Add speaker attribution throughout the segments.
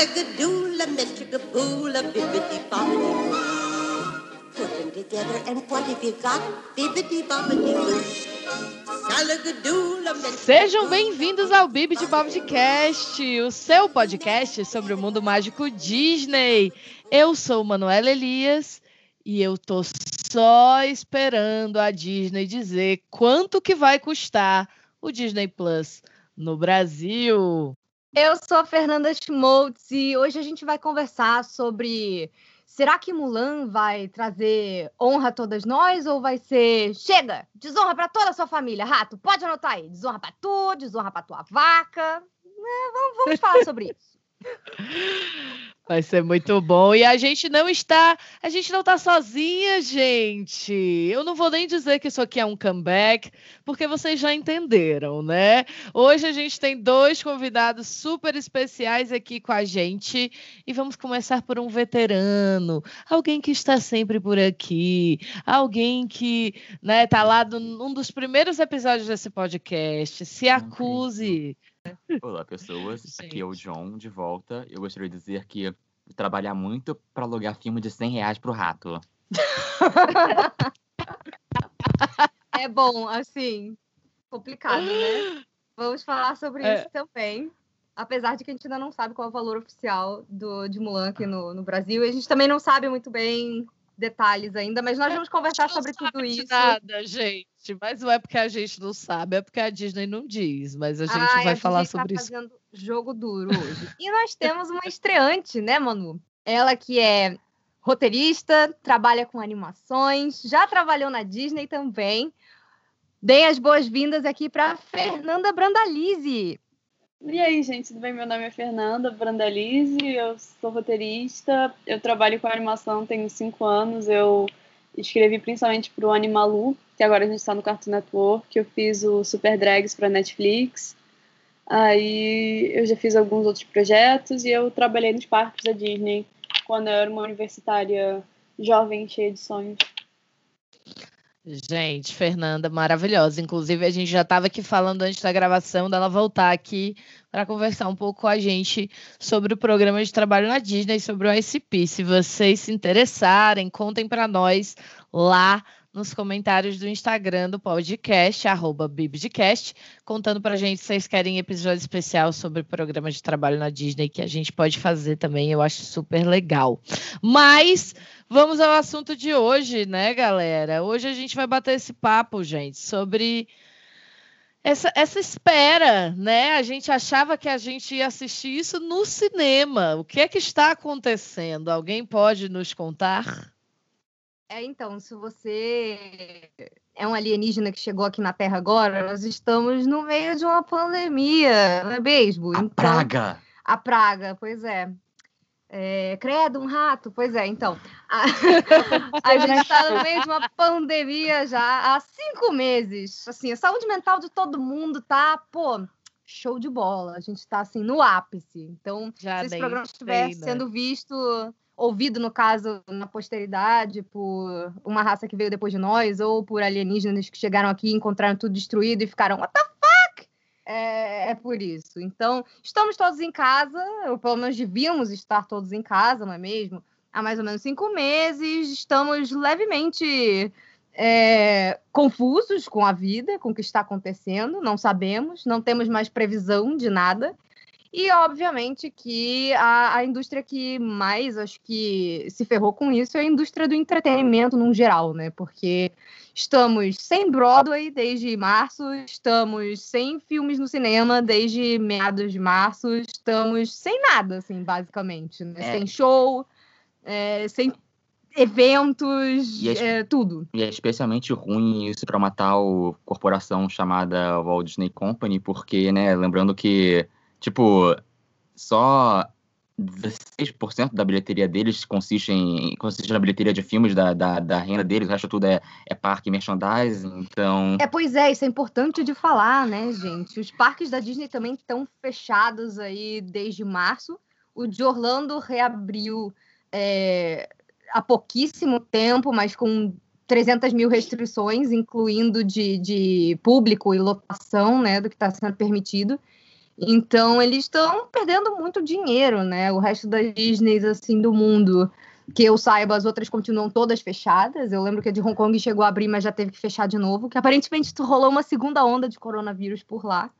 Speaker 1: Bibbidi bobbidi. Put them together and what have you got? Bibbidi bobbidi boo.
Speaker 2: Sejam bem-vindos ao Bibi de Bobcast, o seu podcast sobre o mundo mágico Disney. Eu sou Manuela Elias e eu tô só esperando a Disney dizer quanto que vai custar o Disney Plus no Brasil.
Speaker 3: Eu sou a Fernanda Schmoltz e hoje a gente vai conversar sobre será que Mulan vai trazer honra a todas nós ou vai ser chega, desonra para toda a sua família, rato, pode anotar aí, desonra para tu, desonra para tua vaca. É, vamos, vamos falar sobre isso.
Speaker 2: Vai ser muito bom. E a gente não está, a gente não está sozinha, gente. Eu não vou nem dizer que isso aqui é um comeback, porque vocês já entenderam, né? Hoje a gente tem dois convidados super especiais aqui com a gente e vamos começar por um veterano, alguém que está sempre por aqui, alguém que, né, tá lá num dos primeiros episódios desse podcast. Se acuse.
Speaker 4: Olá, pessoas. Aqui é o John, de volta. Eu gostaria de dizer que trabalhar muito para alugar filme de 100 reais pro rato.
Speaker 3: É bom, assim, complicado, né? Vamos falar sobre
Speaker 2: É.
Speaker 3: isso também. Apesar de que a gente ainda não sabe qual é o valor oficial do, de Mulan aqui no, no Brasil. E a gente também não sabe muito bem detalhes ainda, mas nós vamos conversar sobre tudo isso.
Speaker 2: Nada, gente. Mas não é porque a gente não sabe, é porque a Disney não diz. Mas a gente
Speaker 3: Ai,
Speaker 2: vai
Speaker 3: a
Speaker 2: falar
Speaker 3: Disney
Speaker 2: sobre
Speaker 3: tá
Speaker 2: isso.
Speaker 3: fazendo jogo duro hoje. E nós temos uma estreante, né, Manu? Ela que é roteirista, trabalha com animações, já trabalhou na Disney também. Deem as boas-vindas aqui para Fernanda Brandalize.
Speaker 5: E aí, gente, tudo bem? Meu nome é Fernanda Brandalize, eu sou roteirista, eu trabalho com animação tem cinco anos, eu escrevi principalmente para o Animalu, que agora a gente está no Cartoon Network, eu fiz o Super Drags para Netflix, aí eu já fiz alguns outros projetos e eu trabalhei nos parques da Disney quando eu era uma universitária jovem, cheia de sonhos.
Speaker 2: Gente, Fernanda, maravilhosa. Inclusive, a gente já estava aqui falando antes da gravação dela voltar aqui para conversar um pouco com a gente sobre o programa de trabalho na Disney, sobre o ICP. Se vocês se interessarem, contem para nós lá nos comentários do Instagram do podcast, arroba Bibdcast, contando para a gente se vocês querem episódio especial sobre programa de trabalho na Disney, que a gente pode fazer também, eu acho super legal. Mas vamos ao assunto de hoje, né, galera? Hoje a gente vai bater esse papo, gente, sobre essa, essa espera, né? A gente achava que a gente ia assistir isso no cinema. O que é que está acontecendo? Alguém pode nos contar?
Speaker 3: É, então, se você é um alienígena que chegou aqui na Terra agora, nós estamos no meio de uma pandemia, não é mesmo?
Speaker 4: A
Speaker 3: Então,
Speaker 4: praga!
Speaker 3: A praga, pois é. É, credo, um rato, pois é, então. A, a gente está no meio de uma pandemia já há cinco meses. Assim, a saúde mental de todo mundo tá, pô, show de bola. A gente está assim, no ápice. Então,
Speaker 2: Já
Speaker 3: se esse
Speaker 2: nem
Speaker 3: programa estiver
Speaker 2: né?
Speaker 3: sendo visto, ouvido, no caso, na posteridade, por uma raça que veio depois de nós, ou por alienígenas que chegaram aqui, encontraram tudo destruído e ficaram, what the fuck? É, é por isso. Então, estamos todos em casa, ou pelo menos devíamos estar todos em casa, não é mesmo? Há mais ou menos cinco meses, estamos levemente é, confusos com a vida, com o que está acontecendo, não sabemos, não temos mais previsão de nada. E, obviamente, que a, a indústria que mais, acho que, se ferrou com isso é a indústria do entretenimento no geral, né? Porque estamos sem Broadway desde março, estamos sem filmes no cinema desde meados de março, estamos sem nada, assim, basicamente, né?
Speaker 4: É.
Speaker 3: Sem show, é, sem eventos,
Speaker 4: E as-
Speaker 3: é, tudo.
Speaker 4: E é especialmente ruim isso para uma tal corporação chamada Walt Disney Company, porque, né, lembrando que, tipo, só 16% da bilheteria deles consiste, em, consiste na bilheteria de filmes da, da, da renda deles, o resto tudo é, é parque e merchandising, então...
Speaker 3: É, pois é, isso é importante de falar, né, gente? Os parques da Disney também estão fechados aí desde março. O de Orlando reabriu é, há pouquíssimo tempo, mas com 300 mil restrições, incluindo de, de público e lotação, né, do que está sendo permitido. Então eles estão perdendo muito dinheiro, né? O resto das Disney assim do mundo, que eu saiba, as outras continuam todas fechadas. Eu lembro que a de Hong Kong chegou a abrir, mas já teve que fechar de novo, que aparentemente rolou uma segunda onda de coronavírus por lá.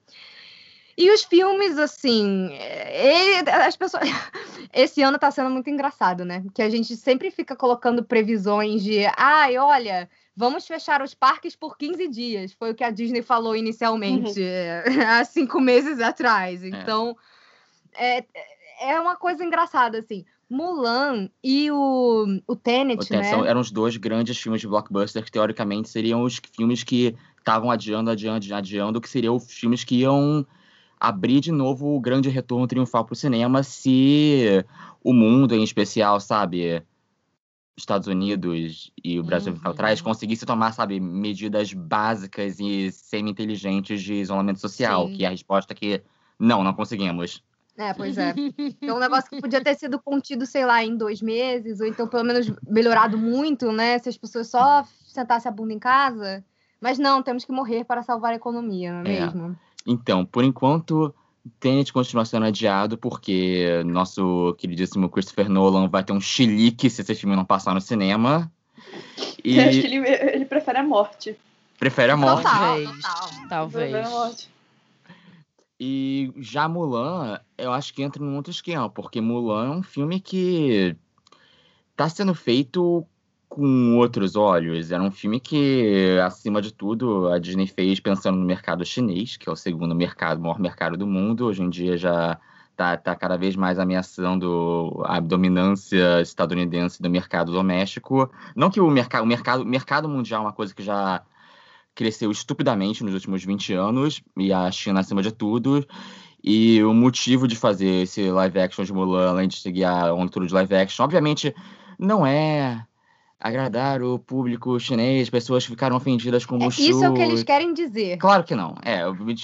Speaker 3: E os filmes, assim, ele, as pessoas. Esse ano tá sendo muito engraçado, né? Que a gente sempre fica colocando previsões de, ai, olha, vamos fechar os parques por 15 dias. Foi o que a Disney falou inicialmente, uhum. há cinco meses atrás. É. Então, é. É, é uma coisa engraçada, assim. Mulan e o, o Tenet, o né?
Speaker 4: eram os dois grandes filmes de blockbuster que, teoricamente, seriam os filmes que estavam adiando, adiando, adiando, que seriam os filmes que iam abrir de novo o grande retorno triunfal para o cinema se o mundo, em especial, sabe, Estados Unidos e o Brasil uhum. atrás, conseguisse tomar, sabe, medidas básicas e semi-inteligentes de isolamento social, Sim. que é a resposta que não, não conseguimos.
Speaker 3: É, pois é. É um negócio que podia ter sido contido, sei lá, em dois meses, ou então pelo menos melhorado muito, né? Se as pessoas só sentassem a bunda em casa. Mas não, temos que morrer para salvar a economia, não é, é. mesmo?
Speaker 4: Então, por enquanto, Tenet continua sendo adiado, porque nosso queridíssimo Christopher Nolan vai ter um chilique se esse filme não passar no cinema.
Speaker 5: E... Eu acho que ele, ele prefere a morte.
Speaker 4: Prefere a morte.
Speaker 2: Talvez. Talvez. Talvez.
Speaker 4: E já Mulan, eu acho que entra num outro esquema, porque Mulan é um filme que tá sendo feito com outros olhos. Era um filme que, acima de tudo, a Disney fez pensando no mercado chinês, que é o segundo mercado, maior mercado do mundo. Hoje em dia já está tá cada vez mais ameaçando a dominância estadunidense do mercado doméstico. Não que o mercado, o mercado, mercado mundial é uma coisa que já cresceu estupidamente nos últimos 20 anos, e a China acima de tudo. E o motivo de fazer esse live action de Mulan, além de seguir a onda de live action, obviamente não é agradar o público chinês, pessoas ficaram ofendidas com o Mushu.
Speaker 3: É, isso é o que eles querem dizer.
Speaker 4: Claro que não. É,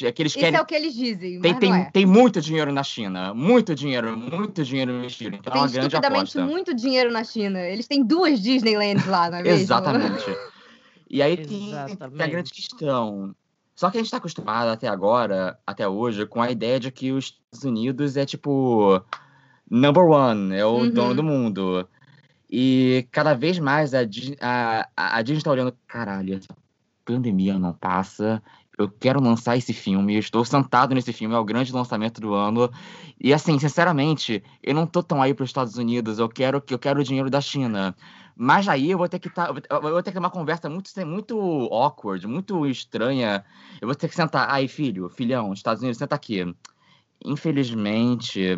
Speaker 4: é que eles querem...
Speaker 3: Isso é o que eles dizem,
Speaker 4: tem, tem,
Speaker 3: é.
Speaker 4: tem muito dinheiro na China, muito dinheiro, muito dinheiro investido. Então tem é uma grande aposta.
Speaker 3: muito dinheiro na China. Eles têm duas Disneylands lá, não é mesmo?
Speaker 4: Exatamente. E aí tem, tem a grande questão. Só que a gente está acostumado até agora, até hoje, com a ideia de que os Estados Unidos é tipo number one, é o uhum. dono do mundo. E cada vez mais a, a, a Disney está olhando, caralho, essa pandemia não passa. Eu quero lançar esse filme, eu estou sentado nesse filme, é o grande lançamento do ano. E assim, sinceramente, eu não tô tão aí para os Estados Unidos, eu quero eu quero o dinheiro da China. Mas aí eu vou ter que tá, eu vou ter que ter uma conversa muito muito awkward, muito estranha. Eu vou ter que sentar, ai filho, filhão, Estados Unidos, senta aqui. Infelizmente,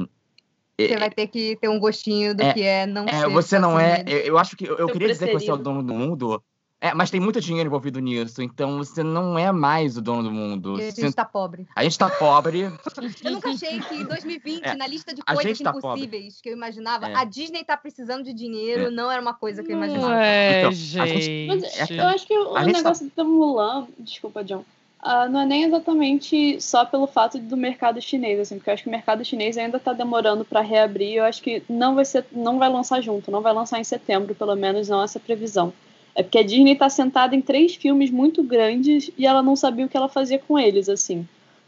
Speaker 3: você vai ter que ter um gostinho do é, que é não é, ser.
Speaker 4: Você não é. Eu, eu, acho que. Eu, eu queria dizer que você é o dono do mundo. É, mas tem muito dinheiro envolvido nisso, então você não é mais o dono do mundo.
Speaker 3: E a gente tá pobre.
Speaker 4: A gente tá pobre.
Speaker 3: eu nunca achei que em 2020, é, na lista de coisas tá impossíveis pobre. que eu imaginava, é. a Disney tá precisando de dinheiro, é. não era uma coisa que eu imaginava.
Speaker 2: É, então, gente.
Speaker 5: Mas eu acho que o a negócio tá... do Mulan. Desculpa, John. Uh, não é nem exatamente só pelo fato do mercado chinês, assim, porque eu acho que o mercado chinês ainda está demorando para reabrir. Eu acho que não vai ser, não vai lançar junto, não vai lançar em setembro, pelo menos não essa previsão. É porque a Disney está sentada em três filmes muito grandes e ela não sabia o que ela fazia com eles, assim.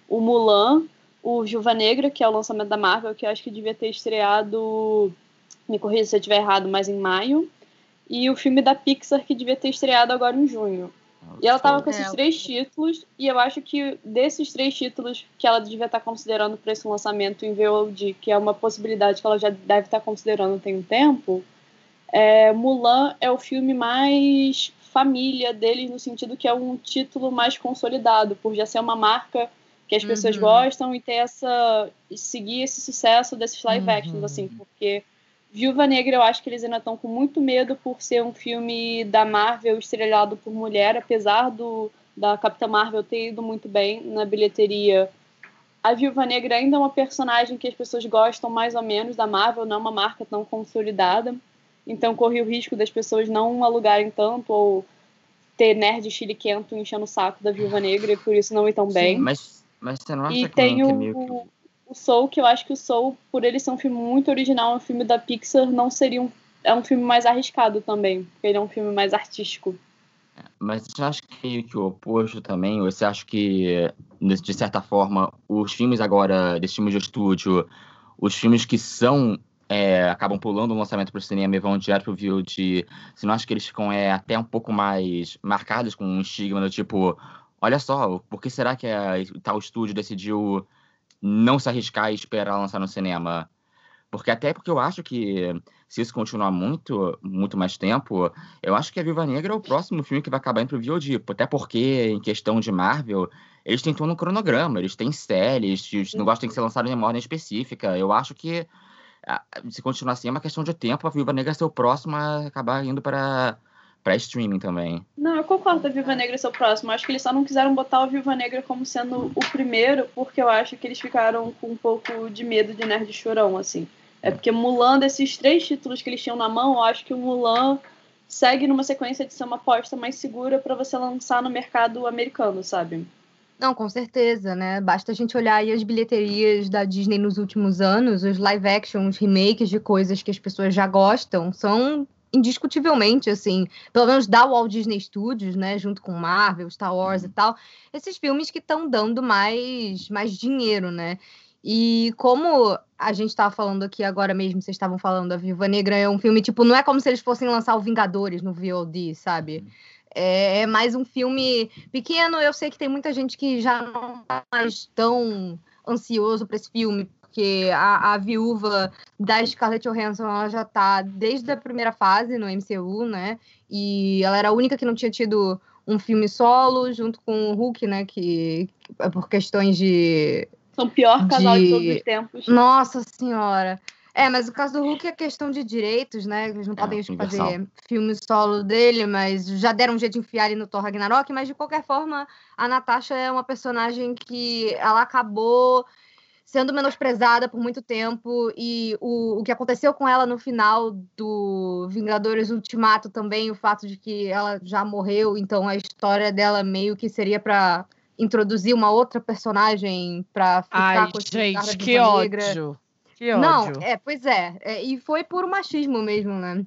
Speaker 5: O Mulan, o Juva Negra, que é o lançamento da Marvel, que eu acho que devia ter estreado, me corrija se eu estiver errado, mas em maio, e o filme da Pixar, que devia ter estreado agora em junho. E ela tava com esses é, três títulos, e eu acho que desses três títulos que ela devia estar considerando para esse lançamento em VOD, que é uma possibilidade que ela já deve estar considerando tem um tempo, é, Mulan é o filme mais família deles, no sentido que é um título mais consolidado, por já ser uma marca que as pessoas uhum. gostam e ter essa. seguir esse sucesso desses live uhum. actions, assim, porque Viúva Negra, eu acho que eles ainda estão com muito medo por ser um filme da Marvel estrelado por mulher, apesar do da Capitã Marvel ter ido muito bem na bilheteria. A Viúva Negra ainda é uma personagem que as pessoas gostam mais ou menos da Marvel, não é uma marca tão consolidada. Então corre o risco das pessoas não alugarem tanto ou ter nerd chiliquento enchendo o saco da Viúva Negra e por isso não ir tão bem.
Speaker 4: Sim, mas, mas você não acha
Speaker 5: e
Speaker 4: que,
Speaker 5: tem
Speaker 4: o...
Speaker 5: que é meio que o Soul, que eu acho que o Soul, por ele ser um filme muito original, um filme da Pixar, não seria um. É um filme mais arriscado também, porque ele é um filme mais artístico.
Speaker 4: Mas você acha que, que o oposto também? Ou você acha que, de certa forma, os filmes agora, desse filme de estúdio, os filmes que são é, acabam pulando o lançamento para o cinema e vão direto o VOD, você não acha que eles ficam é, até um pouco mais marcados com um estigma do tipo, olha só, por que será que a, tal estúdio decidiu não se arriscar e esperar lançar no cinema? Porque até porque eu acho que se isso continuar muito, muito mais tempo, eu acho que a Viva Negra é o próximo filme que vai acabar indo pro VOD. Até porque, em questão de Marvel, eles têm todo um cronograma, eles têm séries, os negócios têm que ser lançados em uma ordem específica. Eu acho que se continuar assim, é uma questão de tempo a Viva Negra ser o próximo a acabar indo para para streaming também.
Speaker 5: Não, eu concordo a Viva Negra ser o próximo. Acho que eles só não quiseram botar o Viva Negra como sendo o primeiro, porque eu acho que eles ficaram com um pouco de medo de nerd chorão, assim. É porque Mulan, desses três títulos que eles tinham na mão, eu acho que o Mulan segue numa sequência de ser uma aposta mais segura para você lançar no mercado americano, sabe?
Speaker 3: Não, com certeza, né? Basta a gente olhar aí as bilheterias da Disney nos últimos anos, os live action, os remakes de coisas que as pessoas já gostam, são indiscutivelmente, assim, pelo menos da Walt Disney Studios, né, junto com Marvel, Star Wars e tal, esses filmes que estão dando mais, mais dinheiro, né? E como a gente estava falando aqui agora mesmo, vocês estavam falando, a Viva Negra é um filme, tipo, não é como se eles fossem lançar o Vingadores no VOD, sabe? É, é mais um filme pequeno. Eu sei que tem muita gente que já não tá mais tão ansioso para esse filme, porque a, a, viúva da Scarlett Johansson ela já tá desde a primeira fase no MCU, né? E ela era a única que não tinha tido um filme solo junto com o Hulk, né? Que é por questões de
Speaker 5: são o pior casal de... de todos os tempos.
Speaker 3: Nossa senhora. É, mas o caso do Hulk é questão de direitos, né? Eles não é, podem universal. fazer filme solo dele, mas já deram um jeito de enfiar ele no Thor Ragnarok. Mas de qualquer forma, a Natasha é uma personagem que ela acabou sendo menosprezada por muito tempo e o, o que aconteceu com ela no final do Vingadores Ultimato também, o fato de que ela já morreu, então a história dela meio que seria para introduzir uma outra personagem para ficar
Speaker 2: Ai, com gente, que ódio. Que ódio.
Speaker 3: Não, é, pois é, é, E foi por machismo mesmo, né?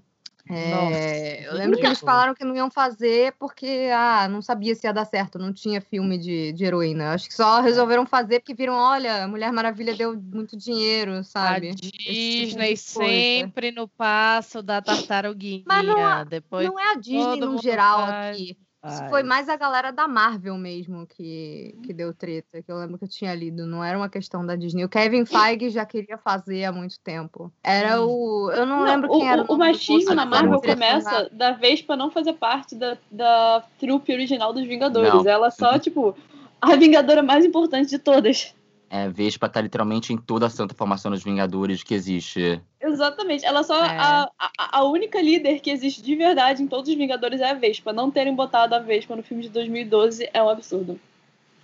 Speaker 3: É, eu lembro que eles falaram que não iam fazer porque ah, não sabia se ia dar certo, não tinha filme de, de heroína. Acho que só resolveram fazer porque viram, olha, Mulher Maravilha deu muito dinheiro, sabe? A
Speaker 2: tipo Disney tipo sempre no passo da tartaruguinha.
Speaker 3: Mas não, é, Depois não é a Disney no geral faz. aqui. Isso foi mais a galera da Marvel mesmo que, que deu treta, que eu lembro que eu tinha lido. Não era uma questão da Disney. O Kevin Feige já queria fazer há muito tempo. Era o. Eu não, não lembro quem
Speaker 5: o,
Speaker 3: era.
Speaker 5: O, o machismo na Marvel começa da vez para não fazer parte da, da trupe original dos Vingadores. Não. Ela só, tipo, a Vingadora mais importante de todas.
Speaker 4: É, Vespa tá literalmente em toda a santa formação dos Vingadores que existe.
Speaker 5: Exatamente. Ela só. É. A, a, a, única líder que existe de verdade em todos os Vingadores é a Vespa. Não terem botado a Vespa no filme de 2012 é um absurdo.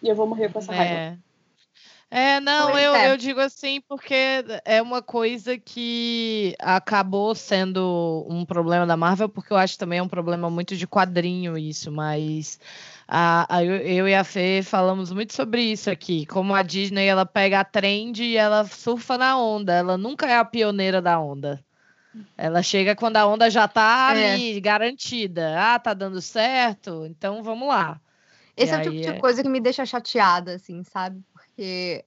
Speaker 5: E eu vou morrer com essa é. raiva.
Speaker 2: É, não, eu, é. eu digo assim porque é uma coisa que acabou sendo um problema da Marvel, porque eu acho também é um problema muito de quadrinho isso, mas a, a, eu e a Fê falamos muito sobre isso aqui, como a Disney ela pega a trend e ela surfa na onda, ela nunca é a pioneira da onda. Ela chega quando a onda já tá é. ali, garantida. Ah, tá dando certo, então vamos lá.
Speaker 3: Esse e é o tipo de é... coisa que me deixa chateada, assim, sabe? Porque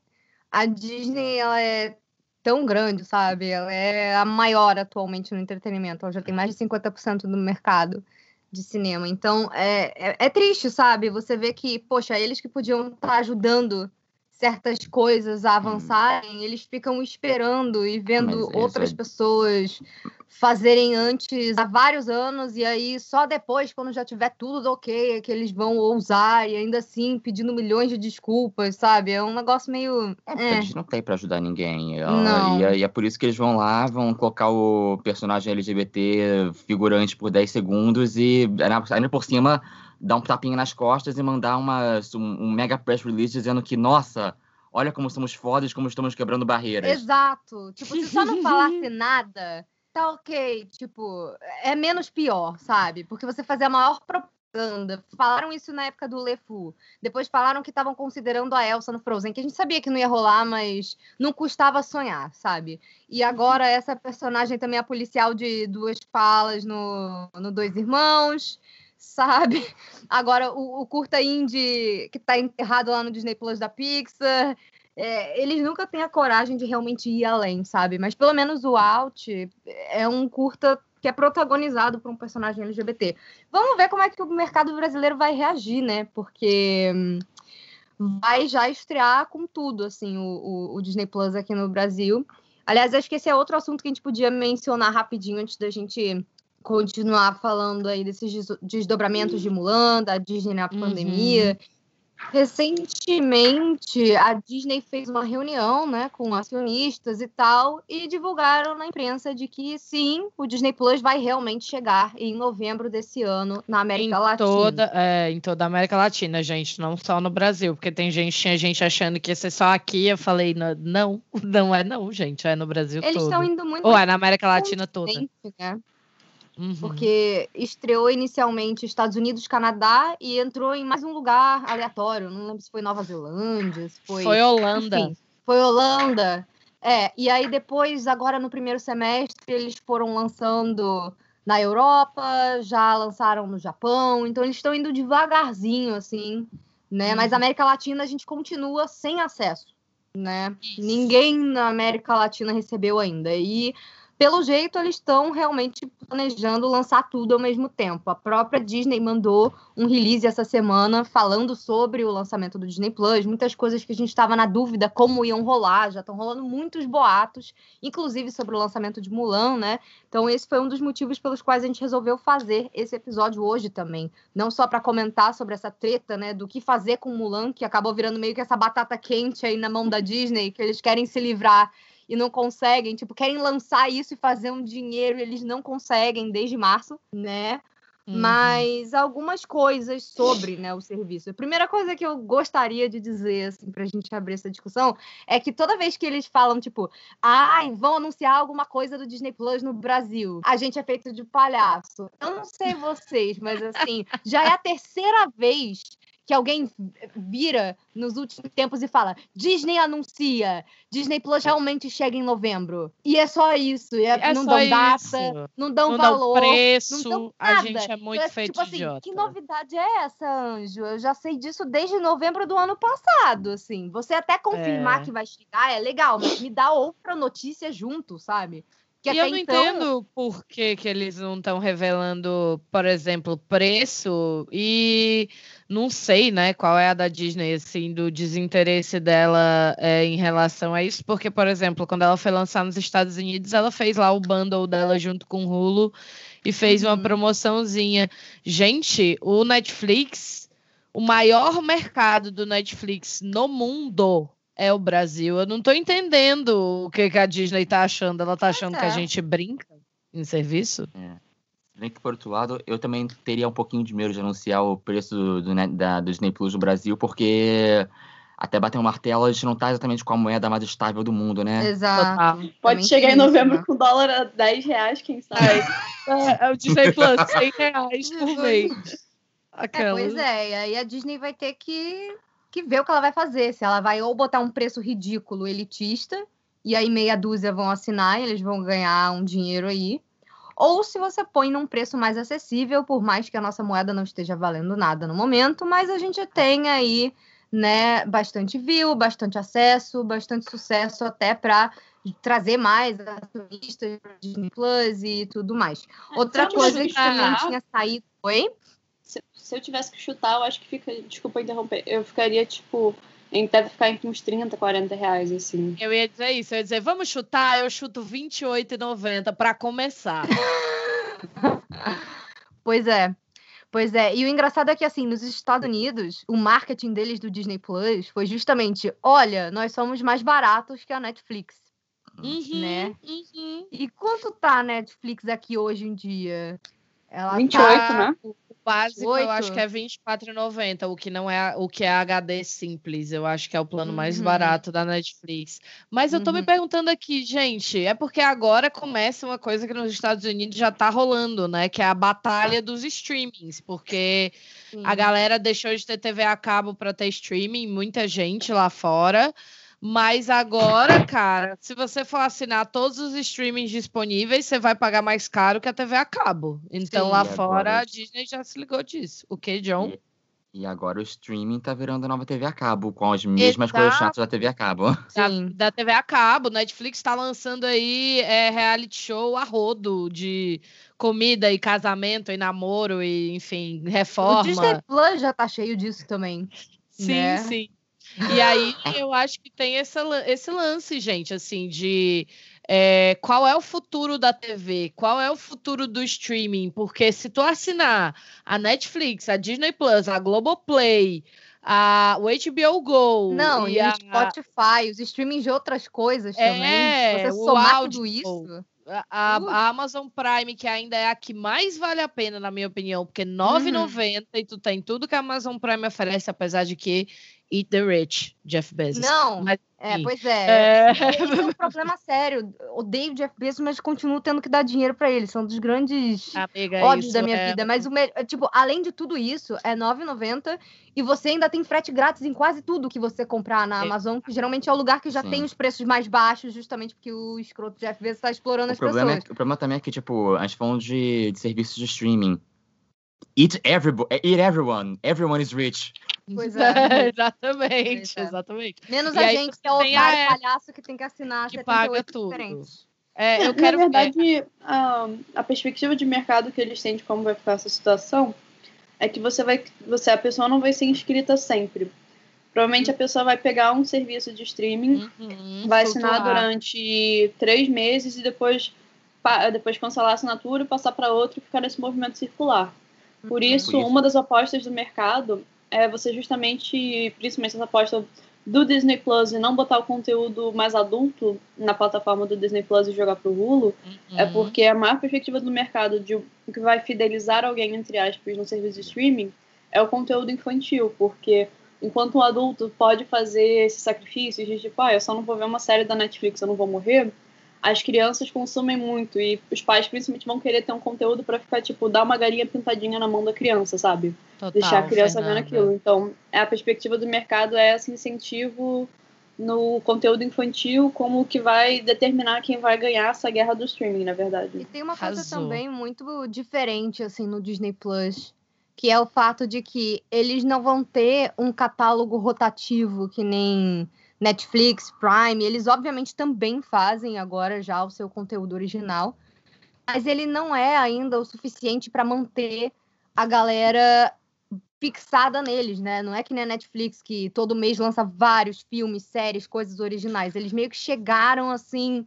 Speaker 3: a Disney, ela é tão grande, sabe? Ela é a maior atualmente no entretenimento. Ela já tem mais de 50% do mercado de cinema. Então, é, é, é, triste, sabe? Você vê que, poxa, eles que podiam estar tá ajudando certas coisas a avançarem, hum. eles ficam esperando e vendo outras pessoas fazerem antes há vários anos e aí só depois, quando já tiver tudo ok, é que eles vão ousar e ainda assim pedindo milhões de desculpas, sabe? É um negócio meio.
Speaker 4: É, é. Eles não tem para ajudar ninguém. Não. E, é, e, é por isso que eles vão lá, vão colocar o personagem LGBT figurante por 10 segundos e ainda por cima dar um tapinha nas costas e mandar uma, um, um mega press release dizendo que, nossa, olha como somos fodas, como estamos quebrando barreiras.
Speaker 3: Exato. Tipo, se só não falasse nada, tá ok. Tipo, é menos pior, sabe? Porque você fazer a maior propaganda. Falaram isso na época do LeFou. Depois falaram que estavam considerando a Elsa no Frozen, que a gente sabia que não ia rolar, mas não custava sonhar, sabe? E agora essa personagem também é policial de duas falas no, no Dois Irmãos sabe? Agora, o, o curta indie que tá enterrado lá no Disney Plus da Pixar, é, eles nunca têm a coragem de realmente ir além, sabe? Mas pelo menos o Out é um curta que é protagonizado por um personagem LGBT. Vamos ver como é que o mercado brasileiro vai reagir, né? Porque hum, vai já estrear com tudo, assim, o, o, o, Disney Plus aqui no Brasil. Aliás, acho que esse é outro assunto que a gente podia mencionar rapidinho antes da gente continuar falando aí desses desdobramentos de Mulan, da Disney na uhum. pandemia. Recentemente, a Disney fez uma reunião né, com acionistas e tal, e divulgaram na imprensa de que sim, o Disney Plus vai realmente chegar em novembro desse ano na América
Speaker 2: em
Speaker 3: Latina.
Speaker 2: Toda, é, em toda a América Latina, gente, não só no Brasil, porque tem gente, tinha gente achando que ia ser só aqui. Eu falei, não, não é não, gente, é no Brasil
Speaker 3: Eles
Speaker 2: todo.
Speaker 3: Eles estão indo muito.
Speaker 2: Ou é na América Latina toda.
Speaker 3: Né? Uhum. Porque estreou inicialmente Estados Unidos, Canadá e entrou em mais um lugar aleatório. Não lembro se foi Nova Zelândia, se foi.
Speaker 2: Foi Holanda.
Speaker 3: Enfim, foi Holanda. É, e aí depois, agora no primeiro semestre, eles foram lançando na Europa, já lançaram no Japão, então eles estão indo devagarzinho, assim, né? Uhum. Mas a América Latina a gente continua sem acesso, né? Isso. Ninguém na América Latina recebeu ainda. E pelo jeito, eles estão realmente planejando lançar tudo ao mesmo tempo. A própria Disney mandou um release essa semana falando sobre o lançamento do Disney Plus, muitas coisas que a gente estava na dúvida como iam rolar, já estão rolando muitos boatos, inclusive sobre o lançamento de Mulan, né? Então, esse foi um dos motivos pelos quais a gente resolveu fazer esse episódio hoje também. Não só para comentar sobre essa treta, né, do que fazer com Mulan, que acabou virando meio que essa batata quente aí na mão da Disney, que eles querem se livrar e não conseguem, tipo, querem lançar isso e fazer um dinheiro e eles não conseguem desde março, né? Uhum. Mas algumas coisas sobre né, o serviço. A primeira coisa que eu gostaria de dizer, assim, pra gente abrir essa discussão, é que toda vez que eles falam, tipo, ai, vão anunciar alguma coisa do Disney Plus no Brasil, a gente é feito de palhaço. Eu não sei vocês, mas assim, já é a terceira vez que alguém vira nos últimos tempos e fala: Disney anuncia, Disney Plus realmente chega em novembro. E é só isso. É, é não dão data, não dão
Speaker 2: não
Speaker 3: valor.
Speaker 2: Dão preço,
Speaker 3: não dão
Speaker 2: nada. A gente é muito então, feito
Speaker 3: tipo assim,
Speaker 2: idiota.
Speaker 3: Que novidade é essa, Anjo? Eu já sei disso desde novembro do ano passado. Assim, você até confirmar é. que vai chegar é legal, mas me dá outra notícia junto, sabe?
Speaker 2: Que e eu não então... entendo por que, que eles não estão revelando, por exemplo, preço e não sei, né, qual é a da Disney, assim, do desinteresse dela é, em relação a isso, porque, por exemplo, quando ela foi lançar nos Estados Unidos, ela fez lá o bundle dela junto com o Hulu e fez uhum. uma promoçãozinha. Gente, o Netflix, o maior mercado do Netflix no mundo é o Brasil. Eu não estou entendendo o que, que, a Disney está achando. Ela está achando é. que a é. gente brinca em serviço?
Speaker 4: É. Bem que, por outro lado, eu também teria um pouquinho de medo de anunciar o preço do, do, da, do Disney Plus no Brasil, porque até bater um martelo, a gente não está exatamente com a moeda mais estável do mundo, né?
Speaker 3: Exato.
Speaker 5: Pode chegar em novembro isso, com dólar a 10 reais, quem sabe?
Speaker 2: é, é o Disney Plus, 100 reais por mês.
Speaker 3: Aquela. É, pois é, e aí a Disney vai ter que que ver o que ela vai fazer. Se ela vai ou botar um preço ridículo, elitista, e aí meia dúzia vão assinar e eles vão ganhar um dinheiro aí. Ou se você põe num preço mais acessível, por mais que a nossa moeda não esteja valendo nada no momento, mas a gente tem aí, né, bastante view, bastante acesso, bastante sucesso até para trazer mais acionistas para Disney Plus e tudo mais. Outra coisa que também tinha saído. Oi?
Speaker 5: Se, se eu tivesse que chutar, eu acho que fica. Desculpa interromper. Eu ficaria, tipo. Deve ficar entre uns 30, 40 reais, assim.
Speaker 2: Eu ia dizer isso, eu ia dizer, vamos chutar, eu chuto R$28,90 para começar.
Speaker 3: pois é. Pois é, e o engraçado é que, assim, nos Estados Unidos, o marketing deles do Disney Plus foi justamente: olha, nós somos mais baratos que a Netflix.
Speaker 2: Uhum,
Speaker 3: né?
Speaker 2: Uhum.
Speaker 3: E quanto tá a Netflix aqui hoje em dia?
Speaker 5: Ela 28, tá... né?
Speaker 2: Básico 8? eu acho que é R$24,90, o que não é o que é HD simples. Eu acho que é o plano uhum. mais barato da Netflix. Mas eu tô uhum. me perguntando aqui, gente, é porque agora começa uma coisa que nos Estados Unidos já tá rolando, né? Que é a batalha dos streamings, porque Sim. a galera deixou de ter TV a cabo para ter streaming, muita gente lá fora. Mas agora, cara, se você for assinar todos os streamings disponíveis, você vai pagar mais caro que a TV a cabo. Então
Speaker 3: Sim.
Speaker 2: lá
Speaker 4: E agora-
Speaker 2: fora a Disney já se ligou disso. O que, John?
Speaker 4: E agora o streaming tá virando a nova TV a cabo, com as mesmas coisas
Speaker 2: Exato.
Speaker 4: chatas da TV a cabo.
Speaker 2: Da,
Speaker 3: Sim.
Speaker 2: da TV a cabo, Netflix está lançando aí é, reality show a rodo de comida e casamento e namoro e, enfim,
Speaker 3: O
Speaker 2: reforma.
Speaker 3: Disney Plus já tá cheio disso também.
Speaker 2: Sim,
Speaker 3: né?
Speaker 2: sim. E aí eu acho que tem esse, lan- esse lance, gente, assim, de é, qual é o futuro da TV, qual é o futuro do streaming, porque se tu assinar a Netflix, a Disney Plus, a Globoplay, a, o HBO Go
Speaker 3: Não, e,
Speaker 2: e a,
Speaker 3: o Spotify, os streamings de outras coisas
Speaker 2: É,
Speaker 3: também. Você somar
Speaker 2: áudio,
Speaker 3: tudo isso.
Speaker 2: A, a- a Amazon Prime, que ainda é a que mais vale a pena, na minha opinião, porque R$ 9,90 e tu tem tudo que a Amazon Prime oferece, apesar de que Eat the Rich, Jeff Bezos.
Speaker 3: Não,
Speaker 2: Mas,
Speaker 3: é, pois é.
Speaker 2: É,
Speaker 3: Esse é um problema sério. Odeio o Jeff Bezos, mas continuo tendo que dar dinheiro pra ele. São dos grandes
Speaker 2: amiga, isso
Speaker 3: da minha
Speaker 2: é-
Speaker 3: vida. Mas o me- tipo, além de tudo isso, é R$ 9,90 e você ainda tem frete grátis em quase tudo que você comprar na
Speaker 2: É.
Speaker 3: Amazon, que geralmente é o lugar que já
Speaker 4: Sim.
Speaker 3: tem os preços mais baixos, justamente porque o escroto Jeff Bezos tá explorando
Speaker 4: O
Speaker 3: as
Speaker 4: problema, é,
Speaker 3: pessoas.
Speaker 4: que- o problema também é que, tipo, a gente falando de, de serviços de streaming. Eat, everybo- eat everyone. Everyone is rich.
Speaker 3: Pois é.
Speaker 2: exatamente,
Speaker 3: Pois é.
Speaker 2: exatamente.
Speaker 3: Menos
Speaker 2: E
Speaker 3: a gente, que é o otário palhaço que tem que assinar
Speaker 2: que
Speaker 3: 78
Speaker 2: paga tudo.
Speaker 3: diferentes.
Speaker 2: É, eu quero
Speaker 5: Na verdade, a, a perspectiva de mercado que eles têm de como vai ficar essa situação é que você vai, você a pessoa não vai ser inscrita sempre. Provavelmente a pessoa vai pegar um serviço de streaming,
Speaker 2: Uhum,
Speaker 5: vai assinar durante três meses e depois, depois cancelar a assinatura, passar para outro e ficar nesse movimento circular. Por
Speaker 4: Por isso.
Speaker 5: uma das apostas do mercado é você justamente, principalmente essa aposta do Disney Plus e não botar o conteúdo mais adulto na plataforma do Disney Plus e jogar pro Hulu, é
Speaker 2: Uhum.
Speaker 5: porque a maior perspectiva do mercado de o que vai fidelizar alguém, entre aspas, no serviço de streaming é o conteúdo infantil, porque enquanto um adulto pode fazer esse sacrifício de tipo, ah, eu só não vou ver uma série da Netflix, eu não vou morrer, as crianças consumem muito e os pais principalmente vão querer ter um conteúdo pra ficar, tipo, dar uma galinha pintadinha na mão da criança, sabe?
Speaker 2: Total,
Speaker 5: Deixar a criança
Speaker 2: Fernanda.
Speaker 5: vendo aquilo. Então, é a perspectiva do mercado é esse incentivo no conteúdo infantil como o que vai determinar quem vai ganhar essa guerra do streaming, na
Speaker 3: E
Speaker 5: verdade.
Speaker 3: tem uma coisa
Speaker 2: Arrasou.
Speaker 3: também muito diferente, assim, no Disney Plus, que é o fato de que eles não vão ter um catálogo rotativo que nem Netflix, Prime. Eles, obviamente, também fazem agora já o seu conteúdo original, mas ele não é ainda o suficiente para manter a galera fixada neles, né? Não é que nem a Netflix que todo mês lança vários filmes, séries, coisas originais. Eles meio que chegaram assim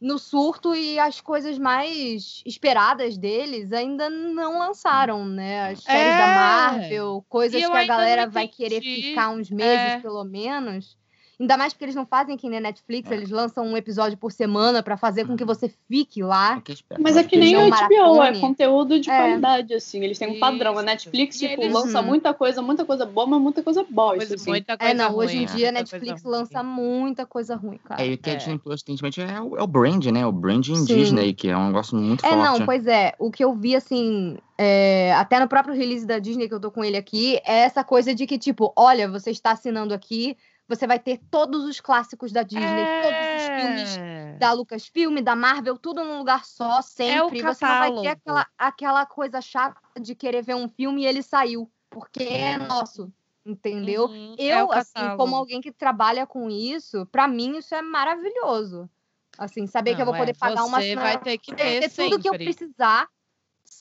Speaker 3: no surto e as coisas mais esperadas deles ainda não lançaram, né? As séries da
Speaker 2: É.
Speaker 3: Marvel, coisas que a galera vai querer ficar uns meses,
Speaker 2: É.
Speaker 3: pelo menos. Ainda mais porque eles não fazem que nem a Netflix,
Speaker 4: É.
Speaker 3: eles lançam um episódio por semana para fazer com que
Speaker 4: Uhum.
Speaker 3: você fique lá.
Speaker 5: Mas é que nem o
Speaker 3: não
Speaker 5: HBO, é conteúdo de
Speaker 3: É.
Speaker 5: qualidade, assim. Eles têm um padrão. A
Speaker 2: Isso.
Speaker 5: Netflix,
Speaker 2: E
Speaker 5: tipo,
Speaker 2: eles-
Speaker 5: lança
Speaker 3: Uhum.
Speaker 5: muita coisa, muita coisa boa, mas muita coisa bosta, assim.
Speaker 2: muita coisa
Speaker 3: É, não, hoje em
Speaker 2: ruim,
Speaker 3: dia a Netflix
Speaker 2: ruim.
Speaker 3: lança muita coisa ruim, cara.
Speaker 4: É, e o que a
Speaker 2: É.
Speaker 4: Disney Plus tem é o, é o brand, né? O branding
Speaker 3: Sim.
Speaker 4: Disney, que é um negócio muito
Speaker 3: É,
Speaker 4: forte.
Speaker 3: não, pois é. O que eu vi, assim, é, até no próprio release da Disney, que eu tô com ele aqui, é essa coisa de que, tipo, olha, você está assinando aqui, você vai ter todos os clássicos da Disney, todos os filmes
Speaker 2: É.
Speaker 3: da Lucasfilm, da Marvel, tudo num lugar só, sempre. você não vai ter aquela, aquela coisa chata de querer ver um filme e ele saiu, porque é nosso, entendeu?
Speaker 2: Uhum, é
Speaker 3: Eu,
Speaker 2: o
Speaker 3: assim, como alguém que trabalha com isso, pra mim isso é maravilhoso. Assim, saber que eu vou
Speaker 2: Não,
Speaker 3: poder
Speaker 2: é,
Speaker 3: pagar uma
Speaker 2: você vai ter que
Speaker 3: ter
Speaker 2: ter
Speaker 3: tudo que eu
Speaker 2: sempre.
Speaker 3: precisar,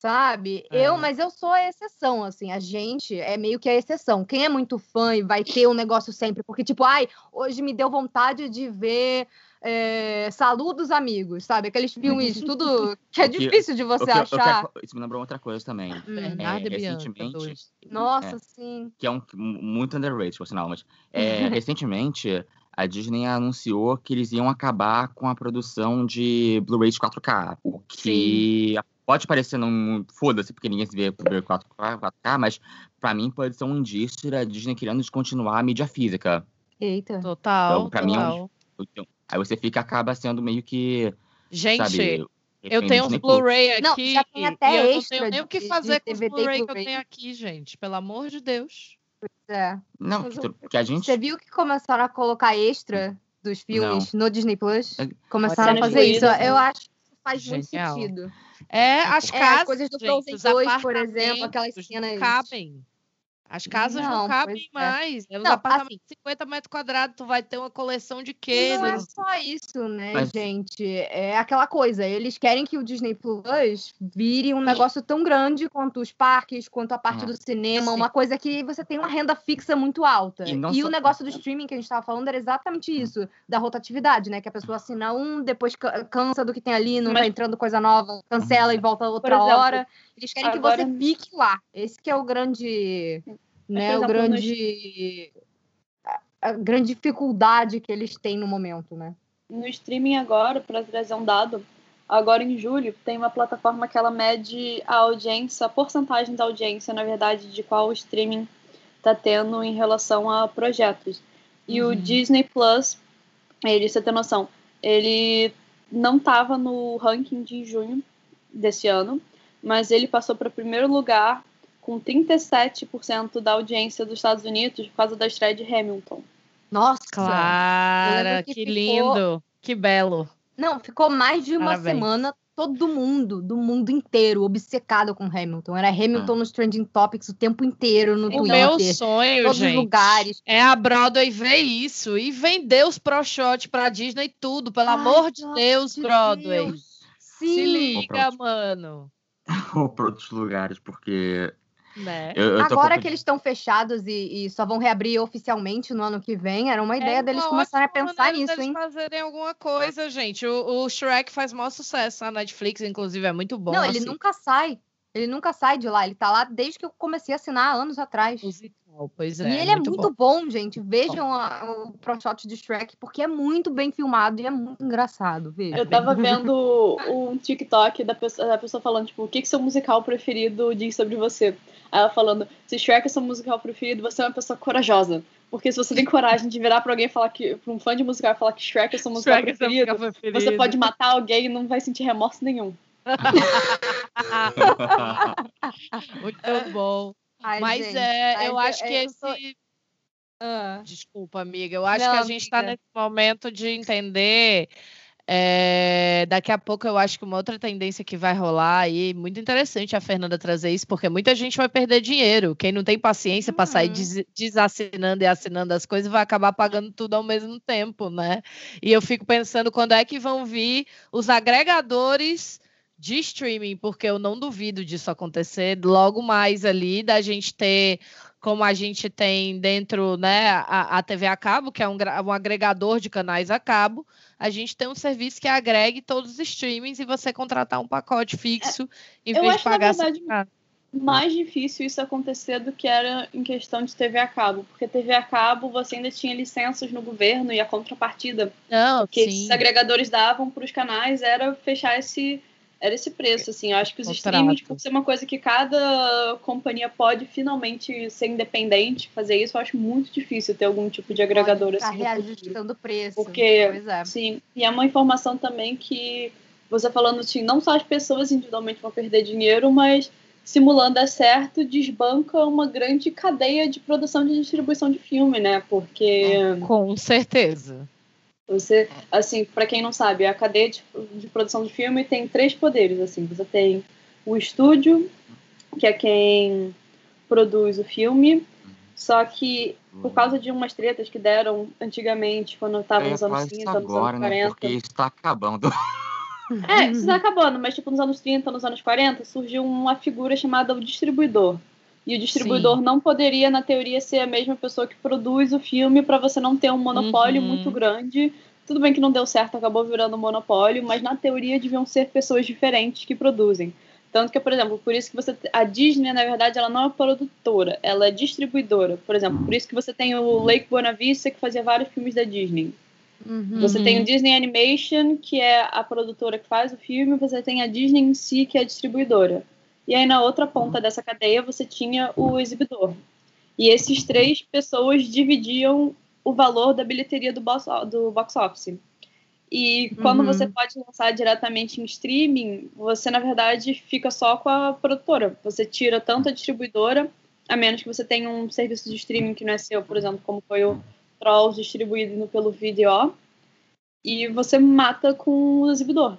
Speaker 3: sabe?
Speaker 2: É.
Speaker 3: Eu, mas eu sou a exceção, assim, a gente é meio que a exceção. Quem é muito fã e vai ter um negócio sempre, porque tipo, ai, hoje me deu vontade de ver é, Saludos Amigos, sabe? Aqueles filmes tudo que é difícil de você
Speaker 4: que eu
Speaker 3: achar.
Speaker 4: isso me lembrou outra coisa também.
Speaker 2: Bernardo
Speaker 4: É,
Speaker 2: e Bianca,
Speaker 4: recentemente-
Speaker 2: dois.
Speaker 3: Nossa,
Speaker 4: É.
Speaker 3: sim.
Speaker 4: que é um muito underrated, por sinal, mas é, recentemente a Disney anunciou que eles iam acabar com a produção de Blu-rays 4K, o que pode parecer não foda-se porque ninguém se vê Blu-ray 4K, 4K, mas pra mim pode ser um indício da Disney querendo descontinuar a mídia física.
Speaker 3: Eita.
Speaker 2: Total,
Speaker 4: Então, pra mim é
Speaker 2: total.
Speaker 4: Então, aí você fica acaba sendo meio que,
Speaker 2: Gente,
Speaker 4: sabe,
Speaker 2: eu tenho uns. Blu-ray
Speaker 3: Não,
Speaker 2: aqui
Speaker 3: já tem até
Speaker 2: e eu não
Speaker 3: extra
Speaker 2: tenho nem o que fazer com os Blu-ray que eu tenho aqui, gente. Pelo amor de Deus.
Speaker 3: É.
Speaker 4: Não, que, a gente.
Speaker 3: Você viu que começaram a colocar extra dos filmes no Disney Plus?
Speaker 4: É-
Speaker 3: Começaram a fazer isso.
Speaker 5: né?
Speaker 3: Eu acho faz muito
Speaker 2: Genial.
Speaker 3: sentido.
Speaker 2: É, as
Speaker 3: É,
Speaker 2: casas,
Speaker 3: as coisas do
Speaker 2: gente,
Speaker 3: Frozen
Speaker 2: os
Speaker 3: 2, por exemplo, aquelas cenas.
Speaker 2: Não cabem. As casas não,
Speaker 3: Não,
Speaker 2: cabem
Speaker 3: pois é.
Speaker 2: mais. É um
Speaker 3: Não,
Speaker 2: apartamento
Speaker 3: assim-
Speaker 2: de 50 metros quadrados, tu vai ter uma coleção de quê?
Speaker 3: não é só isso, né,
Speaker 4: Mas-
Speaker 3: gente? É aquela coisa. Eles querem que o Disney Plus vire um negócio tão grande quanto os parques, quanto a parte
Speaker 4: Ah,
Speaker 3: do cinema,
Speaker 2: sim.
Speaker 3: uma coisa que você tem uma renda fixa muito alta.
Speaker 4: E
Speaker 3: E, o negócio do streaming que a gente estava falando era exatamente isso, da rotatividade, né? Que a pessoa assina um, depois ca- cansa do que tem ali, não
Speaker 5: Mas-
Speaker 3: tá entrando coisa nova, cancela e volta outra
Speaker 5: exemplo,
Speaker 3: hora. Eles querem
Speaker 5: agora-
Speaker 3: que você fique lá. Esse que é o grande, né, o grande a- a grande dificuldade que eles têm no momento, né?
Speaker 5: no streaming agora, para trazer um dado, agora em julho tem uma plataforma que ela mede a audiência, a porcentagem da audiência, na verdade, de qual o streaming está tendo em relação a projetos. E o
Speaker 2: Uhum.
Speaker 5: Disney Plus, ele, você tem noção, ele não estava no ranking de junho desse ano, mas ele passou para o primeiro lugar com 37% da audiência dos Estados Unidos por causa da estreia de Hamilton.
Speaker 3: Nossa!
Speaker 2: Clara, que,
Speaker 3: que ficou-
Speaker 2: lindo. Que belo.
Speaker 3: Não, ficou mais de uma
Speaker 2: Parabéns.
Speaker 3: semana todo mundo, do mundo inteiro, obcecado com Hamilton. Era Hamilton nos Trending Topics o tempo inteiro no
Speaker 2: O
Speaker 3: Twitter.
Speaker 2: meu sonho,
Speaker 3: todos os
Speaker 2: gente,
Speaker 3: lugares.
Speaker 2: é a Broadway ver isso e vender os pro shot pra Disney e tudo, pelo
Speaker 3: Ai,
Speaker 2: amor de Deus,
Speaker 3: de
Speaker 2: Broadway.
Speaker 3: Deus.
Speaker 2: Se liga, mano.
Speaker 4: ou para outros lugares, porque
Speaker 2: Né?
Speaker 4: eu, eu
Speaker 3: Agora que eles estão fechados e, e só vão reabrir oficialmente no ano que vem, era uma ideia
Speaker 2: É
Speaker 3: deles
Speaker 2: uma
Speaker 3: começarem a
Speaker 2: ótima
Speaker 3: pensar nisso, hein?
Speaker 2: fazerem alguma coisa, gente. O, o Shrek faz maior sucesso na Netflix, inclusive, é muito bom.
Speaker 3: Não, ele
Speaker 2: assim.
Speaker 3: nunca sai. Ele nunca sai de lá. Ele tá lá desde que eu comecei a assinar anos atrás.
Speaker 2: Pois é.
Speaker 3: e ele é
Speaker 2: muito
Speaker 3: muito
Speaker 2: bom.
Speaker 3: bom, gente. Vejam a- o Pro Shot de Shrek, porque é muito bem filmado e é muito engraçado. Veja.
Speaker 5: Eu tava vendo um TikTok da pessoa, da pessoa falando, tipo, o que, que seu musical preferido diz sobre você? Aí ela falando, se Shrek é seu musical preferido, você é uma pessoa corajosa. Porque se você tem coragem de virar pra alguém e falar que, pra um fã de musical e falar que Shrek é seu musical
Speaker 2: Shrek é seu
Speaker 5: preferido,
Speaker 2: musical preferido.
Speaker 5: você pode matar alguém e não vai sentir remorso nenhum.
Speaker 2: Muito bom.
Speaker 3: Ai,
Speaker 2: Mas
Speaker 3: gente,
Speaker 2: é,
Speaker 3: mas
Speaker 2: eu acho
Speaker 3: é-
Speaker 2: que
Speaker 3: eu
Speaker 2: esse.
Speaker 3: Ah.
Speaker 2: Desculpa, amiga. Eu acho
Speaker 3: Não,
Speaker 2: que a gente está nesse momento de entender. é, daqui a pouco eu acho que uma outra tendência que vai rolar aí, muito interessante a Fernanda trazer isso, porque muita gente vai perder dinheiro. Quem não tem paciência para sair
Speaker 3: Uhum.
Speaker 2: des- desassinando e assinando as coisas vai acabar pagando tudo ao mesmo tempo, né? E eu fico pensando quando é que vão vir os agregadores de streaming, porque eu não duvido disso acontecer logo mais ali, da gente ter como a gente tem dentro, né, a, a TV a cabo, que é um, um agregador de canais a cabo, a gente tem um serviço que agregue todos os streamings e você contratar um pacote fixo em
Speaker 5: eu
Speaker 2: vez
Speaker 5: acho,
Speaker 2: de
Speaker 5: na
Speaker 2: pagar
Speaker 5: verdade,
Speaker 2: separado.
Speaker 5: Mais difícil isso acontecer do que era em questão de TV a cabo. Porque TV a cabo você ainda tinha licenças no governo e a contrapartida
Speaker 2: Não,
Speaker 5: que
Speaker 2: sim.
Speaker 5: esses agregadores davam para os canais era fechar esse era esse preço assim eu acho que os
Speaker 2: Contrato.
Speaker 5: streamings por ser uma coisa que cada companhia pode finalmente ser independente fazer isso eu acho muito difícil ter algum tipo de agregador
Speaker 3: Pode
Speaker 5: assim
Speaker 3: reajustando o preço.
Speaker 5: Porque-
Speaker 3: Pois é.
Speaker 5: sim e é uma informação também que você falando assim não só as pessoas individualmente vão perder dinheiro mas simulando é certo desbanca uma grande cadeia de produção e distribuição de filme né porque
Speaker 2: Com certeza.
Speaker 5: Você, assim, para quem não sabe, a cadeia de, de produção de filme tem três poderes, assim. Você tem o estúdio, que é quem produz o filme, só que por causa de umas tretas que deram antigamente, quando estava
Speaker 4: Eu ia
Speaker 5: nos anos
Speaker 4: falar isso
Speaker 5: 30, nos
Speaker 4: agora,
Speaker 5: anos
Speaker 4: né?
Speaker 5: 40.
Speaker 4: Porque isso tá acabando.
Speaker 5: É, isso tá acabando, mas tipo, nos anos 30, nos anos 40, surgiu uma figura chamada o distribuidor. E o distribuidor não poderia, na teoria, ser a mesma pessoa que produz o filme para você não ter um monopólio
Speaker 2: Uhum.
Speaker 5: muito grande. Tudo bem que não deu certo, acabou virando um monopólio, mas na teoria deviam ser pessoas diferentes que produzem. Tanto que, por exemplo, por isso que você. A Disney, na verdade, ela não é produtora, ela é distribuidora. Por exemplo, por isso que você tem o Lake Buena Vista, que fazia vários filmes da Disney.
Speaker 3: Uhum.
Speaker 5: Você tem o Disney Animation, que é a produtora que faz o filme, você tem a Disney em si, que é a distribuidora. E aí na outra ponta dessa cadeia você tinha o exibidor. E esses três pessoas dividiam o valor da bilheteria do box, do box office. E quando
Speaker 3: Uhum.
Speaker 5: você pode lançar diretamente em streaming, você na verdade fica só com a produtora. Você tira tanto a distribuidora, a menos que você tenha um serviço de streaming que não é seu, por exemplo, como foi o Trolls distribuído pelo Video. E você mata com o exibidor.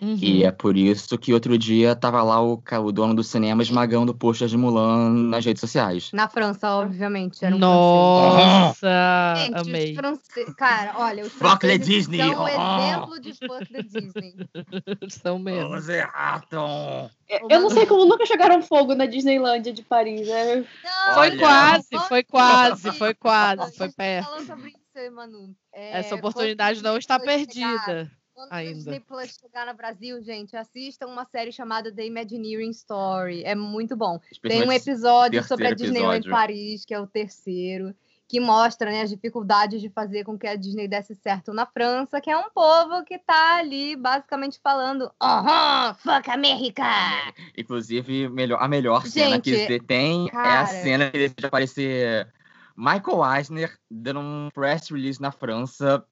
Speaker 2: Uhum.
Speaker 4: E é por isso que outro dia tava lá o, o dono do cinema esmagando pôster de Mulan nas redes sociais.
Speaker 3: Na França, obviamente. Era um
Speaker 2: Nossa,
Speaker 3: francês. Gente,
Speaker 2: amei.
Speaker 3: os franceses. Cara, olha, os
Speaker 4: Fuck
Speaker 3: franceses
Speaker 4: Disney.
Speaker 3: são um exemplo de fuck the Disney.
Speaker 2: São mesmo.
Speaker 4: erraram!
Speaker 5: Eu não sei como nunca jogaram fogo na Disneylândia de Paris. É...
Speaker 3: Não,
Speaker 2: Foi quase, foi quase, foi quase, foi
Speaker 3: tá
Speaker 2: perto.
Speaker 3: falando sobre isso, Manu. É,
Speaker 2: Essa oportunidade não está
Speaker 3: Plus chegar-
Speaker 2: perdida.
Speaker 3: Quando
Speaker 2: ainda.
Speaker 3: o Disney Plus chegar no Brasil, gente, assistam uma série chamada The Imagineering Story. É muito bom. Tem um episódio sobre a Disneyland. Paris, que é o terceiro, que mostra né, as dificuldades de fazer com que a Disney desse certo na França, que é um povo que tá ali basicamente falando aham, fuck America!
Speaker 4: Inclusive, melhor, a melhor cena que
Speaker 3: Gente,
Speaker 4: você tem é
Speaker 3: cara.
Speaker 4: a cena que deixa aparecer Michael Eisner dando um press release na França,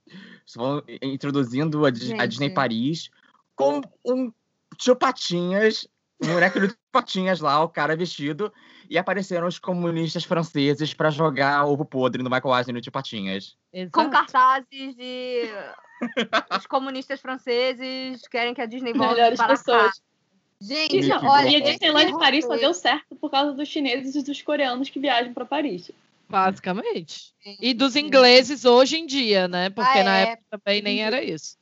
Speaker 4: introduzindo a, a
Speaker 3: Gente.
Speaker 4: Disney Paris com um tio Patinhas, um moleque do tio Patinhas lá, o cara vestido, e apareceram os comunistas franceses pra jogar ovo podre no Michael Eisner e no tio Patinhas.
Speaker 3: Com
Speaker 2: Exato.
Speaker 3: cartazes de. Os comunistas franceses querem que a Disney volte
Speaker 5: Melhores
Speaker 3: para cá.
Speaker 5: pessoas.
Speaker 3: Gente,
Speaker 5: Não,
Speaker 3: olha.
Speaker 5: e a Disneyland de Paris só deu certo por causa dos chineses e dos coreanos que viajam pra Paris.
Speaker 2: Basicamente. E dos ingleses hoje em dia, né? Porque
Speaker 3: Ah,
Speaker 2: na
Speaker 3: é.
Speaker 2: época também nem era isso.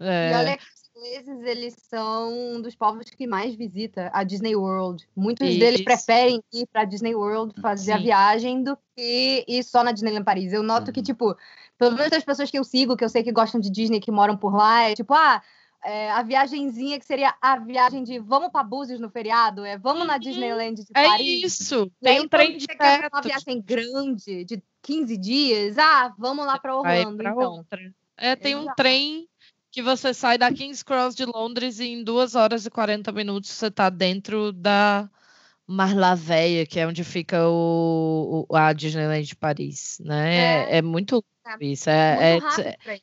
Speaker 3: E
Speaker 2: É,
Speaker 3: olha que os ingleses, eles são um dos povos que mais visita a Disney World. Muitos deles
Speaker 2: Isso.
Speaker 3: preferem ir para Disney World fazer a
Speaker 2: Sim.
Speaker 3: viagem do que ir só na Disneyland Paris. Eu noto que,
Speaker 4: Uhum.
Speaker 3: tipo, pelo menos as pessoas que eu sigo, que eu sei que gostam de Disney, que moram por lá, é tipo, ah, é, a viagenzinha que seria a viagem de vamos para Búzios no feriado, é vamos na Disneyland de
Speaker 2: é
Speaker 3: Paris.
Speaker 2: isso.
Speaker 3: E aí,
Speaker 2: Tem um trem de
Speaker 3: quer uma viagem grande, de 15 dias, ah, vamos lá para Orlando,
Speaker 2: pra
Speaker 3: então.
Speaker 2: outra. É, tem um
Speaker 3: Exato.
Speaker 2: trem que você sai da King's Cross de Londres e em 2 horas e 40 minutos você tá dentro da Marlaveia, que é onde fica o, o- a Disneyland de Paris, né? É, é muito
Speaker 3: É
Speaker 2: isso. É,
Speaker 3: Muito
Speaker 2: é,
Speaker 3: rápido.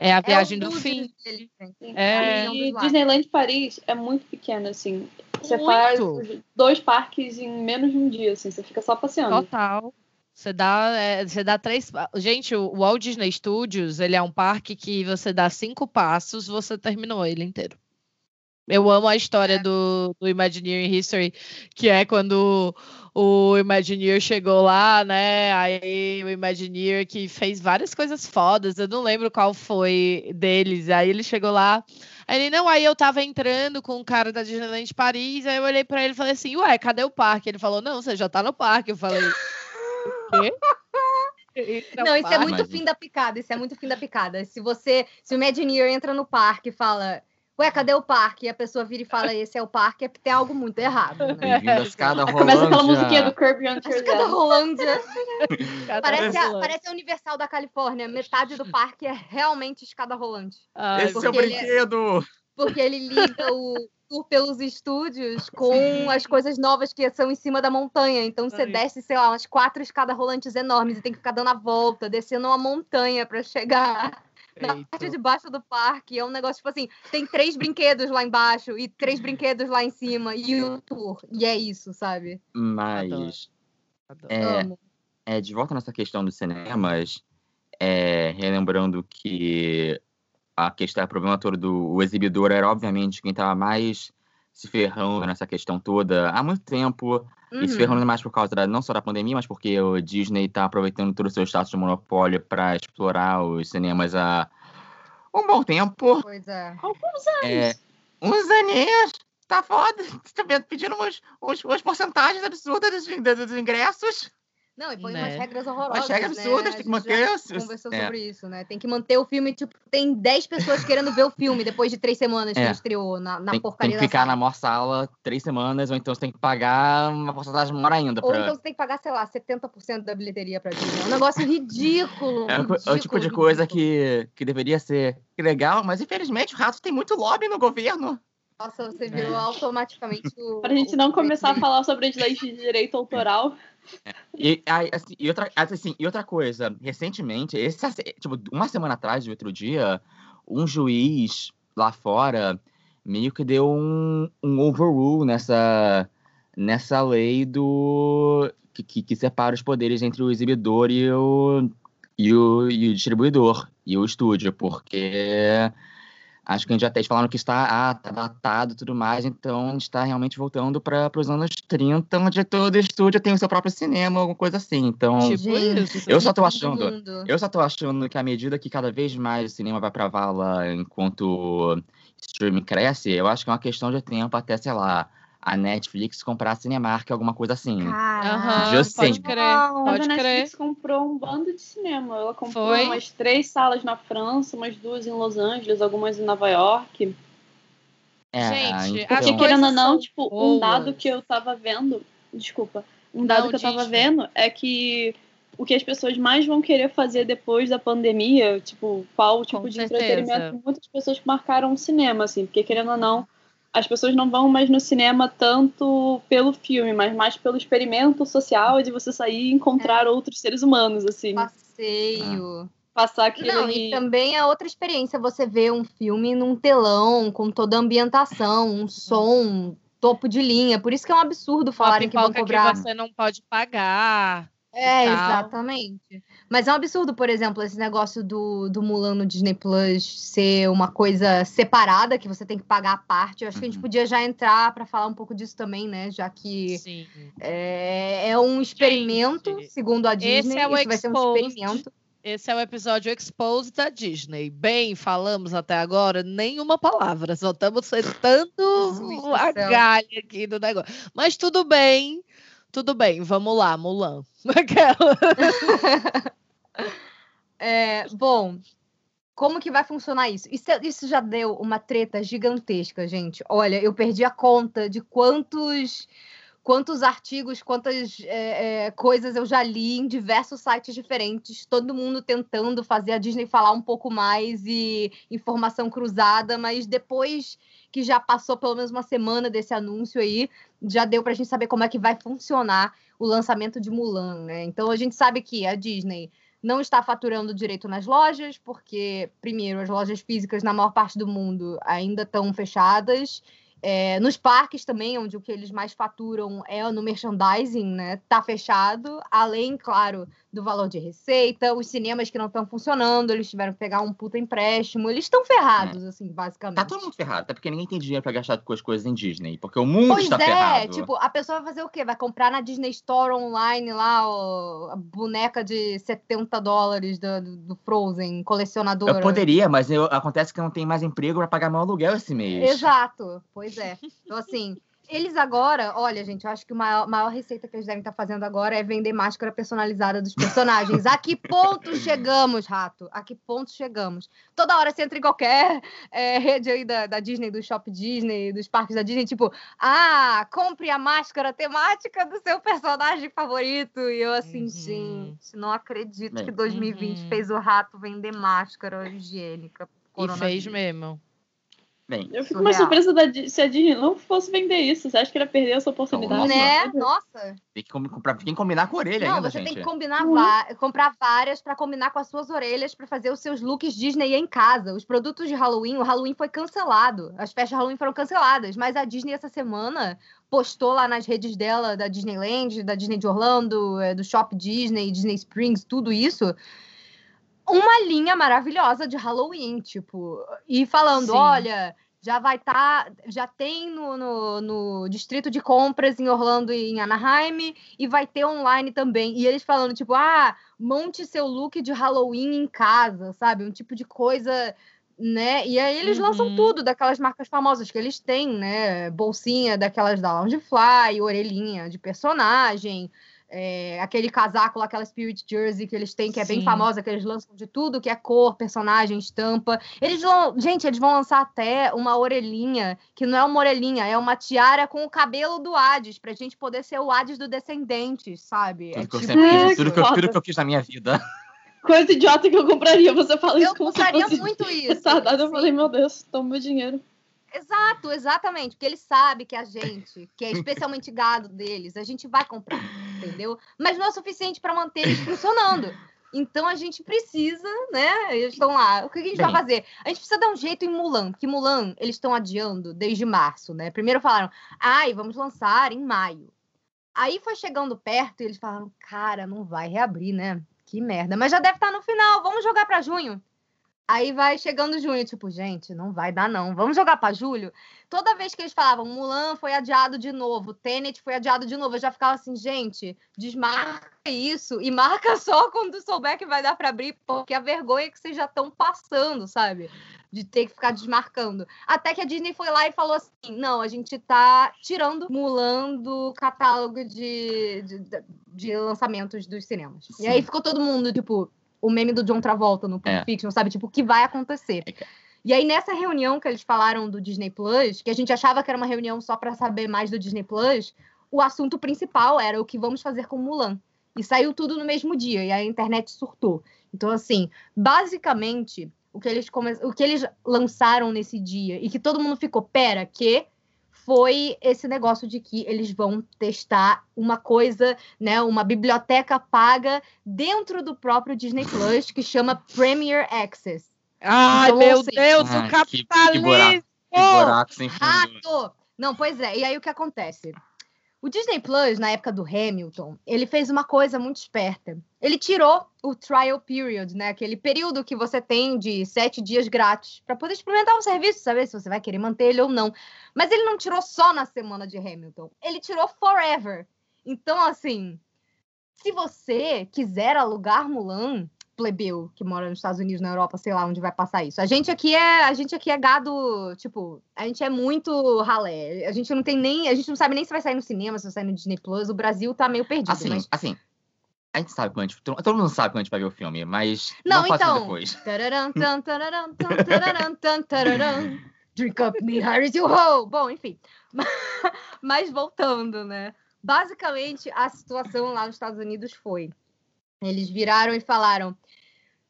Speaker 2: É a
Speaker 3: É
Speaker 2: viagem
Speaker 3: o
Speaker 2: do fim.
Speaker 3: Fran.
Speaker 2: É.
Speaker 5: E. Disneyland Paris é muito pequeno, assim. Você
Speaker 2: Muito.
Speaker 5: faz dois parques em menos de um dia, assim. Você fica só passeando.
Speaker 2: Total. Você dá, é, você dá três. Gente, o Walt Disney Studios, ele é um parque que você dá cinco passos, você terminou ele inteiro. Eu amo a história
Speaker 3: É.
Speaker 2: do, do Imagineering History, que é quando o Imagineer chegou lá, né? Aí o Imagineer que fez várias coisas fodas, eu não lembro qual foi deles. Aí ele chegou lá, aí ele, não, aí eu tava entrando com o cara da Disneyland Paris, aí eu olhei pra ele e falei assim, ué, cadê o parque? Ele falou, não, você já tá no parque. Eu falei, o quê? Esse é o
Speaker 3: Não, isso é muito
Speaker 4: Imagina.
Speaker 3: fim da picada. Isso é muito fim da picada. Se você, se o Imagineer entra no parque e fala, ué, cadê o parque? E a pessoa vira e fala, esse é o parque, é porque tem algo muito errado. Né?
Speaker 5: Aí começa aquela musiquinha do Kirby on
Speaker 3: A escada. Rolândia. Parece a, parece a Universal da Califórnia. Metade do parque é realmente escada rolante.
Speaker 2: Ai,
Speaker 4: Esse é o
Speaker 3: é-
Speaker 4: brinquedo!
Speaker 3: Porque ele liga o tour pelos estúdios com as coisas novas que são em cima da montanha. Então você
Speaker 2: Ai.
Speaker 3: desce, sei lá, umas quatro escadas rolantes enormes e tem que ficar dando a volta, descendo uma montanha para chegar na parte de baixo do parque. É um negócio tipo assim: tem três brinquedos lá embaixo e três brinquedos lá em cima e o tour. E é isso, sabe?
Speaker 4: Mas,
Speaker 2: Adoro.
Speaker 4: é,
Speaker 3: Amo.
Speaker 4: é, de volta nessa questão dos cinemas, é, relembrando que a questão, o problema todo do o exibidor era, obviamente, quem estava mais se ferrando nessa questão toda há muito tempo. E se
Speaker 3: Uhum.
Speaker 4: ferrando mais por causa da- não só da pandemia, mas porque o Disney está aproveitando todo o seu status de monopólio para explorar os cinemas há um bom tempo.
Speaker 3: Pois é.
Speaker 4: É, uns aninhos, tá foda. Tá vendo? pedindo uns, uns, umas porcentagens absurdas dos, dos- dos ingressos.
Speaker 3: Não, e põe
Speaker 2: Né?
Speaker 3: umas regras horrorosas.
Speaker 4: Umas regras
Speaker 3: né?
Speaker 4: absurdas,
Speaker 3: A
Speaker 4: tem que
Speaker 3: gente
Speaker 4: manter.
Speaker 3: conversou
Speaker 4: é.
Speaker 3: sobre isso, né? Tem que manter o filme, tipo, tem 10 pessoas querendo ver o filme depois de três semanas que
Speaker 4: É.
Speaker 3: estreou na, na
Speaker 4: tem, tem
Speaker 3: porcaria
Speaker 4: que
Speaker 3: da
Speaker 4: ficar
Speaker 3: sala.
Speaker 4: na maior sala três semanas, ou então você tem que pagar uma porcentagem maior ainda.
Speaker 3: Ou
Speaker 4: Pra...
Speaker 3: então você tem que pagar, sei lá, 70% da bilheteria pra Disney. É um negócio ridículo.
Speaker 4: É, o- é o
Speaker 3: ridículo,
Speaker 4: tipo de coisa
Speaker 3: ridículo.
Speaker 4: que, que deveria ser legal, mas infelizmente o rato tem muito lobby no governo.
Speaker 3: Nossa, você virou automaticamente o.
Speaker 5: Pra gente não
Speaker 3: o
Speaker 5: começar a falar sobre as leis de direito autoral.
Speaker 4: E, assim, e, outra, assim, e outra coisa, recentemente, esse, tipo, uma semana atrás, de outro dia, um juiz lá fora meio que deu um, um overrule nessa, nessa lei do que, que, que separa os poderes entre o exibidor e o, e o, e o distribuidor e o estúdio, porque acho que a gente já até falaram que está ah, tá datado e tudo mais, então a gente está realmente voltando para os anos 30, onde todo estúdio tem o seu próprio cinema, alguma coisa assim. Então,
Speaker 2: Tipo isso.
Speaker 4: eu só tô
Speaker 3: Todo
Speaker 4: achando,
Speaker 3: mundo.
Speaker 4: eu só tô achando que à medida que cada vez mais o cinema vai pra vala enquanto o streaming cresce, eu acho que é uma questão de tempo até, sei lá, a Netflix comprar a Cinemark, alguma coisa assim.
Speaker 2: Aham,
Speaker 4: Just
Speaker 2: pode
Speaker 4: saying.
Speaker 2: crer, pode
Speaker 5: a
Speaker 2: crer.
Speaker 5: Netflix comprou um bando de cinema. Ela comprou
Speaker 2: Foi?
Speaker 5: umas três salas na França, umas duas em Los Angeles, algumas em Nova York.
Speaker 4: É,
Speaker 2: Gente,
Speaker 4: então,
Speaker 5: Porque, querendo ou não, tipo, um
Speaker 2: boas.
Speaker 5: dado que eu tava vendo. Desculpa. Um dado
Speaker 2: Não,
Speaker 5: que eu tava
Speaker 2: diz.
Speaker 5: vendo é que o que as pessoas mais vão querer fazer depois da pandemia, tipo, qual tipo
Speaker 2: Com
Speaker 5: de
Speaker 2: certeza.
Speaker 5: entretenimento, muitas pessoas marcaram o cinema, assim, porque querendo ou não, as pessoas não vão mais no cinema tanto pelo filme, mas mais pelo experimento social de você sair e encontrar outros seres humanos, assim.
Speaker 3: Passeio.
Speaker 5: Passar aquele.
Speaker 3: Não, e também é outra experiência você ver um filme num telão, com toda a ambientação, um som, topo de linha. Por isso que é um absurdo falarem que vão cobrar.
Speaker 2: que você não pode pagar.
Speaker 3: É, exatamente. Mas é um absurdo, por exemplo, esse negócio do, do Mulan no Disney Plus ser uma coisa separada, que você tem que pagar a parte. Eu acho que a gente
Speaker 4: Uhum.
Speaker 3: podia já entrar para falar um pouco disso também, né? Já que é, é um experimento,
Speaker 2: Gente,
Speaker 3: segundo a Disney.
Speaker 2: é o
Speaker 3: isso vai ser um experimento.
Speaker 2: Esse é o episódio Exposed da Disney. Bem, falamos até agora nenhuma palavra, só estamos sentando a galha aqui do negócio. Mas tudo bem, tudo bem, vamos lá, Mulan. Aquela.
Speaker 3: É, bom, como que vai funcionar isso? isso? Isso já deu uma treta gigantesca, gente. Olha, eu perdi a conta de quantos quantos artigos, quantas é, é, coisas eu já li em diversos sites diferentes, todo mundo tentando fazer a Disney falar um pouco mais e informação cruzada, mas depois que já passou pelo menos uma semana desse anúncio aí, já deu pra gente saber como é que vai funcionar o lançamento de Mulan, né? Então a gente sabe que a Disney não está faturando direito nas lojas, porque, primeiro, as lojas físicas na maior parte do mundo ainda estão fechadas. É, nos parques também, onde o que eles mais faturam é no merchandising, né? Tá fechado, além, claro, do valor de receita, os cinemas que não estão funcionando, eles tiveram que pegar um puta empréstimo, eles estão ferrados, assim, basicamente.
Speaker 4: Tá todo mundo ferrado, até porque ninguém tem dinheiro pra gastar com as coisas em Disney, porque o mundo
Speaker 3: Pois
Speaker 4: está
Speaker 3: é,
Speaker 4: ferrado.
Speaker 3: tipo, a pessoa vai fazer o quê? Vai comprar na Disney Store online lá ó, a boneca de 70 dólares do, do- Frozen, colecionadora.
Speaker 4: Eu poderia, mas eu- acontece que eu não tenho mais emprego pra pagar meu aluguel esse mês.
Speaker 3: Exato, pois é. Então, assim, eles agora, olha, gente, eu acho que a maior, maior receita que eles devem estar fazendo agora é vender máscara personalizada dos personagens. A que ponto chegamos, rato? A que ponto chegamos? Toda hora você entra em qualquer é, rede aí da, da Disney, do Shop Disney, dos parques da Disney, tipo, ah, compre a máscara temática do seu personagem favorito. E eu assim,
Speaker 2: Uhum.
Speaker 3: gente, não acredito
Speaker 4: Bem.
Speaker 3: que 2020
Speaker 2: Uhum.
Speaker 3: fez o rato vender máscara higiênica.
Speaker 2: E fez mesmo.
Speaker 4: Bem,
Speaker 5: Eu fico mais surpresa se a Disney não fosse vender isso. Você acha que ele ia perder essa oportunidade?
Speaker 4: Nossa.
Speaker 3: Né? Nossa.
Speaker 4: tem que, com- comprar, tem que combinar com a orelha
Speaker 3: Não,
Speaker 4: ainda,
Speaker 3: você
Speaker 4: gente.
Speaker 3: tem que combinar
Speaker 5: Uhum.
Speaker 3: comprar várias pra combinar com as suas orelhas pra fazer os seus looks Disney em casa. Os produtos de Halloween, o Halloween foi cancelado. As festas de Halloween foram canceladas, mas a Disney essa semana postou lá nas redes dela da Disneyland, da Disney de Orlando, eh, do Shop Disney, Disney Springs, tudo isso. Uma linha maravilhosa de Halloween, tipo, e falando,
Speaker 2: Sim.
Speaker 3: olha, já vai estar, já tem no, no, no distrito de compras em Orlando e em Anaheim, e vai ter online também. E eles falando, tipo, ah, monte seu look de Halloween em casa, sabe? Um tipo de coisa, né? E aí eles lançam
Speaker 2: Uhum.
Speaker 3: tudo daquelas marcas famosas que eles têm, né? Bolsinha daquelas da Loungefly, orelhinha de personagem. É, aquele casaco lá, aquela Spirit Jersey que eles têm, que é bem
Speaker 2: Sim.
Speaker 3: famosa, que eles lançam de tudo, que é cor, personagem, estampa. Eles vão, gente, eles vão lançar até uma orelhinha, que não é uma orelhinha, é uma tiara com o cabelo do Hades, pra gente poder ser o Hades do Descendentes, sabe?
Speaker 4: Tudo,
Speaker 3: é
Speaker 4: que eu
Speaker 3: tipo
Speaker 4: sempre
Speaker 5: isso.
Speaker 4: quis, tudo, que eu, que eu quis na minha vida.
Speaker 5: Coisa idiota que eu compraria. Você fala
Speaker 3: Eu
Speaker 5: isso
Speaker 3: usaria
Speaker 5: fosse
Speaker 3: muito isso.
Speaker 5: retardado. Eu falei, meu Deus, toma meu dinheiro.
Speaker 3: Exato, exatamente, porque ele sabe que a gente, que é especialmente gado deles, a gente vai comprar, entendeu? Mas não é suficiente para manter eles funcionando. Então a gente precisa, né? Eles estão lá. O que a gente
Speaker 4: Bem.
Speaker 3: vai fazer? A gente precisa dar um jeito em Mulan, porque Mulan eles estão adiando desde março, né? Primeiro falaram, ai, vamos lançar em maio. Aí foi chegando perto e eles falaram, cara, não vai reabrir, né? Que merda. Mas já deve estar no final, vamos jogar para junho. Aí vai chegando junho, tipo, gente, não vai dar não. Vamos jogar para julho? Toda vez que eles falavam, Mulan foi adiado de novo, Tenet foi adiado de novo, eu já ficava assim, gente, desmarca isso e marca só quando souber que vai dar para abrir, porque a vergonha que vocês já estão passando, sabe? De ter que ficar desmarcando. Até que a Disney foi lá e falou assim: não, a gente tá tirando Mulan do catálogo de, de, de lançamentos dos cinemas. E
Speaker 4: Sim.
Speaker 3: aí ficou todo mundo, tipo, o meme do John Travolta no Pulp
Speaker 4: É.
Speaker 3: Fiction, sabe? Tipo, o que vai acontecer?
Speaker 4: É que-
Speaker 3: E aí, nessa reunião que eles falaram do Disney Plus, que a gente achava que era uma reunião só para saber mais do Disney Plus, o assunto principal era o que vamos fazer com Mulan. E saiu tudo no mesmo dia, e a internet surtou. Então, assim, basicamente, o que eles, come... o que eles lançaram nesse dia, e que todo mundo ficou, pera, que foi esse negócio de que eles vão testar uma coisa, né, uma biblioteca paga dentro do próprio Disney Plus, que chama Premier Access.
Speaker 2: Ai,
Speaker 3: Então,
Speaker 2: meu
Speaker 3: assim,
Speaker 2: Deus, o
Speaker 4: que- que
Speaker 2: capitalismo!
Speaker 4: buraco. Que buraco sem fundo.
Speaker 3: Rato! Não, pois é. E aí o que acontece? O Disney Plus, na época do Hamilton, ele fez uma coisa muito esperta. Ele tirou o trial period, né? Aquele período que você tem de sete dias grátis para poder experimentar o serviço, saber se você vai querer manter ele ou não. Mas ele não tirou só na semana de Hamilton. Ele tirou forever. Então, assim, se você quiser alugar Mulan, plebeu que mora nos Estados Unidos, na Europa, sei lá onde vai passar isso. A gente aqui é, a gente aqui é gado, tipo, a gente é muito ralé. A gente não tem nem, a gente não sabe nem se vai sair no cinema, se vai sair no Disney Plus. O Brasil tá meio perdido,
Speaker 4: Assim,
Speaker 3: mas
Speaker 4: assim, a gente sabe quando a gente, todo mundo sabe quando a gente vai ver o filme, mas
Speaker 3: Não,
Speaker 4: não,
Speaker 3: então.
Speaker 4: depois.
Speaker 3: Tararam, tan, tararam, tan, tararam, tan, tararam. Drink up me, Harris you ho! Bom, enfim. Mas voltando, né? Basicamente, a situação lá nos Estados Unidos foi: eles viraram e falaram: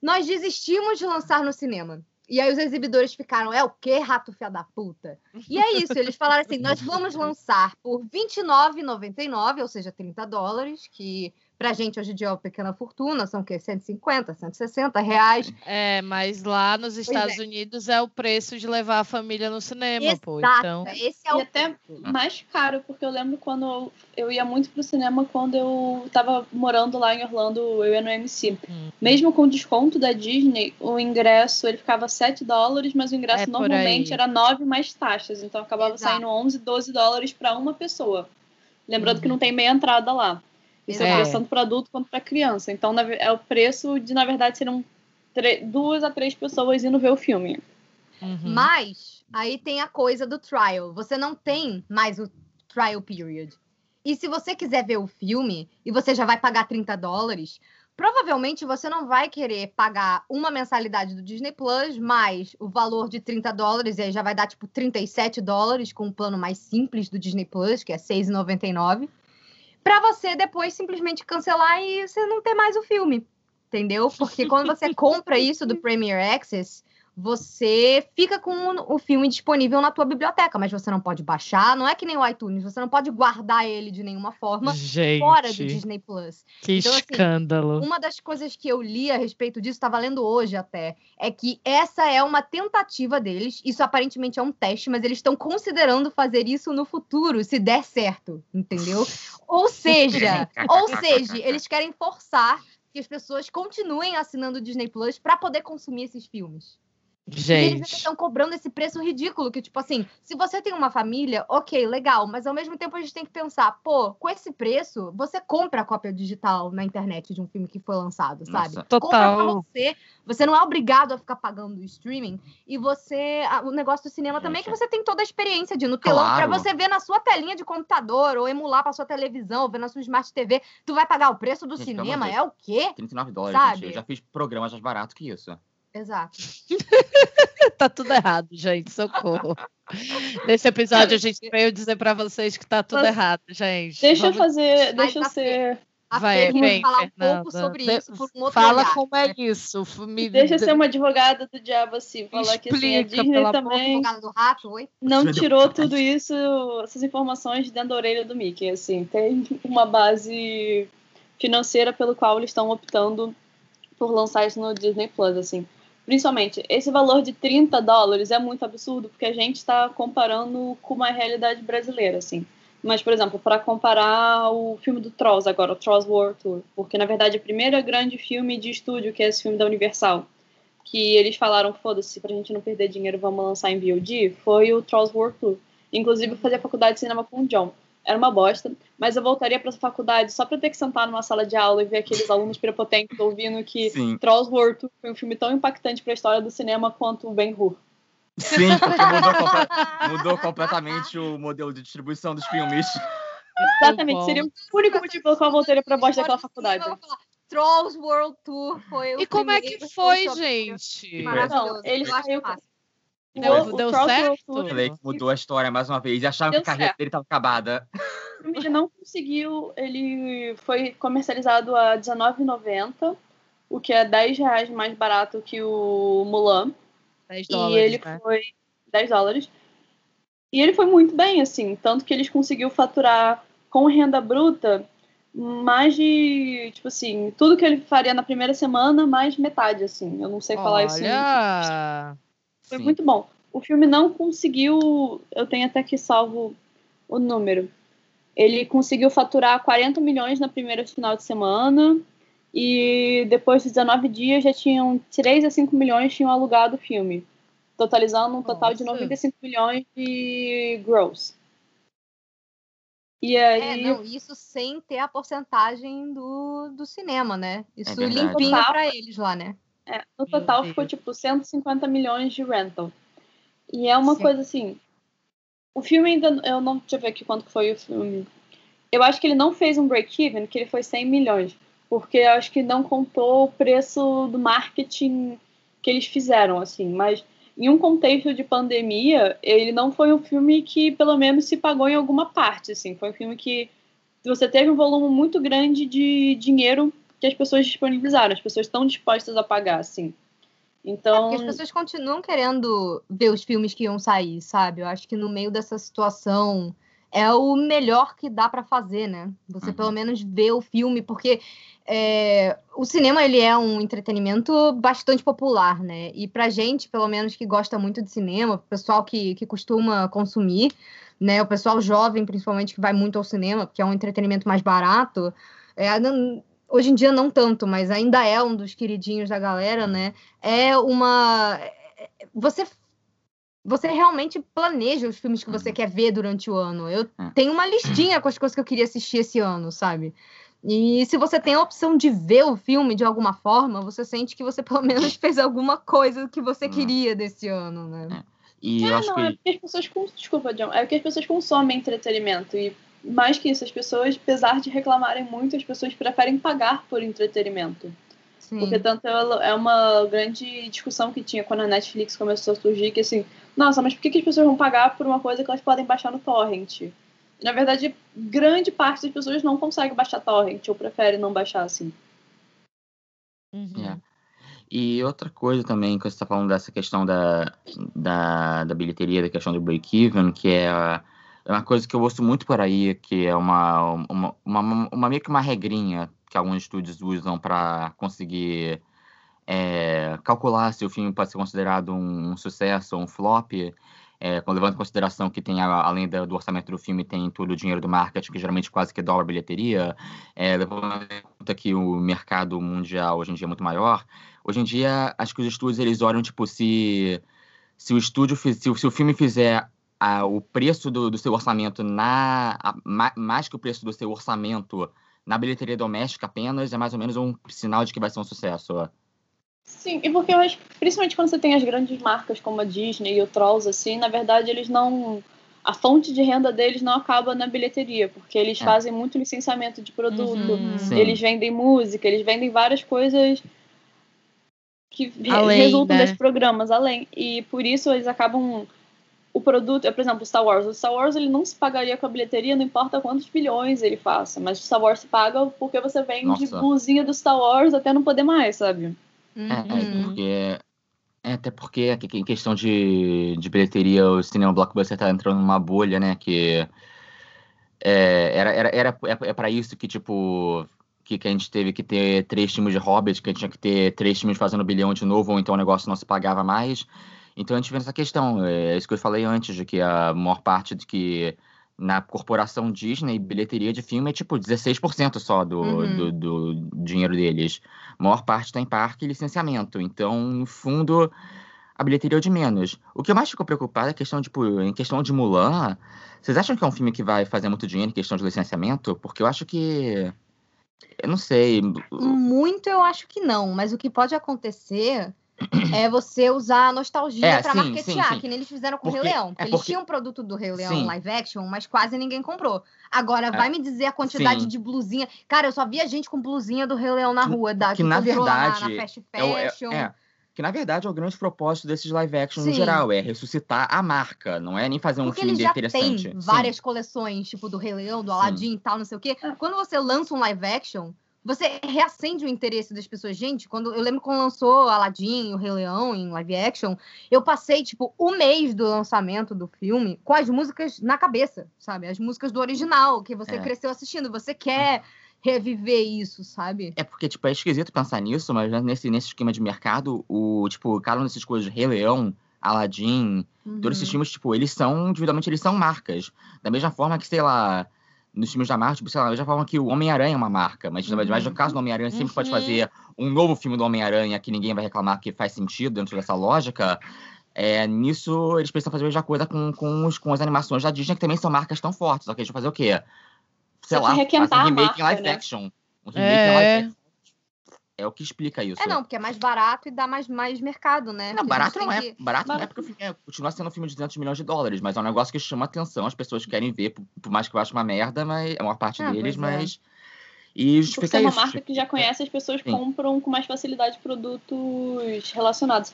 Speaker 3: Nós desistimos de lançar no cinema. E aí os exibidores ficaram: É o quê, rato fia da puta? E é isso, eles falaram assim: Nós vamos lançar por R$29,99, ou seja, 30 dólares, que pra gente hoje em dia é uma pequena fortuna, são o quê? 150, 160 reais.
Speaker 2: É, mas lá nos Estados Unidos é o preço de levar a família no cinema, pô.
Speaker 3: Exato,
Speaker 2: Então,
Speaker 3: esse é
Speaker 5: E
Speaker 3: o
Speaker 5: até mais caro, porque eu lembro quando eu, ia muito pro cinema quando eu tava morando lá em Orlando, eu ia no MC.
Speaker 2: Hum.
Speaker 5: Mesmo com o desconto da Disney, o ingresso ele ficava 7 dólares, mas o ingresso
Speaker 2: É
Speaker 5: normalmente era 9 mais taxas. Então acabava
Speaker 3: Exato.
Speaker 5: saindo 11, 12 dólares para uma pessoa. Lembrando
Speaker 2: Uhum.
Speaker 5: que não tem meia entrada lá. Isso é preço tanto para adulto quanto para criança. Então na é o preço de, na verdade, seriam tre- duas a três pessoas indo ver o filme.
Speaker 2: uhum.
Speaker 3: Mas aí tem a coisa do trial. Você não tem mais o trial period. E se você quiser ver o filme e você já vai pagar 30 dólares, provavelmente você não vai querer pagar uma mensalidade do Disney Plus mais o valor de 30 dólares, e aí já vai dar tipo 37 dólares com o plano mais simples do Disney Plus, que é 6,99, para você depois simplesmente cancelar e você não ter mais o filme. Entendeu? Porque quando você compra isso do Premier Access, você fica com o filme disponível na tua biblioteca, mas você não pode baixar, não é que nem o iTunes, você não pode guardar ele de nenhuma forma
Speaker 2: Gente,
Speaker 3: fora do Disney Plus.
Speaker 2: que
Speaker 3: Então, assim,
Speaker 2: escândalo.
Speaker 3: Uma das coisas que eu li a respeito disso, estava lendo hoje até, é que essa é uma tentativa deles. Isso aparentemente é um teste, mas eles estão considerando fazer isso no futuro, se der certo, entendeu? Ou seja, ou seja, eles querem forçar que as pessoas continuem assinando o Disney Plus para poder consumir esses filmes. E eles
Speaker 2: Gente,
Speaker 3: estão cobrando esse preço ridículo, que, tipo assim, se você tem uma família, ok, legal, mas ao mesmo tempo a gente tem que pensar, pô, com esse preço, você compra a cópia digital na internet de um filme que foi lançado, sabe?
Speaker 4: Nossa.
Speaker 3: Compra pra
Speaker 2: total.
Speaker 3: você, você não é obrigado a ficar pagando o streaming, e você, o negócio do cinema também é que
Speaker 4: Gente.
Speaker 3: você tem toda a experiência de ir no telão pra
Speaker 4: Claro.
Speaker 3: você ver na sua telinha de computador, ou emular pra sua televisão, ou ver na sua Smart TV, tu vai pagar o preço do
Speaker 4: Gente,
Speaker 3: cinema, é o quê?
Speaker 4: 39 dólares,
Speaker 3: Sabe?
Speaker 4: gente. Eu já fiz programas mais baratos que isso.
Speaker 3: Exato.
Speaker 2: tá tudo errado, gente. Socorro. Nesse episódio a gente veio dizer pra vocês que tá tudo
Speaker 5: Mas-
Speaker 2: errado, gente.
Speaker 5: Deixa eu
Speaker 2: Vamos-
Speaker 5: fazer.
Speaker 3: Vai
Speaker 5: Deixa eu
Speaker 3: pra
Speaker 5: ser.
Speaker 3: A
Speaker 2: Vai, vem,
Speaker 3: falar um
Speaker 2: Fernanda.
Speaker 3: pouco sobre isso por um outro
Speaker 2: Fala
Speaker 3: olhar.
Speaker 2: como é isso. f- Me...
Speaker 5: Deixa eu ser uma advogada do diabo assim, falar que assim, a
Speaker 2: Explica,
Speaker 5: Disney também
Speaker 3: rato, oi?
Speaker 5: não tirou tudo isso, essas informações de dentro da orelha do Mickey, assim, tem uma base financeira pelo qual eles estão optando por lançar isso no Disney Plus, assim. Principalmente, esse valor de 30 dólares é muito absurdo, porque a gente está comparando com uma realidade brasileira, assim. Mas, por exemplo, para comparar o filme do Trolls agora, o Trolls World Tour, porque na verdade o primeiro grande filme de estúdio, que é esse filme da Universal, que eles falaram, foda-se, pra gente não perder dinheiro, vamos lançar em VOD, foi o Trolls World Tour. Inclusive, eu fazia faculdade de cinema com o John. Era uma bosta, mas eu voltaria para essa faculdade só para ter que sentar numa sala de aula e ver aqueles alunos prepotentes ouvindo que
Speaker 4: Sim.
Speaker 5: Trolls World Tour foi um filme tão impactante para a história do cinema quanto o Ben-Hur.
Speaker 4: Sim, porque mudou, mudou completamente o modelo de distribuição dos filmes.
Speaker 5: Exatamente, seria o único motivo pelo qual eu voltaria para a bosta daquela faculdade.
Speaker 3: Trolls World Tour foi o
Speaker 2: E como é que foi, gente?
Speaker 3: Maravilhoso.
Speaker 5: Não, ele
Speaker 3: eu acho
Speaker 5: saiu-
Speaker 3: massa.
Speaker 5: O-
Speaker 2: Deu-
Speaker 5: o
Speaker 2: deu
Speaker 5: Trolls
Speaker 2: certo?
Speaker 4: Falei que mudou a história mais uma vez. E achavam
Speaker 5: Deu
Speaker 4: que a carreira
Speaker 5: certo.
Speaker 4: dele estava acabada.
Speaker 5: O filme ele não conseguiu, ele foi comercializado a R$19,90, o que é 10 reais mais barato que o Mulan.
Speaker 2: 10
Speaker 5: e
Speaker 2: dólares,
Speaker 5: ele
Speaker 2: né?
Speaker 5: foi 10 dólares. E ele foi muito bem, assim, tanto que eles conseguiu faturar com renda bruta mais de, tipo assim, tudo que ele faria na primeira semana, mais metade, assim. Eu não sei falar isso. em-
Speaker 2: Olha!
Speaker 5: Foi
Speaker 4: Sim.
Speaker 5: muito bom. O filme não conseguiu. Eu tenho até que salvo o número. Ele conseguiu faturar 40 milhões na primeira final de semana. E depois de 19 dias já tinham 3 a 5 milhões tinham alugado o filme. Totalizando um total de
Speaker 2: Nossa.
Speaker 5: 95 milhões de gross. E
Speaker 3: É,
Speaker 5: aí.
Speaker 3: não, isso sem ter a porcentagem do, do cinema, né? Isso
Speaker 4: verdade.
Speaker 3: limpinho pra eles lá, né?
Speaker 5: É, no total ficou tipo 150 milhões de rental. E é uma
Speaker 3: Sim.
Speaker 5: coisa assim. O filme ainda. Eu não. Deixa eu ver aqui quanto foi o filme. Eu acho que ele não fez um break-even, que ele foi 100 milhões. Porque eu acho que não contou o preço do marketing que eles fizeram, assim. Mas em um contexto de pandemia, ele não foi um filme que pelo menos se pagou em alguma parte, assim. Foi um filme que você teve um volume muito grande de dinheiro que as pessoas disponibilizaram. As pessoas estão dispostas a pagar, assim. Então,
Speaker 3: Porque as pessoas continuam querendo ver os filmes que iam sair, sabe? Eu acho que no meio dessa situação é o melhor que dá pra fazer, né? Você
Speaker 4: Uhum.
Speaker 3: pelo menos vê o filme, porque é, o cinema ele é um entretenimento bastante popular, né? E pra gente, pelo menos que gosta muito de cinema, o pessoal que, que costuma consumir, né? O pessoal jovem, principalmente, que vai muito ao cinema, porque é um entretenimento mais barato. é, não- hoje em dia não tanto, mas ainda é um dos queridinhos da galera, né? É uma. Você você realmente planeja os filmes que você
Speaker 4: Uhum.
Speaker 3: quer ver durante o ano. Eu
Speaker 4: É.
Speaker 3: tenho uma listinha com as coisas que eu queria assistir esse ano, sabe? E se você tem a opção de ver o filme de alguma forma, você sente que você pelo menos fez alguma coisa que você
Speaker 4: Uhum.
Speaker 3: queria desse ano, né?
Speaker 4: E eu
Speaker 5: Ah,
Speaker 4: acho
Speaker 5: não,
Speaker 4: que.
Speaker 5: é porque as pessoas. Desculpa, John. É porque as pessoas consomem entretenimento. E mais que isso, as pessoas, apesar de reclamarem muito, as pessoas preferem pagar por entretenimento.
Speaker 3: Sim.
Speaker 5: Porque tanto é é uma grande discussão que tinha quando a Netflix começou a surgir, que assim, nossa, mas por que, que as pessoas vão pagar por uma coisa que elas podem baixar no torrent? Na verdade, grande parte das pessoas não consegue baixar torrent, ou prefere não baixar assim.
Speaker 2: Uhum.
Speaker 4: É. E outra coisa também, que você está falando dessa questão da, da, da bilheteria, da questão do break-even, que é, a- é uma coisa que eu ouço muito por aí, que é uma, uma, uma, uma meio que uma regrinha que alguns estúdios usam para conseguir é, calcular se o filme pode ser considerado um, um sucesso ou um flop, é, levando em consideração que tem, além da- do orçamento do filme, tem todo o dinheiro do marketing, que geralmente quase que dobra a bilheteria, é, levando em conta que o mercado mundial hoje em dia é muito maior, hoje em dia acho que os estúdios eles olham, tipo, se, se o estúdio, se, se o filme fizer a- o preço do, do seu orçamento na, a- ma- mais que o preço do seu orçamento na bilheteria doméstica apenas, é mais ou menos um sinal de que vai ser um sucesso.
Speaker 5: Sim, e porque eu acho, principalmente quando você tem as grandes marcas como a Disney e o Trolls, assim, na verdade eles não. A fonte de renda deles não acaba na bilheteria, porque eles
Speaker 4: É.
Speaker 5: fazem muito licenciamento de produto,
Speaker 2: Uhum.
Speaker 5: Eles vendem música, eles vendem várias coisas que
Speaker 2: Além,
Speaker 5: resultam
Speaker 2: né?
Speaker 5: desses programas além. E por isso eles acabam. O produto, é, por exemplo, o Star Wars. O Star Wars ele não se pagaria com a bilheteria, não importa quantos bilhões ele faça, mas o Star Wars se paga porque você vende
Speaker 4: Nossa.
Speaker 5: blusinha do Star Wars até não poder mais, sabe?
Speaker 4: É, é,
Speaker 3: Uhum.
Speaker 4: porque. É, até porque em questão de, de bilheteria, o cinema blockbuster tá entrando numa bolha, né? Que é, era, era, era, é, é para isso que, tipo, que, que a gente teve que ter três times de Hobbit, que a gente tinha que ter três times fazendo bilhão de novo, ou então o negócio não se pagava mais. Então a gente vê essa questão. É isso que eu falei antes, de que a maior parte de que na corporação Disney, bilheteria de filme é tipo 16% só do,
Speaker 3: Uhum.
Speaker 4: do, do dinheiro deles. A maior parte está em parque e licenciamento. Então, no fundo, a bilheteria é o de menos. O que eu mais fico preocupado é a questão, tipo, em questão de Mulan. Vocês acham que é um filme que vai fazer muito dinheiro em questão de licenciamento? Porque eu acho que. Eu não sei.
Speaker 3: Muito eu acho que não, mas o que pode acontecer é você usar a nostalgia
Speaker 4: É,
Speaker 3: pra
Speaker 4: sim,
Speaker 3: marketear,
Speaker 4: sim, sim.
Speaker 3: que nem eles fizeram com o Rei Leão.
Speaker 4: é
Speaker 3: eles
Speaker 4: porque-
Speaker 3: tinham um produto do Rei Leão
Speaker 4: Sim.
Speaker 3: live action, mas quase ninguém comprou. Agora,
Speaker 4: É.
Speaker 3: vai me dizer a quantidade
Speaker 4: Sim.
Speaker 3: de blusinha. Cara, eu só via gente com blusinha do Rei Leão na rua, da,
Speaker 4: que na
Speaker 3: lá na-
Speaker 4: verdade
Speaker 3: na fast
Speaker 4: É, é-
Speaker 3: fashion.
Speaker 4: é, que na verdade é o grande propósito desses live action no
Speaker 3: Sim.
Speaker 4: geral, é ressuscitar a marca, não é nem fazer um
Speaker 3: Porque
Speaker 4: filme
Speaker 3: eles já
Speaker 4: interessante.
Speaker 3: têm
Speaker 4: Sim.
Speaker 3: várias coleções, tipo do Rei Leão, do Aladdin e tal, não sei o quê.
Speaker 5: É.
Speaker 3: Quando você lança um live action, você reacende o interesse das pessoas. Gente, quando eu lembro quando lançou Aladdin e o Rei Leão em live action, eu passei, tipo, o mês do lançamento do filme com as músicas na cabeça, sabe? As músicas do original, que você
Speaker 4: É.
Speaker 3: cresceu assistindo. Você quer reviver isso, sabe?
Speaker 4: É porque, tipo, é esquisito pensar nisso, mas né, nesse, nesse esquema de mercado, o, tipo, cada uma dessas coisas, Rei Leão, Aladdin, todos esses
Speaker 3: Uhum.
Speaker 4: filmes, tipo, eles são, individualmente, eles são marcas. Da mesma forma que, sei lá, nos filmes da Marvel, tipo, sei lá, da mesma forma que o Homem-Aranha é uma marca, mas, mas no caso do Homem-Aranha, sempre pode
Speaker 2: Uhum.
Speaker 4: fazer um novo filme do Homem-Aranha que ninguém vai reclamar que faz sentido dentro dessa lógica. É, nisso, eles precisam fazer a mesma coisa com, com, os, com as animações da Disney, que também são marcas tão fortes. Só que eles vão fazer o quê? Sei
Speaker 5: Só
Speaker 4: lá, fazer um remake em live
Speaker 5: né?
Speaker 4: action. Um remake em live
Speaker 2: É.
Speaker 4: action. É o que explica isso.
Speaker 3: É, não, porque é mais barato e dá mais, mais mercado, né?
Speaker 4: Não,
Speaker 3: Porque a
Speaker 4: barato não é.
Speaker 3: que-
Speaker 4: Barato não é
Speaker 5: Barato.
Speaker 4: porque o filme é- continua sendo um filme de 200 milhões de dólares, mas é um negócio que chama atenção, as pessoas querem ver, por, por mais que eu ache uma merda, mas é uma parte
Speaker 3: Ah,
Speaker 4: deles,
Speaker 3: pois é.
Speaker 4: mas. E
Speaker 5: Por
Speaker 4: justifica
Speaker 5: ser uma
Speaker 4: isso.
Speaker 5: marca
Speaker 4: tipo,
Speaker 5: que já conhece, as pessoas
Speaker 4: Sim.
Speaker 5: compram com mais facilidade produtos relacionados.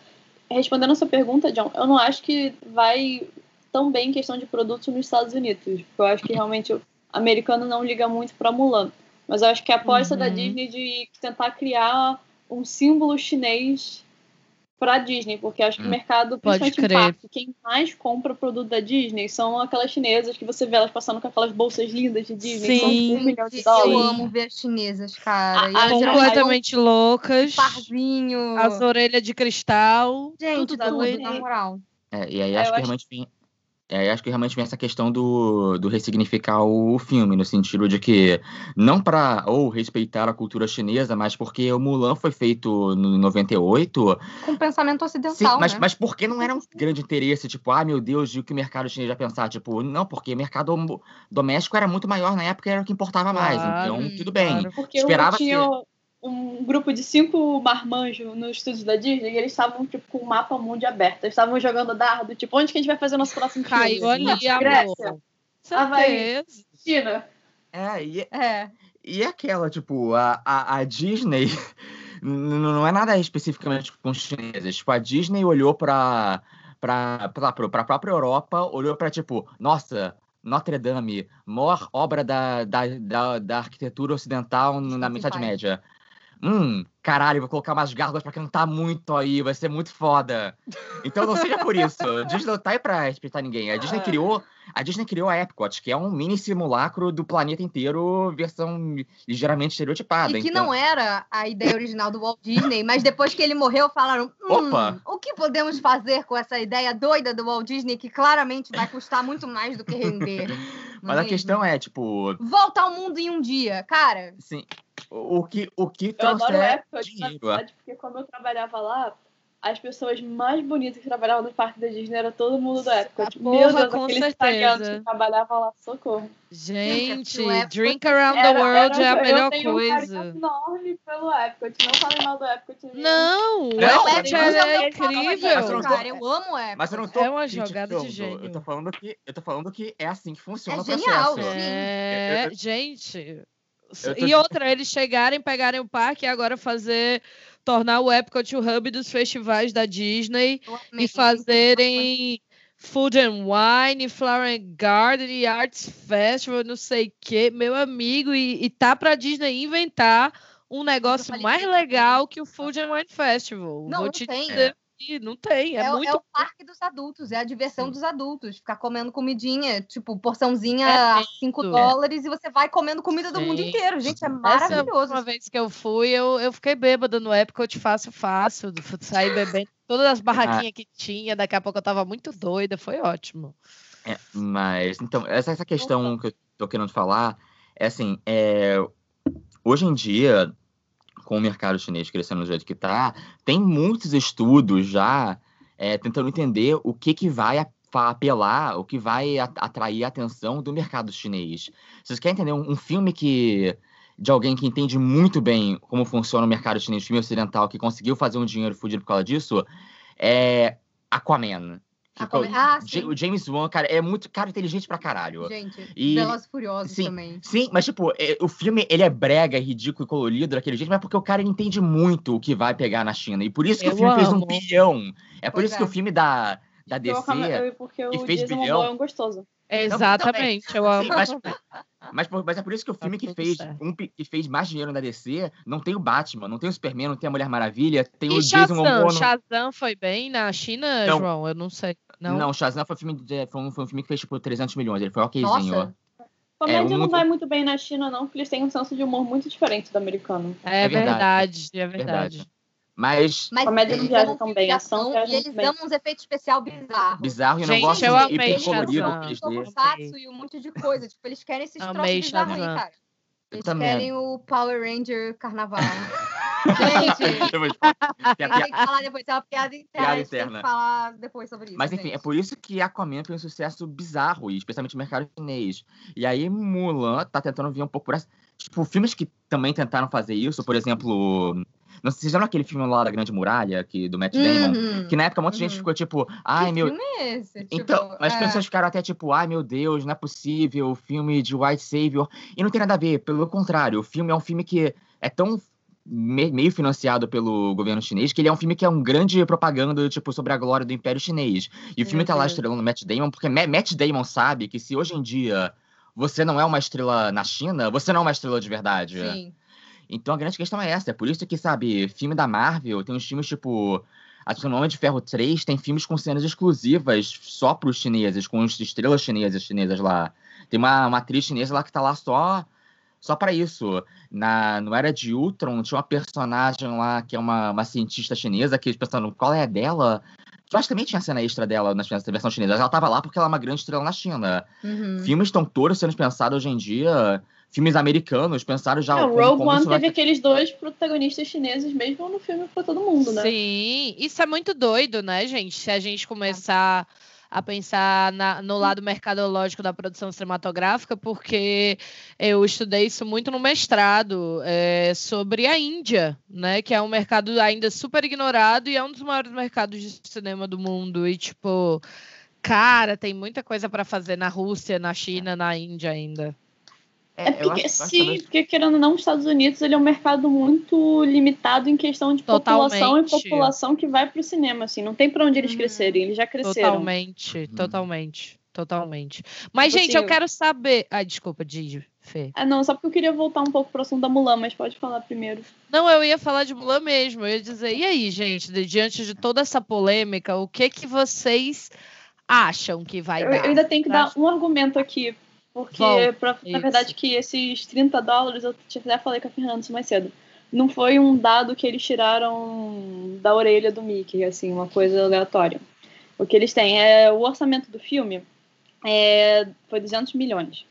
Speaker 5: Respondendo a sua pergunta, John, eu não acho que vai tão bem em questão de produtos nos Estados Unidos. Porque eu acho que realmente o americano não liga muito pra Mulan. Mas eu acho que a aposta da
Speaker 2: Uhum.
Speaker 5: Disney de tentar criar um símbolo chinês pra Disney, porque eu acho que o
Speaker 4: Hum.
Speaker 5: mercado,
Speaker 2: Pode
Speaker 5: principalmente em parque, quem mais compra produto da Disney são aquelas chinesas que você vê elas passando com aquelas bolsas lindas de Disney, que
Speaker 2: Sim.
Speaker 5: são um milhão de
Speaker 3: Eu
Speaker 5: dólares.
Speaker 3: amo ver as chinesas, cara. Elas geralmente
Speaker 2: Completamente loucas.
Speaker 3: parzinho.
Speaker 2: As orelhas de cristal.
Speaker 3: Gente,
Speaker 2: tudo
Speaker 3: tudo,
Speaker 2: doido.
Speaker 3: na moral.
Speaker 4: É, e aí
Speaker 5: É,
Speaker 4: acho
Speaker 5: eu
Speaker 4: que
Speaker 5: acho-
Speaker 4: realmente vem. É, acho que realmente vem essa questão do, do ressignificar o filme, no sentido de que, não para ou respeitar a cultura chinesa, mas porque o Mulan foi feito no 98,
Speaker 3: Com pensamento
Speaker 4: Sim,
Speaker 3: ocidental,
Speaker 4: mas,
Speaker 3: né?
Speaker 4: mas por que não era um grande interesse? Tipo, ah, meu Deus, e o que o mercado chinês vai pensar? Tipo, não, porque o mercado doméstico era muito maior na época, era o que importava mais.
Speaker 2: Claro,
Speaker 4: Então, tudo bem.
Speaker 2: claro.
Speaker 5: Porque
Speaker 4: Esperava
Speaker 5: tinha um grupo de cinco marmanjos no estúdio da Disney e eles estavam, tipo, com o mapa mundo aberto. Eles estavam jogando dardo, tipo, onde que a gente vai fazer o nosso próximo filme?
Speaker 2: Caiu ali,
Speaker 5: Grécia,
Speaker 2: amor.
Speaker 5: Havaí. China.
Speaker 4: É, e,
Speaker 3: É.
Speaker 4: e aquela, tipo, a, a, a Disney não é nada especificamente com os chineses. Tipo, a Disney olhou pra, pra, pra, pra própria Europa, olhou pra, tipo, nossa, Notre Dame, maior obra da, da, da, da arquitetura ocidental na
Speaker 3: pai.
Speaker 4: Média. Hum, caralho, vou colocar umas gárgulas pra cantar muito aí, vai ser muito foda. Então não seja por isso. A Disney não tá aí pra respeitar ninguém. A Disney
Speaker 5: É.
Speaker 4: criou, a Disney criou a Epcot, que é um mini simulacro do planeta inteiro, versão ligeiramente estereotipada.
Speaker 3: E que
Speaker 4: então...
Speaker 3: não era a ideia original do Walt Disney, mas depois que ele morreu, falaram: hum,
Speaker 4: Opa!
Speaker 3: o que podemos fazer com essa ideia doida do Walt Disney que claramente vai custar muito mais do que render?
Speaker 4: Mas
Speaker 3: é
Speaker 4: a
Speaker 3: mesmo?
Speaker 4: questão é, tipo,
Speaker 3: Volta ao mundo em um dia, cara.
Speaker 4: assim, o o que, o que
Speaker 5: Eu adoro Epcot, na
Speaker 4: dinheiro.
Speaker 5: verdade, porque quando eu trabalhava lá, as pessoas mais bonitas que trabalhavam no parque da Disney era todo mundo do Epcot.
Speaker 2: porra,
Speaker 5: Meu Deus,
Speaker 2: com
Speaker 5: aqueles
Speaker 2: certeza.
Speaker 5: italianos que trabalhavam lá, socorro.
Speaker 2: Gente,
Speaker 3: o Epcot
Speaker 2: Drink Around
Speaker 5: Era-
Speaker 2: the World
Speaker 5: era-
Speaker 2: é a melhor
Speaker 5: Um
Speaker 2: coisa.
Speaker 5: carinho enorme pelo Epcot. Não falem mal do Epcot.
Speaker 2: Não, o
Speaker 4: Não,
Speaker 2: Epcot é
Speaker 5: mas eu
Speaker 4: Mas eu
Speaker 2: incrível.
Speaker 4: não tô-
Speaker 3: Cara, eu amo o Epcot.
Speaker 4: Mas eu não tô
Speaker 2: É uma jogada de gênio.
Speaker 4: Eu tô falando que, eu tô falando que é assim que funciona
Speaker 3: É
Speaker 4: o
Speaker 3: genial,
Speaker 4: processo.
Speaker 3: sim.
Speaker 2: É,
Speaker 4: eu-
Speaker 2: gente.
Speaker 4: Tô-
Speaker 2: E outra, eles chegarem, pegarem o parque e agora fazer. Tornar o Epcot o hub dos festivais da Disney e fazerem Food and Wine, Flower and Garden e Arts Festival, não sei o quê, meu amigo, e, e tá pra Disney inventar um negócio mais legal que o Food and Wine Festival.
Speaker 3: Não,
Speaker 2: Vou
Speaker 3: não
Speaker 2: te
Speaker 3: tem.
Speaker 2: dizer. Aqui, não tem. É,
Speaker 3: É, o-
Speaker 2: muito.
Speaker 3: é o parque dos adultos, é a diversão dos adultos. Ficar comendo comidinha, tipo, porçãozinha
Speaker 2: É
Speaker 3: a
Speaker 2: lindo.
Speaker 3: 5 dólares e você vai comendo comida do mundo
Speaker 2: Sim.
Speaker 3: inteiro. Gente, é
Speaker 2: Essa
Speaker 3: maravilhoso.
Speaker 2: última vez que eu fui, eu, eu fiquei bêbada no Epcot fácil, fácil. Saí bebendo todas as barraquinhas que tinha. Daqui a pouco eu tava muito doida. Foi ótimo.
Speaker 4: É, mas, então, essa, essa questão que eu tô querendo falar é assim, é, hoje em dia, com o mercado chinês crescendo do jeito que tá, tem muitos estudos já é, tentando entender o que, que vai apelar, o que vai atrair a atenção do mercado chinês. Se você quer entender um, um filme que de alguém que entende muito bem como funciona o mercado chinês, filme ocidental, que conseguiu fazer um dinheiro fudido por causa disso, é Aquaman.
Speaker 3: Ah,
Speaker 4: o James Wan, cara, é muito cara inteligente pra caralho.
Speaker 3: Gente,
Speaker 4: E-
Speaker 3: Velozes e Furiosos
Speaker 4: sim.
Speaker 3: também.
Speaker 4: Sim, mas tipo, é, o filme ele é brega, ridículo e colorido daquele jeito, mas porque o cara ele entende muito o que vai pegar na China. E por isso que
Speaker 2: Eu
Speaker 4: o filme fez um
Speaker 2: amo.
Speaker 4: bilhão. É por
Speaker 3: Pois
Speaker 4: isso que
Speaker 3: é.
Speaker 4: o filme da, da DC.
Speaker 5: Porque o
Speaker 4: fez
Speaker 5: Jason
Speaker 4: bilhão.
Speaker 5: É um gostoso.
Speaker 2: Exatamente, eu amo.
Speaker 4: Sim, mas, mas, mas é por isso que o
Speaker 2: Tá
Speaker 4: filme que fez, um que fez mais dinheiro na DC não tem o Batman, não tem o Superman, não tem a Mulher Maravilha, tem
Speaker 2: E
Speaker 4: o Jason
Speaker 2: Shazam?
Speaker 4: Momoa. no-
Speaker 2: Shazam foi bem na China,
Speaker 4: Não.
Speaker 2: João? Eu não sei. Não.
Speaker 4: Não, Shazam foi, um filme de- foi, um, foi um filme que fez tipo 300 milhões, ele foi okzinho.
Speaker 3: Nossa.
Speaker 5: Comédia
Speaker 4: um-
Speaker 5: não vai muito bem na China, não, porque eles têm um senso de humor muito diferente do americano.
Speaker 2: É,
Speaker 4: É verdade.
Speaker 2: verdade, é verdade.
Speaker 4: Verdade. Mas
Speaker 3: Mas
Speaker 5: Comédia
Speaker 3: eles
Speaker 5: não viaja tão bem, ação
Speaker 3: e eles
Speaker 5: bem.
Speaker 3: dão uns efeitos especial bizarros.
Speaker 4: bizarro e eu não
Speaker 2: Gente,
Speaker 4: gosto
Speaker 2: eu
Speaker 4: de
Speaker 2: amei
Speaker 4: hiper colorido
Speaker 2: Shazam.
Speaker 4: que eles
Speaker 3: Como
Speaker 4: dê.
Speaker 3: Tokusatsu e um monte de coisa. Tipo, eles querem esses troços bizarros aí, cara. Eles
Speaker 4: também.
Speaker 3: querem o Power Ranger Carnaval. Gente,
Speaker 4: Eu vou te falar. Que a
Speaker 3: a gente tem que falar depois. É uma piada interna.
Speaker 4: Piada
Speaker 3: a gente tem
Speaker 4: interna.
Speaker 3: que falar depois sobre isso.
Speaker 4: Mas enfim, é
Speaker 3: gente.
Speaker 4: por isso que Aquaman foi um sucesso bizarro, e especialmente no mercado chinês. E aí Mulan tá tentando vir um pouco por essa. Tipo, filmes que também tentaram fazer isso, por exemplo. Não sei, vocês lembram aquele filme lá da Grande Muralha, que, do Matt Damon?
Speaker 3: Uhum.
Speaker 4: Que na época um monte de gente
Speaker 3: Uhum.
Speaker 4: ficou tipo, ai
Speaker 3: que
Speaker 4: meu.
Speaker 3: filme é esse?
Speaker 4: Então,
Speaker 3: Tipo,
Speaker 4: as
Speaker 3: é,
Speaker 4: pessoas ficaram até tipo, ai meu Deus, não é possível, filme de White Savior. E não tem nada a ver, pelo contrário, o filme é um filme que é tão me- meio financiado pelo governo chinês que ele é um filme que é um grande propaganda, tipo, sobre a glória do Império Chinês. E o filme
Speaker 3: Meu
Speaker 4: tá lá estrelando Matt Damon, porque Ma- Matt Damon sabe que se hoje em dia você não é uma estrela na China, você não é uma estrela de verdade.
Speaker 3: Sim.
Speaker 4: Então a grande questão é essa. É por isso que, sabe, filme da Marvel tem uns filmes tipo. Que no Homem de Ferro 3 tem filmes com cenas exclusivas só pros chineses, com as estrelas chinesas chinesas lá. Tem uma, uma atriz chinesa lá que tá lá só só para isso. Na, no Era de Ultron tinha uma personagem lá que é uma, uma cientista chinesa que eles pensando qual é a dela. Eu acho que também tinha cena extra dela na na versão chinesa. Ela tava lá porque ela é uma grande estrela na China.
Speaker 3: Uhum.
Speaker 4: Filmes estão todos sendo pensados hoje em dia. Filmes americanos pensaram já.
Speaker 5: O
Speaker 4: como-
Speaker 5: Rogue
Speaker 4: como
Speaker 5: One
Speaker 4: isso vai
Speaker 5: teve aqueles dois protagonistas chineses mesmo no filme pra todo mundo, né?
Speaker 2: Sim, isso é muito doido, né, gente? Se a gente começar a pensar na- no lado mercadológico da produção cinematográfica, porque eu estudei isso muito no mestrado é, sobre a Índia, né? Que é um mercado ainda super ignorado e é um dos maiores mercados de cinema do mundo. E, tipo, cara, tem muita coisa para fazer na Rússia, na China, na Índia ainda.
Speaker 5: É
Speaker 4: eu
Speaker 5: porque, sim, porque querendo ou não, os Estados Unidos ele é um mercado muito limitado em questão de população
Speaker 2: Totalmente.
Speaker 5: e população que vai pro cinema, assim, não tem pra onde eles
Speaker 3: Uhum.
Speaker 5: crescerem, eles já cresceram.
Speaker 2: Totalmente,
Speaker 4: Uhum.
Speaker 2: totalmente, totalmente. Mas,
Speaker 5: Tipo
Speaker 2: gente,
Speaker 5: assim,
Speaker 2: eu
Speaker 5: eu-
Speaker 2: quero saber. Ai, desculpa, Didi, Fê.
Speaker 5: Ah, não, só porque eu queria voltar um pouco pro assunto da Mulan, mas pode falar primeiro.
Speaker 2: Não, eu ia falar de Mulan mesmo. Eu ia dizer, e aí, gente, de- diante de toda essa polêmica, o que que vocês acham que vai
Speaker 5: Eu,
Speaker 2: dar?
Speaker 5: eu ainda tenho que dar um argumento aqui, porque, pra- na verdade, que esses 30 dólares, eu até falei com a Fernanda isso mais cedo, não foi um dado que eles tiraram da orelha do Mickey, assim, uma coisa aleatória. O que eles têm é o orçamento do filme é, foi 200 milhões.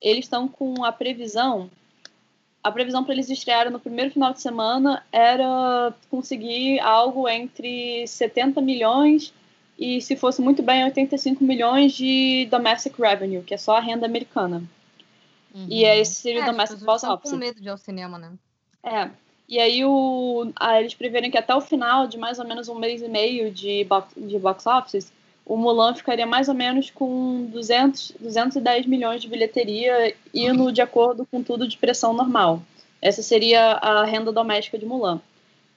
Speaker 5: Eles estão com a previsão. A previsão para eles estrearem no primeiro final de semana era conseguir algo entre 70 milhões e, se fosse muito bem, 85 milhões de domestic revenue, que é só a renda americana.
Speaker 2: Uhum.
Speaker 5: E aí esse seria
Speaker 3: É,
Speaker 5: o
Speaker 3: as
Speaker 5: domestic box office.
Speaker 3: com medo de ir ao cinema, né?
Speaker 5: É. E aí o, ah, eles preverem que até o final de mais ou menos um mês e meio de box, de box office, o Mulan ficaria mais ou menos com 200, 210 milhões de bilheteria, indo de acordo com tudo de pressão normal. Essa seria a renda doméstica de Mulan.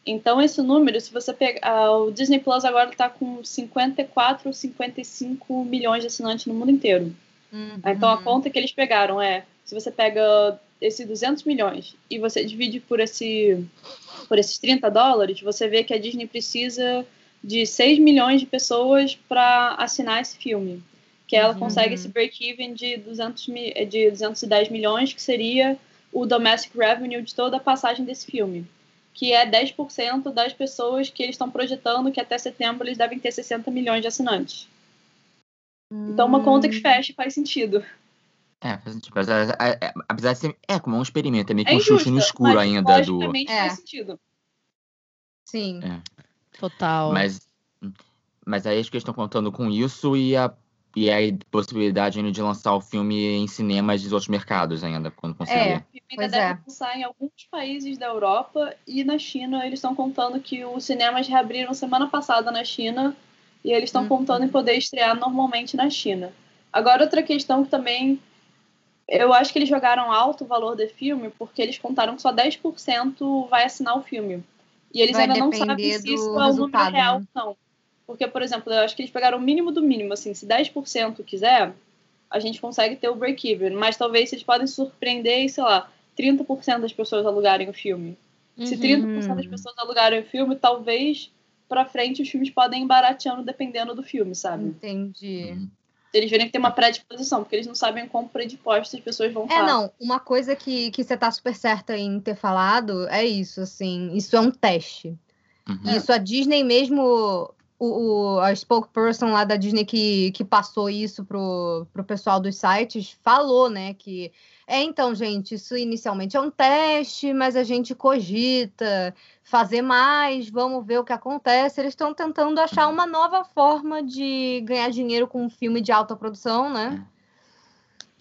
Speaker 5: Então, esse número, se você pegar. O Disney Plus agora está com 54 ou 55 milhões de assinantes no mundo inteiro.
Speaker 3: Uhum.
Speaker 5: Então a conta que eles pegaram é, se você pega esses 200 milhões e você divide por esse por esses 30 dólares, você vê que a Disney precisa de 6 milhões de pessoas para assinar esse filme. Que ela
Speaker 2: Uhum.
Speaker 5: consegue esse break-even de, 200 mi- de 210 milhões, que seria o domestic revenue de toda a passagem desse filme. Que é 10% das pessoas que eles estão projetando que até setembro eles devem ter 60 milhões de assinantes. Então, uma conta que fecha e faz sentido.
Speaker 4: É, faz sentido. É, é, é, apesar de ser. É como um experimento, é meio que
Speaker 5: É
Speaker 4: um chute no escuro
Speaker 5: mas
Speaker 4: ainda do.
Speaker 3: É.
Speaker 5: faz sentido.
Speaker 3: Sim.
Speaker 4: É.
Speaker 2: Total.
Speaker 4: Mas, mas aí acho que eles estão contando com isso e a, e a possibilidade ainda de lançar o filme em cinemas dos outros mercados ainda, quando conseguir.
Speaker 3: É.
Speaker 5: O filme ainda
Speaker 3: Pois
Speaker 5: deve
Speaker 3: é.
Speaker 5: lançar em alguns países da Europa e na China. Eles estão contando que os cinemas reabriram semana passada na China e eles estão
Speaker 3: Uhum.
Speaker 5: contando em poder estrear normalmente na China. Agora, outra questão que também. Eu acho que eles jogaram alto o valor do filme porque eles contaram que só 10% vai assinar o filme. E eles
Speaker 3: Vai
Speaker 5: ainda não sabem se
Speaker 3: do
Speaker 5: isso é o número
Speaker 3: resultado,
Speaker 5: real
Speaker 3: né?
Speaker 5: ou não. Porque, por exemplo, eu acho que eles pegaram o mínimo do mínimo. Assim, se 10% quiser, a gente consegue ter o break-even. Mas talvez eles podem surpreender e, sei lá, 30% das pessoas alugarem o filme. Se
Speaker 2: Uhum.
Speaker 5: 30% das pessoas alugarem o filme, talvez pra frente os filmes podem ir barateando dependendo do filme, sabe?
Speaker 3: Entendi.
Speaker 4: Uhum.
Speaker 5: Eles verem que tem uma predisposição, porque eles não sabem como predispostos as pessoas vão
Speaker 3: É,
Speaker 5: estar.
Speaker 3: não, uma coisa que, que você tá super certa em ter falado é isso, assim, isso é um teste.
Speaker 4: Uhum.
Speaker 3: Isso a Disney mesmo, o, o- a spokesperson lá da Disney que, que passou isso pro, pro pessoal dos sites, falou, né, que é, então, gente, isso inicialmente é um teste, mas a gente cogita fazer mais, vamos ver o que acontece. Eles estão tentando achar uma nova forma de ganhar dinheiro com um filme de alta produção, né?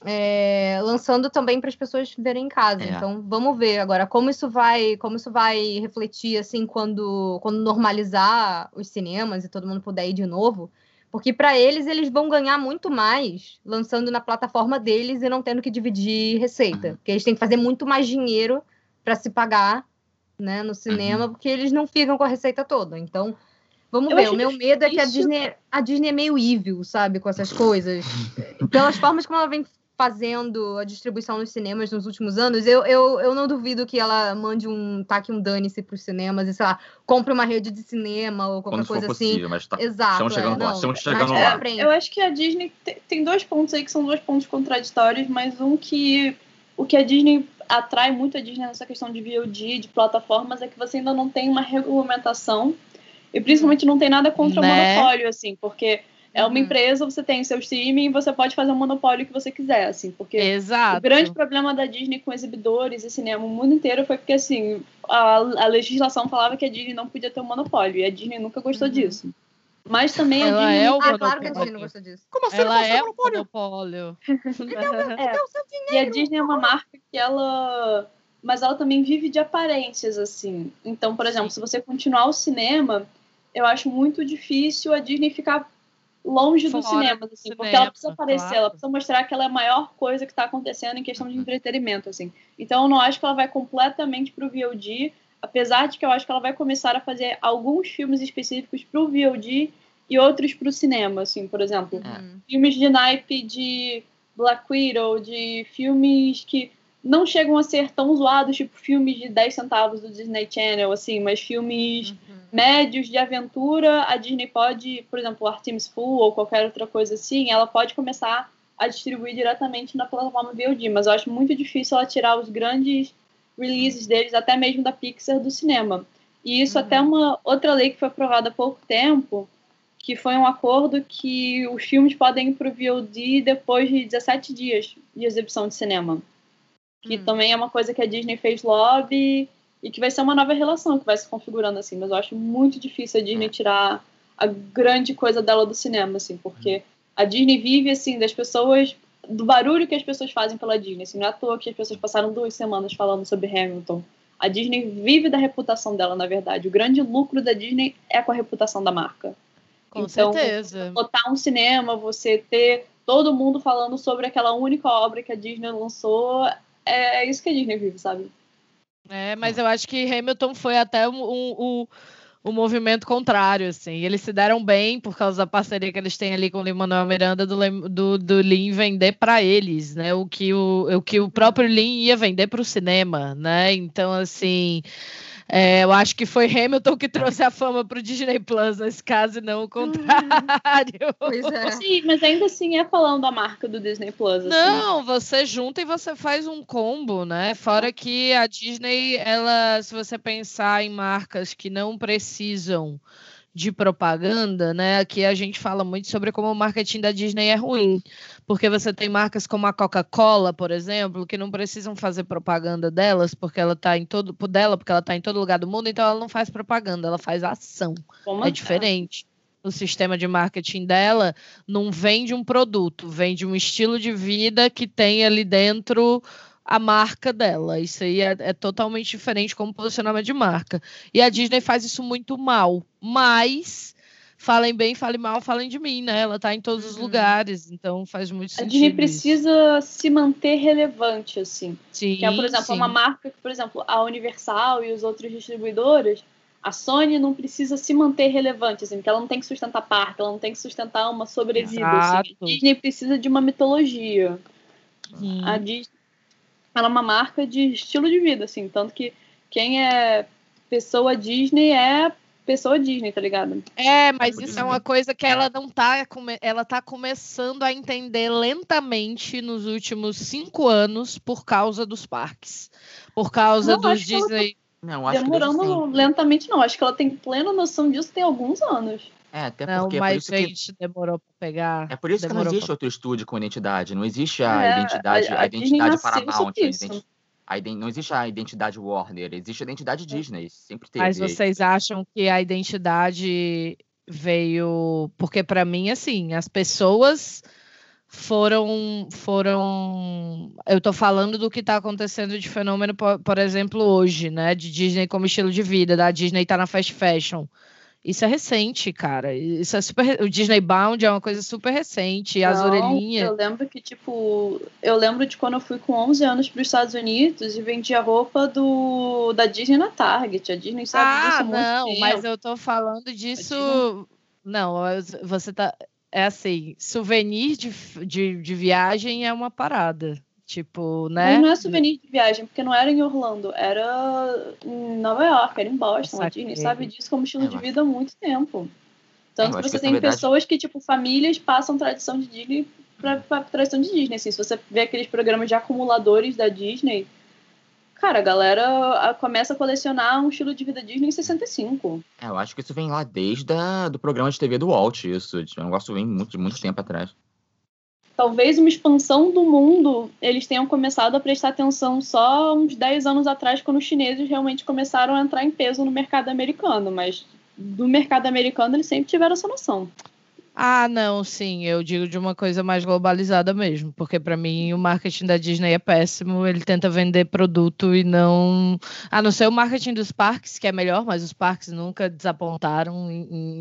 Speaker 3: É, lançando também para as pessoas verem em casa.
Speaker 4: É.
Speaker 3: Então, vamos ver agora como isso vai, como isso vai refletir assim quando, quando normalizar os cinemas e todo mundo puder ir de novo. Porque para eles eles vão ganhar muito mais lançando na plataforma deles e não tendo que dividir receita,
Speaker 4: Uhum.
Speaker 3: porque eles têm que fazer muito mais dinheiro para se pagar, né, no cinema, porque eles não ficam com a receita toda. Então, vamos
Speaker 5: Eu
Speaker 3: ver. O meu medo é que a
Speaker 5: difícil.
Speaker 3: Disney, a Disney é meio evil, sabe, com essas coisas. Pelas formas como ela vem fazendo a distribuição nos cinemas nos últimos anos, eu, eu, eu não duvido que ela mande um taque um dane-se para os cinemas e, sei lá, compre uma rede de cinema ou qualquer
Speaker 4: Quando for
Speaker 3: coisa assim.
Speaker 4: possível, mas tá.
Speaker 3: Exato.
Speaker 4: Estamos chegando
Speaker 3: é,
Speaker 4: lá,
Speaker 3: não,
Speaker 4: estamos chegando
Speaker 3: pra
Speaker 4: lá.
Speaker 3: frente.
Speaker 5: Eu acho que a Disney te- tem dois pontos aí que são dois pontos contraditórios, mas um que o que a Disney atrai muito a Disney nessa questão de VOD, de plataformas, é que você ainda não tem uma regulamentação e principalmente não tem nada contra o
Speaker 2: Né?
Speaker 5: monopólio, assim, porque é uma
Speaker 3: Uhum.
Speaker 5: empresa, você tem seu streaming e você pode fazer o monopólio que você quiser, assim, porque
Speaker 2: Exato.
Speaker 5: o grande problema da Disney com exibidores e cinema no mundo inteiro foi porque, assim, a, a legislação falava que a Disney não podia ter um monopólio, e a Disney nunca gostou
Speaker 3: Uhum.
Speaker 5: disso. Mas também a
Speaker 2: Ela
Speaker 5: Disney
Speaker 2: é o
Speaker 3: Ah, claro que a. Disney não gosta disso.
Speaker 4: Como assim?
Speaker 2: Ela
Speaker 4: não
Speaker 2: é o
Speaker 4: monopólio?
Speaker 2: monopólio.
Speaker 5: É, E a Disney é uma marca que ela. Mas ela também vive de aparências, assim. Então, por exemplo, se você continuar o cinema, eu acho muito difícil a Disney ficar longe do cinema,
Speaker 2: do
Speaker 5: assim, porque
Speaker 2: cinema,
Speaker 5: ela precisa aparecer,
Speaker 2: claro.
Speaker 5: ela precisa mostrar que ela é a maior coisa que está acontecendo em questão de entretenimento, assim. Então, eu não acho que ela vai completamente pro VOD, apesar de que eu acho que ela vai começar a fazer alguns filmes específicos pro VOD e outros pro cinema, assim, por exemplo
Speaker 3: Uhum.
Speaker 5: filmes de naipe de Black Widow, de filmes que não chegam a ser tão zoados, tipo filmes de 10 centavos do Disney Channel, assim, mas filmes
Speaker 3: Uhum.
Speaker 5: médios de aventura, a Disney pode, por exemplo, Artemis Fowl ou qualquer outra coisa assim, ela pode começar a distribuir diretamente na plataforma VOD, mas eu acho muito difícil ela tirar os grandes releases deles, até mesmo da Pixar, do cinema. E isso
Speaker 3: Uhum.
Speaker 5: até uma outra lei que foi aprovada há pouco tempo, que foi um acordo que os filmes podem ir para o VOD depois de 17 dias de exibição de cinema. Que
Speaker 3: Hum.
Speaker 5: também é uma coisa que a Disney fez lobby e que vai ser uma nova relação que vai se configurando assim. Mas eu acho muito difícil a Disney tirar a grande coisa dela do cinema, assim, porque a Disney vive assim das pessoas do barulho que as pessoas fazem pela Disney. Assim, não é à toa que as pessoas passaram duas semanas falando sobre Hamilton. A Disney vive da reputação dela, na verdade. O grande lucro da Disney é com a reputação da marca.
Speaker 2: Com
Speaker 5: Então,
Speaker 2: certeza.
Speaker 5: Botar um cinema, você ter todo mundo falando sobre aquela única obra que a Disney lançou, é, isso que a Disney vive, sabe?
Speaker 2: É, mas eu acho que Hamilton foi até um, um, um- um movimento contrário, assim. Eles se deram bem por causa da parceria que eles têm ali com o Lin-Manuel Miranda do, do, do Lin vender para eles, né? O que o, o que o próprio Lin ia vender para o cinema, né? Então, assim, É, eu acho que foi Hamilton que trouxe a fama para o Disney Plus nesse caso, e não o contrário.
Speaker 3: Pois é.
Speaker 5: Sim, mas ainda assim é falando da marca do Disney Plus. assim.
Speaker 2: Não, você junta e você faz um combo, né? Fora que a Disney, ela, se você pensar em marcas que não precisam de propaganda, né? Aqui a gente fala muito sobre como o marketing da Disney é ruim, porque você tem marcas como a Coca-Cola, por exemplo, que não precisam fazer propaganda delas, porque ela tá em todo dela, porque ela tá em todo lugar do mundo, então ela não faz propaganda, ela faz ação.
Speaker 5: Como
Speaker 2: É diferente. O sistema de marketing dela não vende um produto, vende um estilo de vida que tem ali dentro a marca dela. Isso aí é, é totalmente diferente como posicionamento de marca. E a Disney faz isso muito mal. Mas falem bem, falem mal, falem de mim, né? Ela tá em todos os
Speaker 3: Uhum.
Speaker 2: lugares, então faz muito
Speaker 5: A
Speaker 2: sentido.
Speaker 5: Disney
Speaker 2: isso.
Speaker 5: precisa se manter relevante, assim.
Speaker 2: Sim,
Speaker 5: Que é, por exemplo,
Speaker 2: sim.
Speaker 5: uma marca que, por exemplo, a Universal e os outros distribuidores, a Sony não precisa se manter relevante, assim, porque ela não tem que sustentar parque, ela não tem que sustentar uma sobrevida, assim. A Disney precisa de uma mitologia.
Speaker 2: Sim.
Speaker 5: A Disney, ela é uma marca de estilo de vida, assim, tanto que quem é pessoa Disney é pessoa Disney, tá ligado?
Speaker 2: É, mas isso é uma
Speaker 4: mesmo.
Speaker 2: coisa que ela não tá, ela tá começando a entender lentamente nos últimos cinco anos por causa dos parques. Por causa
Speaker 5: Não,
Speaker 2: dos
Speaker 5: que ela tá
Speaker 2: Disney.
Speaker 4: Não, acho que
Speaker 5: Demorando
Speaker 4: sempre.
Speaker 5: lentamente, não. Acho que ela tem plena noção disso tem alguns anos.
Speaker 4: É, até
Speaker 2: Não,
Speaker 4: porque é por
Speaker 2: mas
Speaker 4: isso que
Speaker 2: gente, demorou pra pegar.
Speaker 4: É por isso que não existe
Speaker 2: pra-
Speaker 4: outro estúdio com identidade. Não existe a
Speaker 5: É,
Speaker 4: identidade,
Speaker 5: a-
Speaker 4: a,
Speaker 5: a
Speaker 4: identidade Paramount. a a não existe a identidade Warner, existe a identidade Disney. Sempre teve.
Speaker 2: Mas vocês acham que a identidade veio. Porque, para mim, assim, as pessoas foram. foram Eu tô falando do que está acontecendo de fenômeno, por, por exemplo, hoje, né? De Disney como estilo de vida, da Disney tá na fast fashion. Isso é recente, cara. Isso é super. O Disney Bound é uma coisa super recente. As
Speaker 5: Não,
Speaker 2: orelhinhas.
Speaker 5: Eu lembro que, tipo, eu lembro de quando eu fui com 11 anos para os Estados Unidos e vendia roupa do, da Disney na Target. A Disney sabe
Speaker 2: Ah,
Speaker 5: disso muito
Speaker 2: não,
Speaker 5: tempo.
Speaker 2: mas eu tô falando disso.
Speaker 5: Disney-
Speaker 2: Não, você tá. É assim, souvenir de, de, de viagem é uma parada. Tipo, né?
Speaker 5: Não é souvenir de viagem, porque não era em Orlando, era em Nova York, era em Boston. A. Disney sabe disso como estilo
Speaker 4: Eu
Speaker 5: de vida há muito tempo. Tanto
Speaker 4: acho
Speaker 5: que
Speaker 4: que
Speaker 5: você
Speaker 4: essa,
Speaker 5: tem
Speaker 4: verdade-
Speaker 5: pessoas que, tipo, famílias passam tradição de Disney pra, pra tradição de Disney. Assim, se você vê aqueles programas de acumuladores da Disney, cara, a galera começa a colecionar um estilo de vida Disney em 65.
Speaker 4: É, eu acho que isso vem lá desde a, do programa de TV do Walt, isso. É um negócio vem muito, muito tempo atrás.
Speaker 5: Talvez uma expansão do mundo, eles tenham começado a prestar atenção só uns 10 anos atrás, quando os chineses realmente começaram a entrar em peso no mercado americano. Mas do mercado americano eles sempre tiveram essa noção.
Speaker 2: Ah, não, sim, eu digo de uma coisa mais globalizada mesmo, porque para mim o marketing da Disney é péssimo, ele tenta vender produto e não. A não ser o marketing dos parques, que é melhor, mas os parques nunca desapontaram,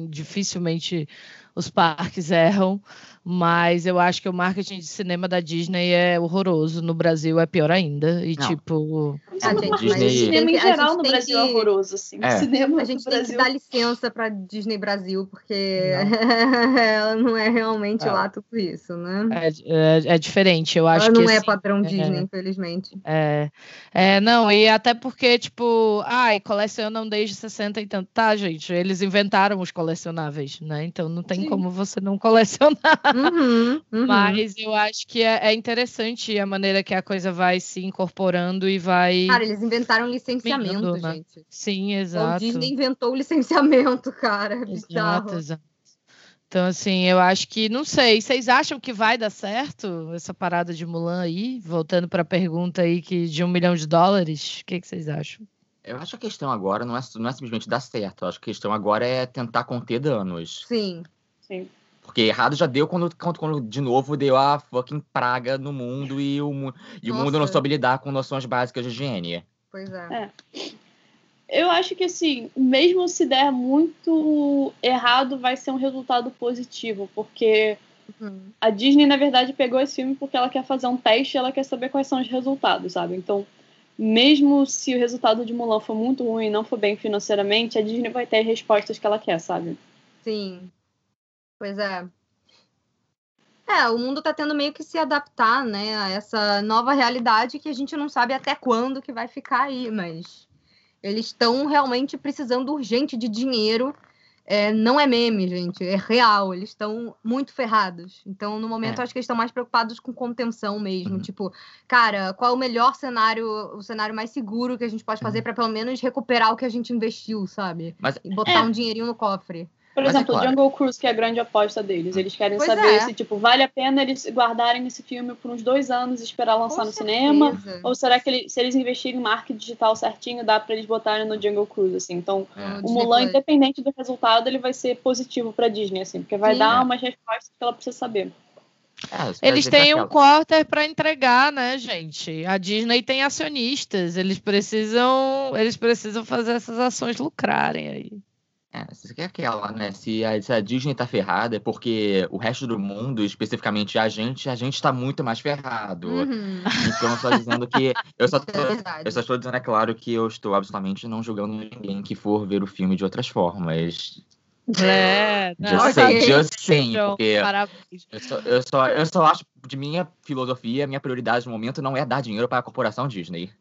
Speaker 2: dificilmente os parques erram, mas eu acho que o marketing de cinema da Disney é horroroso, no Brasil é pior ainda, e
Speaker 4: Não.
Speaker 2: tipo.
Speaker 5: É uma
Speaker 3: gente,
Speaker 4: a gente
Speaker 5: cinema
Speaker 3: tem
Speaker 5: em
Speaker 3: que- a
Speaker 5: geral no Brasil é
Speaker 3: que-
Speaker 5: horroroso, assim.
Speaker 4: É.
Speaker 5: O cinema
Speaker 3: A gente tem que dar licença pra Disney Brasil, porque ela não é realmente
Speaker 2: É.
Speaker 3: lá tudo isso, né?
Speaker 2: É, é, é diferente, eu acho
Speaker 3: ela
Speaker 2: que
Speaker 3: não é
Speaker 2: assim,
Speaker 3: padrão
Speaker 2: é.
Speaker 3: Disney, infelizmente.
Speaker 2: É, é, não, e até porque, tipo, ai, colecionam desde 60 e tanto. Tá, gente, eles inventaram os colecionáveis, né? Então não tem
Speaker 5: Sim.
Speaker 2: como você não colecionar.
Speaker 3: Uhum, uhum.
Speaker 2: Mas eu acho que é, é interessante a maneira que a coisa vai se incorporando e vai.
Speaker 3: Cara, eles inventaram licenciamento,
Speaker 2: né?
Speaker 3: gente.
Speaker 2: Sim,
Speaker 3: O
Speaker 2: exato.
Speaker 3: Disney inventou o licenciamento, cara. É bizarro.
Speaker 2: Exato, exato. Então, assim, eu acho que, não sei, vocês acham que vai dar certo essa parada de Mulan aí? Voltando para a pergunta aí que de um milhão de dólares, o que, que vocês acham?
Speaker 4: Eu acho que a questão agora não é, não é simplesmente dar certo. Eu acho que a questão agora é tentar conter danos.
Speaker 3: Sim.
Speaker 5: Sim.
Speaker 4: Porque errado já deu quando, quando, quando de novo deu a fucking praga no mundo e o, e o mundo não soube lidar com noções básicas de higiene.
Speaker 3: Pois é.
Speaker 5: Eu acho que assim, mesmo se der muito errado, vai ser um resultado positivo, porque
Speaker 3: Uhum.
Speaker 5: a Disney, na verdade, pegou esse filme porque ela quer fazer um teste e ela quer saber quais são os resultados, sabe? Então, mesmo se o resultado de Mulan for muito ruim e não for bem financeiramente, a Disney vai ter as respostas que ela quer, sabe?
Speaker 3: Sim. Pois é. É, o mundo tá tendo meio que se adaptar, né, a essa nova realidade que a gente não sabe até quando que vai ficar aí, mas Eles estão realmente precisando urgente de dinheiro. É, não é meme, gente, é real. Eles estão muito ferrados. Então, no momento,
Speaker 4: É.
Speaker 3: acho que eles estão mais preocupados com contenção mesmo.
Speaker 4: Uhum.
Speaker 3: Tipo, cara, qual é o melhor cenário, o cenário mais seguro que a gente pode fazer para pelo menos recuperar o que a gente investiu, sabe?
Speaker 4: Mas
Speaker 3: E botar
Speaker 5: É.
Speaker 3: um dinheirinho no cofre.
Speaker 5: Por
Speaker 4: Mas é
Speaker 5: exemplo, o
Speaker 4: claro.
Speaker 5: Jungle Cruise, que é a grande aposta deles. Eles querem
Speaker 3: Pois
Speaker 5: saber
Speaker 3: é.
Speaker 5: se, tipo, vale a pena eles guardarem esse filme por uns dois anos e esperar lançar
Speaker 3: Com
Speaker 5: no cinema.
Speaker 3: certeza.
Speaker 5: Ou será que ele- se eles investirem em marketing digital certinho, dá pra eles botarem no Jungle Cruise, assim? Então,
Speaker 4: é,
Speaker 5: o Mulan,
Speaker 3: Plus.
Speaker 5: independente do resultado, ele vai ser positivo pra Disney, assim, porque vai
Speaker 3: Sim.
Speaker 5: dar
Speaker 4: É.
Speaker 5: umas respostas que ela precisa saber.
Speaker 4: é,
Speaker 2: Eles têm um quarter para entregar, né, gente? A Disney tem acionistas, eles precisam, eles precisam fazer essas ações lucrarem aí.
Speaker 4: É, isso que é aquela, né? Se a, se a Disney tá ferrada, é porque o resto do mundo, especificamente a gente, a gente tá muito mais ferrado.
Speaker 3: Uhum.
Speaker 4: Então, só dizendo que. Eu só,
Speaker 3: É
Speaker 4: tô,
Speaker 3: verdade.
Speaker 4: eu só estou dizendo, é claro, que eu estou absolutamente não julgando ninguém que for ver o filme de outras formas.
Speaker 2: É,
Speaker 4: Já
Speaker 2: não,
Speaker 4: sei,
Speaker 3: ok.
Speaker 4: já sei,
Speaker 2: João,
Speaker 4: porque eu só, eu, só, eu só acho, de minha filosofia, minha prioridade no momento não é dar dinheiro para a corporação Disney.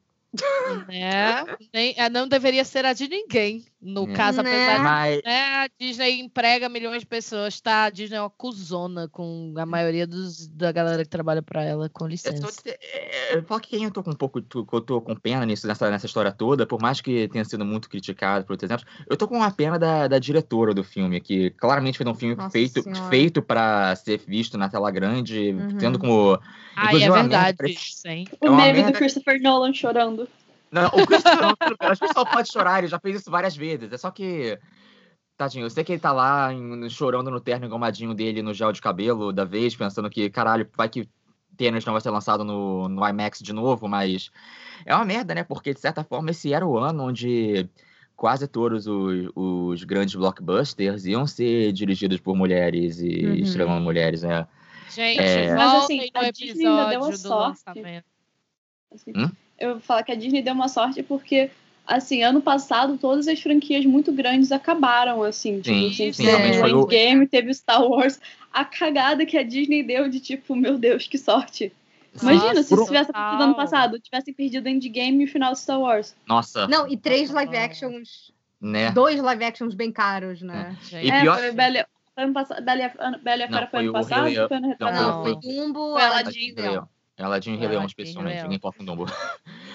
Speaker 2: Né? Nem, é, não deveria ser a de ninguém, no
Speaker 4: É.
Speaker 2: caso,
Speaker 3: Né?
Speaker 2: apesar de
Speaker 4: Mas,
Speaker 2: né, a Disney emprega milhões de pessoas, tá? A Disney é uma cuzona com a maioria dos, da galera que trabalha pra ela, com
Speaker 4: Eu
Speaker 2: licença.
Speaker 4: tô, é, eu falo que quem eu tô com um pouco, eu tô com pena nisso, nessa, nessa história toda, por mais que tenha sido muito criticado por outros exemplos, eu tô com uma pena da, da diretora do filme, que claramente fez um filme
Speaker 3: Nossa
Speaker 4: feito,
Speaker 3: Senhora.
Speaker 4: feito para ser visto na tela grande,
Speaker 3: Uhum.
Speaker 4: tendo como. Inclusive,
Speaker 2: é
Speaker 4: merda
Speaker 2: verdade
Speaker 4: pra-?
Speaker 5: O
Speaker 4: É uma
Speaker 5: meme
Speaker 4: merda-
Speaker 5: do Christopher Nolan chorando.
Speaker 4: Não, o Christopher Nolan, acho que só pode chorar, ele já fez isso várias vezes. É só que. Tadinho, eu sei que ele tá lá em- chorando no terno engomadinho dele no gel de cabelo da vez, pensando que, caralho, vai que Tenet não vai ser lançado no, no IMAX de novo, mas é uma merda, né? Porque, de certa forma, esse era o ano onde quase todos os, os grandes blockbusters iam ser dirigidos por mulheres e
Speaker 3: Uhum.
Speaker 4: estrelando mulheres, né?
Speaker 2: Gente,
Speaker 4: É.
Speaker 5: Mas, assim,
Speaker 2: no
Speaker 5: a Disney ainda deu
Speaker 2: episódio
Speaker 5: a
Speaker 2: do
Speaker 5: sorte. Assim,
Speaker 4: Hum?
Speaker 5: Eu vou falar que a Disney deu uma sorte porque, assim, ano passado todas as franquias muito grandes acabaram, assim.
Speaker 4: Sim,
Speaker 5: tipo, assim,
Speaker 2: sim,
Speaker 5: teve
Speaker 3: realmente
Speaker 5: o
Speaker 3: o-
Speaker 5: Endgame, teve o Star Wars. A cagada que a Disney deu de tipo, meu Deus, que sorte. Imagina
Speaker 2: Nossa,
Speaker 5: se isso tivesse acontecido ano passado, tivessem perdido Endgame e o final de Star Wars.
Speaker 4: Nossa,
Speaker 3: Não, e três live actions,
Speaker 4: né?
Speaker 3: dois live actions bem caros, né?
Speaker 2: Gente,
Speaker 4: E
Speaker 5: é,
Speaker 4: pior-
Speaker 5: foi Bela, ano passado, Bela, e Bela Fera foi ano
Speaker 4: o
Speaker 5: passado? Foi ano retrasado?
Speaker 3: Não,
Speaker 4: foi-
Speaker 3: Dumbo, Aladdin
Speaker 5: Aladdin,
Speaker 3: e Leão.
Speaker 4: Aladdin e Rei
Speaker 2: Foi
Speaker 4: Leão, especialmente. Ninguém importa um Dumbo.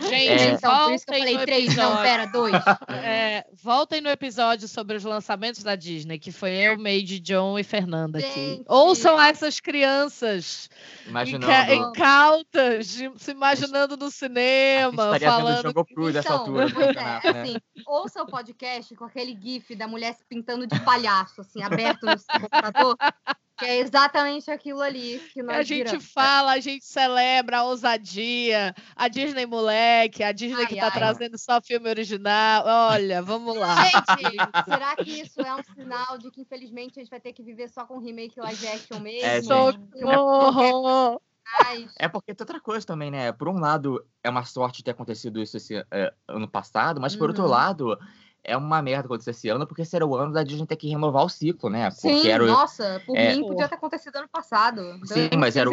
Speaker 2: Gente,
Speaker 4: É.
Speaker 3: Então, por isso que eu
Speaker 2: voltem
Speaker 3: falei
Speaker 2: no
Speaker 3: três, não,
Speaker 2: episódio.
Speaker 3: pera, dois.
Speaker 2: É, voltem no episódio sobre os lançamentos da Disney, que foi eu, Made, John e Fernanda aqui.
Speaker 3: Gente.
Speaker 2: Ouçam essas crianças
Speaker 4: Imaginando.
Speaker 2: inca- incautas, se imaginando no
Speaker 4: a gente
Speaker 2: cinema,
Speaker 4: estaria vendo
Speaker 2: falando.
Speaker 4: Jungle Cruise nessa
Speaker 3: Então,
Speaker 4: altura.
Speaker 3: pois é,
Speaker 4: né?
Speaker 3: assim, ouça o podcast com aquele gif da mulher se pintando de palhaço, assim, aberto no seu computador, que é exatamente aquilo ali que nós
Speaker 2: A gente
Speaker 3: viramos.
Speaker 2: fala, a gente celebra a ousadia, a Disney moleque, a Disney
Speaker 3: Ai,
Speaker 2: que tá
Speaker 3: ai.
Speaker 2: trazendo só filme original. Olha, vamos lá.
Speaker 3: Gente, será que isso é um sinal de que, infelizmente, a gente vai ter que viver só com remake live action mesmo?
Speaker 4: É.
Speaker 2: Socorro!
Speaker 4: É porque tem outra coisa também, né? Por um lado, é uma sorte ter acontecido isso esse é, ano passado, mas por outro
Speaker 3: Uhum.
Speaker 4: lado, é uma merda acontecer esse ano, porque esse era o ano da Disney ter que renovar o ciclo, né?
Speaker 3: sim,
Speaker 4: Porque era o,
Speaker 3: nossa, por
Speaker 4: é-
Speaker 3: mim podia ter acontecido ano passado.
Speaker 4: Sim,
Speaker 3: Eu não
Speaker 4: mas era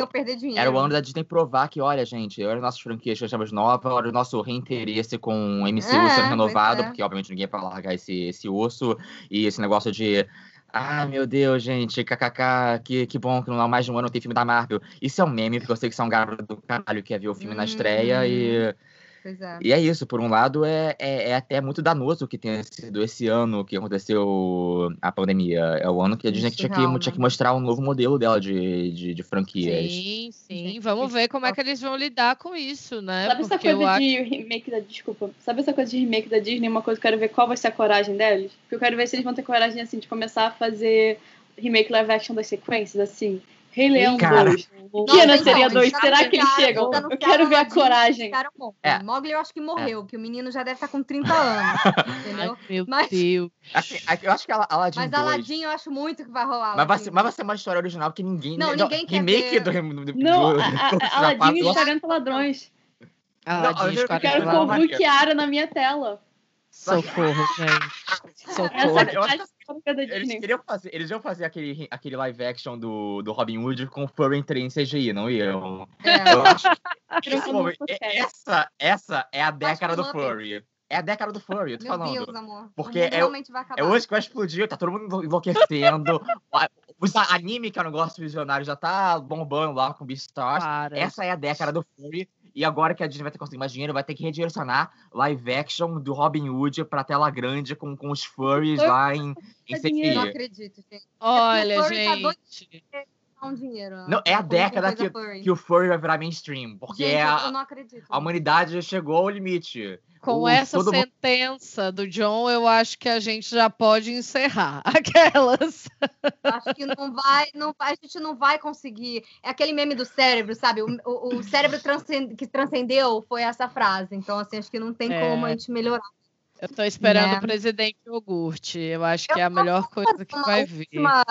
Speaker 4: era o ano da Disney provar que, olha, gente, olha nossas franquias que achamos novas, olha o nosso reinteresse com o MCU
Speaker 3: É,
Speaker 4: sendo renovado,
Speaker 3: é.
Speaker 4: porque obviamente ninguém vai largar esse, esse osso e esse negócio de. Ah, meu Deus, gente, kkk, que, que bom que não há mais de um ano tem filme da Marvel. Isso é um meme, porque eu sei que você é um garoto do caralho que quer ver o filme na estreia e.
Speaker 3: Pois é.
Speaker 4: E é isso, por um lado, é, é, é até muito danoso que tenha sido esse ano que aconteceu a pandemia. É o ano que a Disney
Speaker 3: Isso,
Speaker 4: tinha que, tinha que mostrar um novo modelo dela de, de, de franquias.
Speaker 2: Sim, sim.
Speaker 3: Gente,
Speaker 2: Vamos ver como é que eles vão lidar com isso, né?
Speaker 5: Sabe essa
Speaker 2: Porque eu
Speaker 5: coisa
Speaker 2: acho.
Speaker 5: de remake da. Desculpa. Sabe essa coisa de remake da Disney? Uma coisa que eu quero ver qual vai ser a coragem deles? Porque eu quero ver se eles vão ter coragem, assim, de começar a fazer remake live action das sequências, assim. Rei Leão
Speaker 4: Cara.
Speaker 5: 2.
Speaker 3: Nossa,
Speaker 5: Pequena
Speaker 3: então,
Speaker 5: seria
Speaker 3: eles
Speaker 5: 2.
Speaker 3: já
Speaker 5: Será que eles chegam? Eu quero ver a coragem.
Speaker 4: É.
Speaker 3: Mogli eu acho que morreu, que o menino já deve estar com 30 anos, entendeu?
Speaker 2: Ai, meu
Speaker 3: Mas-
Speaker 2: Deus.
Speaker 4: Assim, eu acho que a Aladdin
Speaker 3: Mas
Speaker 4: 2...
Speaker 3: Aladdin eu acho muito que vai rolar.
Speaker 4: Mas vai,
Speaker 3: Aladdin.
Speaker 4: ser, mas vai ser uma história original, porque ninguém...
Speaker 3: Não, ninguém quer
Speaker 4: remake
Speaker 3: ver.
Speaker 4: do, do,
Speaker 5: Não,
Speaker 4: do,
Speaker 5: a, a,
Speaker 4: do-
Speaker 5: a Aladdin está ganhando pra ladrões.
Speaker 2: Aladdin,
Speaker 4: eu
Speaker 2: os
Speaker 5: Eu quero
Speaker 2: lá-
Speaker 5: Kovu e Kiara na minha tela.
Speaker 2: Socorro, gente. Socorro.
Speaker 5: é
Speaker 4: eu acho
Speaker 5: da
Speaker 4: Eles queriam fazer, eles iam fazer aquele, aquele live action do, do Robin Hood com o Furry em CGI, não iam?
Speaker 3: É.
Speaker 4: Eu acho que
Speaker 5: podcast.
Speaker 4: essa, essa é a década do
Speaker 3: que
Speaker 4: Furry. É a década do furry, eu tô
Speaker 3: Meu
Speaker 4: falando.
Speaker 3: Deus, amor.
Speaker 4: Porque é-. É hoje que vai explodir, tá todo mundo enlouquecendo. A- Os anime, que é um negócio visionário, já tá bombando lá com Beastars.
Speaker 2: Para.
Speaker 4: Essa é a década do Furry. E agora que a Disney vai ter conseguido mais dinheiro, vai ter que redirecionar live action do Robin Hood pra tela grande com, com os furries lá em, em
Speaker 5: dinheiro.
Speaker 3: Não acredito, gente.
Speaker 2: Olha,
Speaker 3: tá
Speaker 2: gente.
Speaker 3: Dá um dinheiro.
Speaker 4: Não, é a década que, que o furry vai virar mainstream. Porque
Speaker 3: Gente,
Speaker 4: é
Speaker 3: eu
Speaker 4: a,
Speaker 3: não acredito.
Speaker 4: a humanidade chegou ao limite.
Speaker 2: Com
Speaker 4: O-
Speaker 2: essa
Speaker 4: todo mundo-
Speaker 2: sentença do John, eu acho que a gente já pode encerrar aquelas.
Speaker 3: Acho que não vai, não vai, a gente não vai conseguir. É aquele meme do cérebro, sabe? O, o- o cérebro transcend- que transcendeu foi essa frase. Então, assim, acho que não tem
Speaker 2: É.
Speaker 3: como a gente melhorar.
Speaker 2: Eu tô esperando
Speaker 3: Né?
Speaker 2: o presidente iogurte. Eu acho que
Speaker 3: Eu
Speaker 2: é a melhor coisa que vai vir.
Speaker 3: última,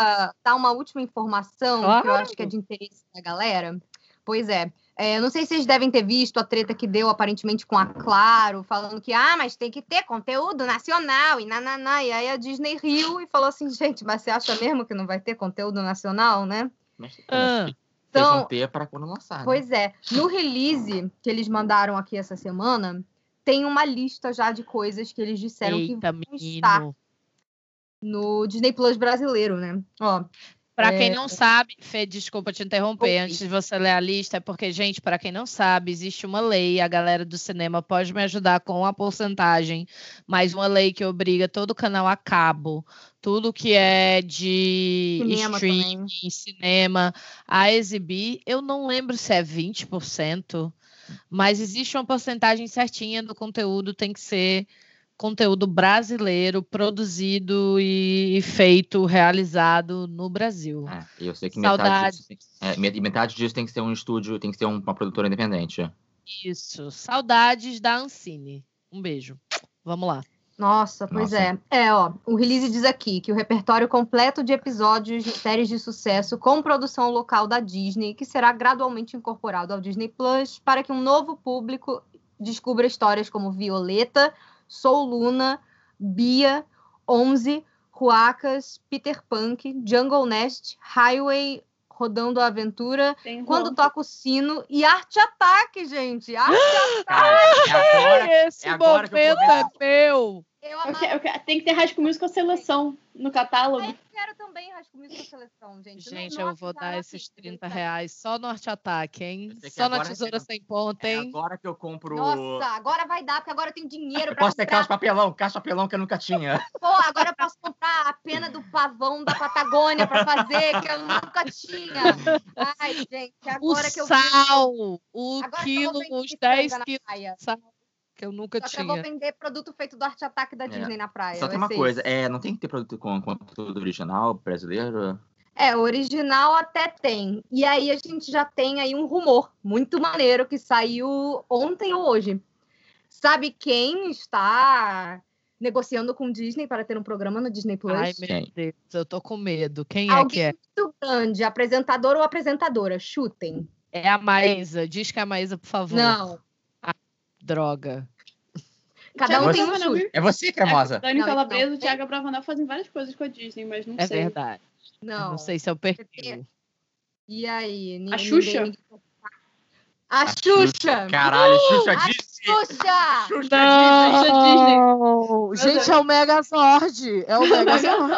Speaker 3: dar uma última informação que eu
Speaker 2: Claro.
Speaker 3: acho que é de interesse da galera. Pois é. É, não sei se vocês devem ter visto a treta que deu aparentemente com a Claro, falando que, ah, mas tem que ter conteúdo nacional e nananá. E aí a Disney riu e falou assim, gente, mas você acha mesmo que não vai ter conteúdo nacional, né?
Speaker 4: Mas,
Speaker 2: Ah,
Speaker 4: Vocês
Speaker 3: Então,
Speaker 4: ter para quando lançar. né?
Speaker 3: Pois é. No release que eles mandaram aqui essa semana, tem uma lista já de coisas que eles disseram que
Speaker 2: eita,
Speaker 3: vão estar
Speaker 2: menino.
Speaker 3: no Disney Plus brasileiro, né? Ó,
Speaker 2: Pra
Speaker 3: É.
Speaker 2: quem não sabe, Fê, desculpa te interromper antes de você ler a lista, é porque, gente, para quem não sabe, existe uma lei, a galera do cinema pode me ajudar com a porcentagem, mas uma lei que obriga todo canal a cabo, tudo que é de
Speaker 3: Cinema
Speaker 2: streaming, cinema, a exibir. Eu não lembro se é 20%, mas existe uma porcentagem certinha do conteúdo, tem que ser conteúdo brasileiro, produzido e feito, realizado no Brasil.
Speaker 4: É, eu sei que metade disso, tem- é, met- metade disso tem que ser um estúdio, tem que ser um- uma produtora independente.
Speaker 2: Isso. Saudades da Ancine. Um beijo. Vamos lá.
Speaker 3: Nossa, pois
Speaker 4: Nossa.
Speaker 3: é. É, ó, o release diz aqui que o repertório completo de episódios de séries de sucesso com produção local da Disney, que será gradualmente incorporado ao Disney Plus, para que um novo público descubra histórias como Violeta, Sou Luna, Bia, Onze, Ruacas, Peter Punk, Jungle Nest, Highway, Rodando a Aventura,
Speaker 5: Tem
Speaker 3: Quando. Toca o Sino e Arte Ataque, gente. Arte
Speaker 4: Cara, é agora,
Speaker 2: Esse
Speaker 4: é agora que eu
Speaker 2: momento é meu.
Speaker 3: Eu
Speaker 5: Eu
Speaker 3: amava
Speaker 5: quero- eu quero- tem que ter School Musical seleção no catálogo.
Speaker 3: Eu quero também Rasco Musical Seleção, gente.
Speaker 2: Gente,
Speaker 3: não
Speaker 2: eu vou dar
Speaker 3: aqui,
Speaker 2: esses
Speaker 3: entendeu?
Speaker 2: 30 reais só no Arte Ataque, hein?
Speaker 4: Que
Speaker 2: Só na
Speaker 4: agora
Speaker 2: Tesoura
Speaker 4: você-
Speaker 2: Sem Ponta,
Speaker 4: É
Speaker 2: hein?
Speaker 4: agora que eu compro.
Speaker 3: Nossa, agora vai dar, porque agora eu tenho dinheiro
Speaker 4: Eu
Speaker 3: pra
Speaker 4: posso ter
Speaker 3: comprar.
Speaker 4: caixa de papelão, caixa de papelão que eu nunca tinha.
Speaker 3: Pô, agora eu posso comprar a pena do pavão da Patagônia pra fazer, que eu nunca tinha. Ai, gente,
Speaker 2: O
Speaker 3: agora que eu
Speaker 2: sal, o
Speaker 3: Agora que eu vou
Speaker 2: quilo, os 10
Speaker 3: franga na
Speaker 2: quilos de sal, que eu nunca
Speaker 3: Só que eu vou
Speaker 2: tinha.
Speaker 3: vender produto feito do Arte Ataque da
Speaker 4: É.
Speaker 3: Disney na praia.
Speaker 4: Só tem uma coisa,
Speaker 3: isso.
Speaker 4: é, não tem que ter produto com conteúdo original brasileiro?
Speaker 3: É, original até tem. E aí a gente já tem aí um rumor muito maneiro que saiu ontem ou hoje. Sabe quem está negociando com Disney para ter um programa no Disney Plus?
Speaker 2: Ai, meu? Deus, eu tô com medo. Quem é que
Speaker 3: Alguém
Speaker 2: é?
Speaker 3: muito grande, apresentador ou apresentadora, chutem.
Speaker 2: É a Maísa. Diz que é a Maísa, por favor.
Speaker 3: Não.
Speaker 2: Droga.
Speaker 3: Cada um tem um chute.
Speaker 4: É você, cremosa.
Speaker 5: Dani
Speaker 3: Não,
Speaker 5: Calabresa
Speaker 3: não.
Speaker 5: e o Thiago Bravanel fazem várias coisas com a Disney, mas não
Speaker 2: É
Speaker 5: sei.
Speaker 2: verdade.
Speaker 3: Não.
Speaker 2: Não sei se é o perfil.
Speaker 3: E aí? Ni-
Speaker 5: A Xuxa?
Speaker 3: ninguém- A Xuxa!
Speaker 4: Caralho, Xuxa
Speaker 3: A
Speaker 4: disse.
Speaker 3: Xuxa!
Speaker 4: Xuxa
Speaker 2: Não! Gente, é o Megazord. É o Megazord.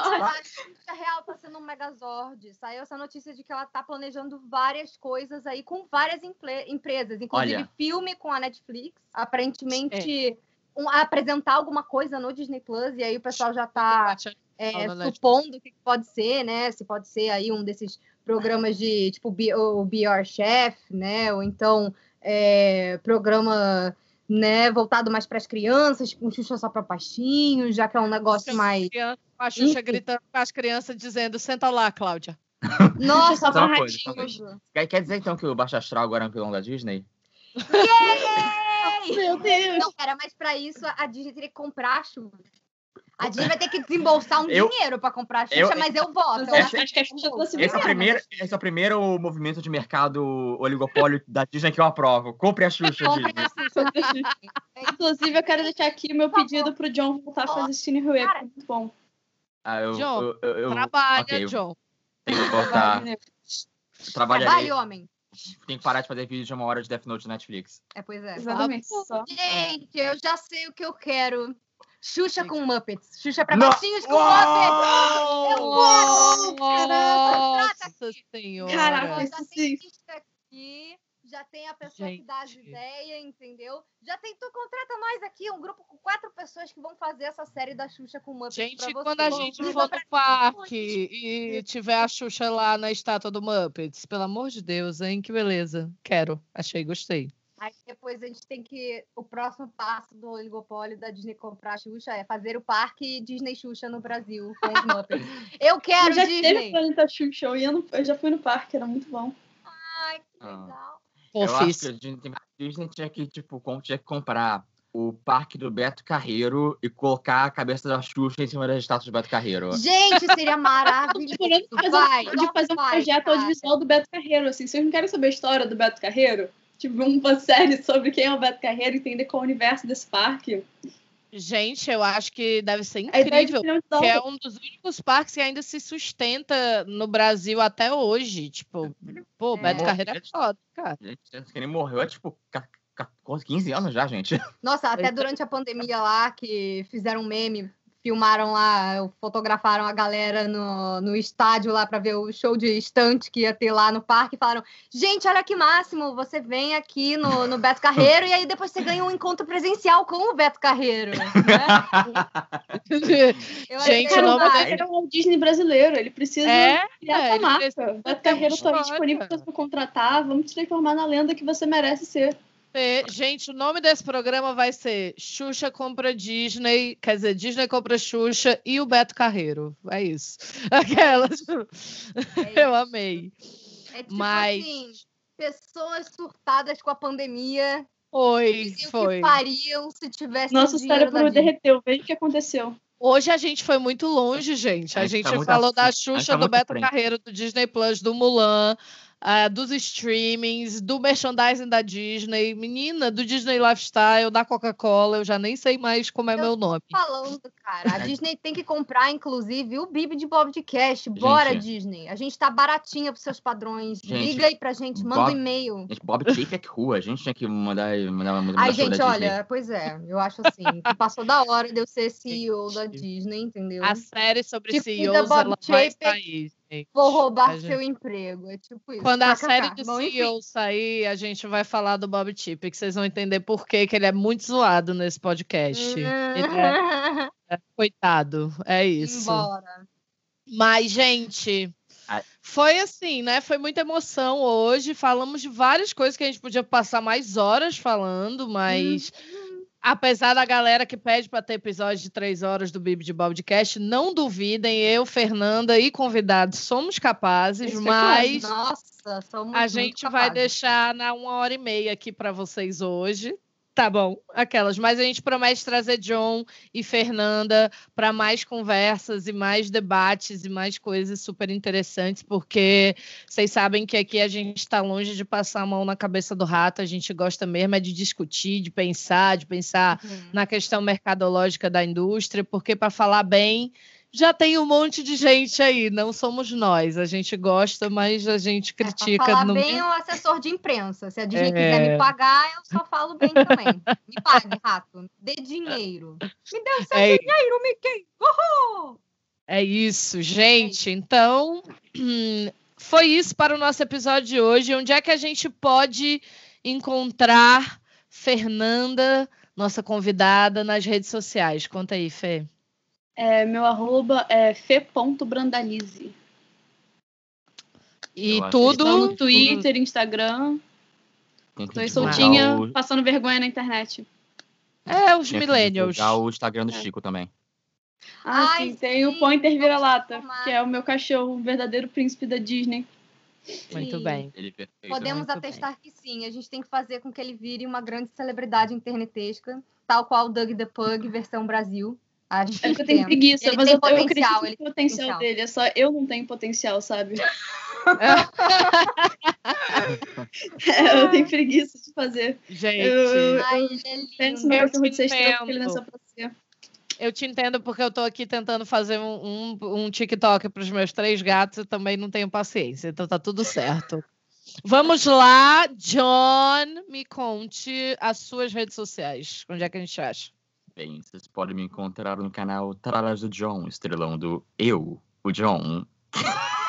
Speaker 3: Real tá sendo um Megazord. Saiu essa notícia de que ela tá planejando várias coisas aí com várias empresas, inclusive
Speaker 4: Olha.
Speaker 3: filme com a Netflix. Aparentemente, um- apresentar alguma coisa no Disney Plus, e aí o pessoal já tá é,
Speaker 2: Fala na
Speaker 3: supondo o que pode ser, né? Se pode ser aí um desses programas de tipo Be- o Be Your Chef, né? Ou então é, programa né, voltado mais para as crianças, com Xuxa só para pastinhos, já que é um negócio mais.
Speaker 2: A Xuxa
Speaker 3: Enfim.
Speaker 2: gritando com as crianças, dizendo: senta lá, Cláudia.
Speaker 3: Nossa,
Speaker 5: Só
Speaker 4: uma coisa, só. Quer, quer dizer então que o Baixo Astral agora é um vilão da Disney?
Speaker 3: Yay!
Speaker 5: Meu Deus!
Speaker 3: Não, cara, mas para isso a Disney teria que comprar a Xuxa. A Disney vai ter que desembolsar um
Speaker 4: Eu-
Speaker 3: dinheiro para comprar a Xuxa,
Speaker 4: eu-
Speaker 3: mas eu voto. Eu
Speaker 5: Essa-
Speaker 3: acho
Speaker 5: que a Xuxa trouxe
Speaker 4: Esse é, o
Speaker 5: Não,
Speaker 4: primeiro, esse é o primeiro movimento de mercado oligopólio da Disney que eu aprovo. Compre a Xuxa,
Speaker 3: Compre
Speaker 4: Disney.
Speaker 3: a Xuxa.
Speaker 5: Inclusive, eu quero deixar aqui o meu
Speaker 3: Por favor.
Speaker 5: pedido pro John voltar a fazer Cine Rue,
Speaker 3: Cara.
Speaker 5: muito bom.
Speaker 4: Ah, eu,
Speaker 2: John,
Speaker 4: eu, eu, eu
Speaker 2: Trabalha,
Speaker 4: ok, eu
Speaker 2: John.
Speaker 4: tenho que voltar.
Speaker 5: Né?
Speaker 3: Trabalhe, homem.
Speaker 4: Tem que parar de fazer vídeo de uma hora de Death Note na Netflix.
Speaker 3: É, pois é.
Speaker 5: Exatamente.
Speaker 2: Ah.
Speaker 3: Gente, eu já sei o que eu quero. Xuxa com Muppets. Xuxa pra
Speaker 4: Não.
Speaker 3: baixinhos com Muppets. Eu amo!
Speaker 2: Nossa senhora.
Speaker 5: Caraca,
Speaker 3: já
Speaker 5: isso
Speaker 3: tem aqui, já tem a pessoa que dá as
Speaker 2: Gente.
Speaker 3: ideias, entendeu? Já tem, tu contrata nós aqui, um grupo com quatro pessoas que vão fazer essa série da Xuxa com Muppets pra
Speaker 2: Gente,
Speaker 3: você.
Speaker 2: quando a gente for
Speaker 3: pra
Speaker 2: no parque e tiver a Xuxa lá na estátua do Muppets, pelo amor de Deus, hein? Que beleza. Quero. Achei, gostei.
Speaker 3: Aí depois a gente tem que. O próximo passo do oligopólio da Disney comprar a Xuxa é fazer o parque Disney Xuxa no Brasil com os Muppets. Eu quero
Speaker 5: Eu já teve
Speaker 3: Disney!
Speaker 5: o Planeta Xuxa, eu, ia no- eu já fui no parque, era muito bom.
Speaker 3: Ai, que
Speaker 4: Ah.
Speaker 3: legal.
Speaker 4: Eu acho
Speaker 2: Fofis.
Speaker 4: que a Disney, a Disney tinha que, tipo, tinha que comprar o parque do Beto Carreiro e colocar a cabeça da Xuxa em cima da estátua do Beto Carreiro.
Speaker 3: Gente, seria maravilhoso.
Speaker 5: Fazer,
Speaker 3: Vai,
Speaker 5: de fazer um
Speaker 3: vai,
Speaker 5: projeto
Speaker 3: cara.
Speaker 5: audiovisual do Beto Carreiro, assim. Vocês não querem saber a história do Beto Carreiro? Tipo, uma série sobre quem é o Beto Carreiro, entender qual é o universo desse parque.
Speaker 2: Gente, eu acho que deve ser incrível.
Speaker 5: um de
Speaker 2: Que é um dos únicos parques que ainda se sustenta no Brasil até hoje. Tipo, pô,
Speaker 3: É.
Speaker 2: Beto Carreiro é foda, cara.
Speaker 4: Gente, que ele morreu há, tipo, ca- ca- 15 anos já, gente.
Speaker 3: Nossa, até
Speaker 2: é.
Speaker 3: durante a pandemia lá, que fizeram um meme, filmaram lá, fotografaram a galera no, no estádio lá para ver o show de estante que ia ter lá no parque. e Falaram: gente, olha que máximo, você vem aqui no, no Beto Carreiro e aí depois você ganha um encontro presencial com o Beto Carreiro. né?
Speaker 2: Gente, o nome.
Speaker 5: Carreiro é o Disney brasileiro, ele precisa
Speaker 2: é,
Speaker 5: criar
Speaker 2: é,
Speaker 5: essa
Speaker 2: ele
Speaker 5: marca.
Speaker 2: precisa
Speaker 5: O Beto Carreiro tá
Speaker 2: história.
Speaker 5: disponível para você contratar, vamos te transformar na lenda que você merece ser.
Speaker 2: É, Gente, o nome desse programa vai ser Xuxa compra Disney, quer dizer, Disney compra Xuxa e o Beto Carreiro. É isso. Aquelas.
Speaker 3: É
Speaker 2: Eu amei.
Speaker 3: É tipo
Speaker 2: Mas-
Speaker 3: assim, pessoas surtadas com a pandemia.
Speaker 2: Foi, foi.
Speaker 3: que fariam se tivesse
Speaker 5: Nosso cérebro derreteu, veja o que aconteceu.
Speaker 2: Hoje a gente foi muito longe, gente. A,
Speaker 4: A gente
Speaker 2: gente
Speaker 4: tá
Speaker 2: falou da
Speaker 4: gente
Speaker 2: Xuxa,
Speaker 4: tá
Speaker 2: do Beto
Speaker 4: frente.
Speaker 2: Carreiro, do Disney Plus, do Mulan, ah, dos streamings, do merchandising da Disney, menina, do Disney Lifestyle, da Coca-Cola. Eu já nem sei mais como é
Speaker 3: Eu
Speaker 2: meu nome.
Speaker 3: falando, cara. A Disney tem que comprar, inclusive, o Bibi de Bob de Cash. Bora,
Speaker 4: Gente.
Speaker 3: Disney. A gente tá baratinha pros seus padrões.
Speaker 4: Gente,
Speaker 3: Liga aí pra gente, manda um e-mail.
Speaker 4: Gente, Bob Chapek é que rua. A gente tinha que mandar, mandar, mandar
Speaker 3: Ai, gente,
Speaker 4: da Disney.
Speaker 3: olha, pois é, eu acho assim, que passou da hora de eu ser CEO da Disney, entendeu?
Speaker 2: A série sobre
Speaker 3: Tipo,
Speaker 2: CEOs, ela vai sair, gente.
Speaker 3: Vou roubar
Speaker 2: gente-
Speaker 3: seu emprego. É tipo isso.
Speaker 2: Quando a série do
Speaker 3: Bom, enfim.
Speaker 2: CEO sair, a gente vai falar do Bob Chip, que vocês vão entender por que que ele é muito zoado nesse podcast. Ele é- coitado, é isso.
Speaker 3: Embora.
Speaker 2: Mas, gente, foi assim, né? Foi muita emoção hoje. Falamos de várias coisas que a gente podia passar mais horas falando, mas apesar da galera que pede para ter episódio de três horas do Bibi de Podcast, não duvidem, eu, Fernanda e convidados somos capazes,
Speaker 5: Isso é
Speaker 2: mas
Speaker 3: Nossa, somos
Speaker 2: a gente vai deixar na uma hora e meia aqui para vocês hoje. Tá bom, aquelas. Mas a gente promete trazer John e Fernanda para mais conversas e mais debates e mais coisas super interessantes, porque vocês sabem que aqui a gente está longe de passar a mão na cabeça do rato, a gente gosta mesmo é de discutir, de pensar, de pensar
Speaker 3: Uhum.
Speaker 2: na questão mercadológica da indústria, porque para falar bem, já tem um monte de gente aí, não somos nós. A gente gosta, mas a gente
Speaker 3: É,
Speaker 2: critica
Speaker 3: falar
Speaker 2: no
Speaker 3: bem o assessor de imprensa. Se a Disney
Speaker 2: É.
Speaker 3: quiser me pagar, eu só falo bem também. Me pague, rato. Dê dinheiro. Me dê o seu
Speaker 2: É,
Speaker 3: dinheiro, Mickey. Uhul!
Speaker 2: é isso, gente. Então, foi isso para o nosso episódio de hoje. Onde é que a gente pode encontrar Fernanda, nossa convidada, nas redes sociais? Conta aí, Fê.
Speaker 5: É, meu arroba é fe.brandalize.
Speaker 2: E
Speaker 4: Eu
Speaker 2: tudo.
Speaker 5: Estou no Twitter, Instagram.
Speaker 4: Que
Speaker 5: Tô aí
Speaker 4: divulgar
Speaker 5: soltinha,
Speaker 4: o-
Speaker 5: passando vergonha na internet.
Speaker 2: É, os
Speaker 4: tinha que
Speaker 2: millennials.
Speaker 4: divulgar o Instagram do
Speaker 5: É.
Speaker 4: Chico também.
Speaker 5: Ah,
Speaker 3: Ai,
Speaker 5: sim, tem o
Speaker 3: sim,
Speaker 5: Pointer Vira-Lata, que é o meu cachorro, o verdadeiro príncipe da Disney.
Speaker 2: Muito
Speaker 3: Sim.
Speaker 2: bem.
Speaker 4: Ele é.
Speaker 3: Podemos
Speaker 2: muito
Speaker 3: atestar que sim. A gente tem que fazer com que ele vire uma grande celebridade internetesca, tal qual o Doug the Pug, versão Brasil. A gente
Speaker 5: É porque eu tenho preguiça,
Speaker 3: Ele
Speaker 5: mas
Speaker 3: tem
Speaker 5: eu, eu
Speaker 3: potencial,
Speaker 5: acredito
Speaker 3: ele
Speaker 5: potencial
Speaker 3: potencial.
Speaker 5: dele. É só eu não tenho potencial, sabe? É, eu tenho preguiça de fazer.
Speaker 2: Gente.
Speaker 5: Eu-
Speaker 3: Ai, ele é
Speaker 5: Penso
Speaker 2: Eu
Speaker 5: ele nasceu pra ser.
Speaker 2: Eu te entendo porque eu tô aqui tentando fazer um, um, um TikTok para os meus três gatos e também não tenho paciência, então tá tudo certo. Vamos lá, John, me conte as suas redes sociais. Onde é que a gente acha?
Speaker 4: Bem, vocês podem me encontrar no canal Tralas do John, estrelando eu, o John.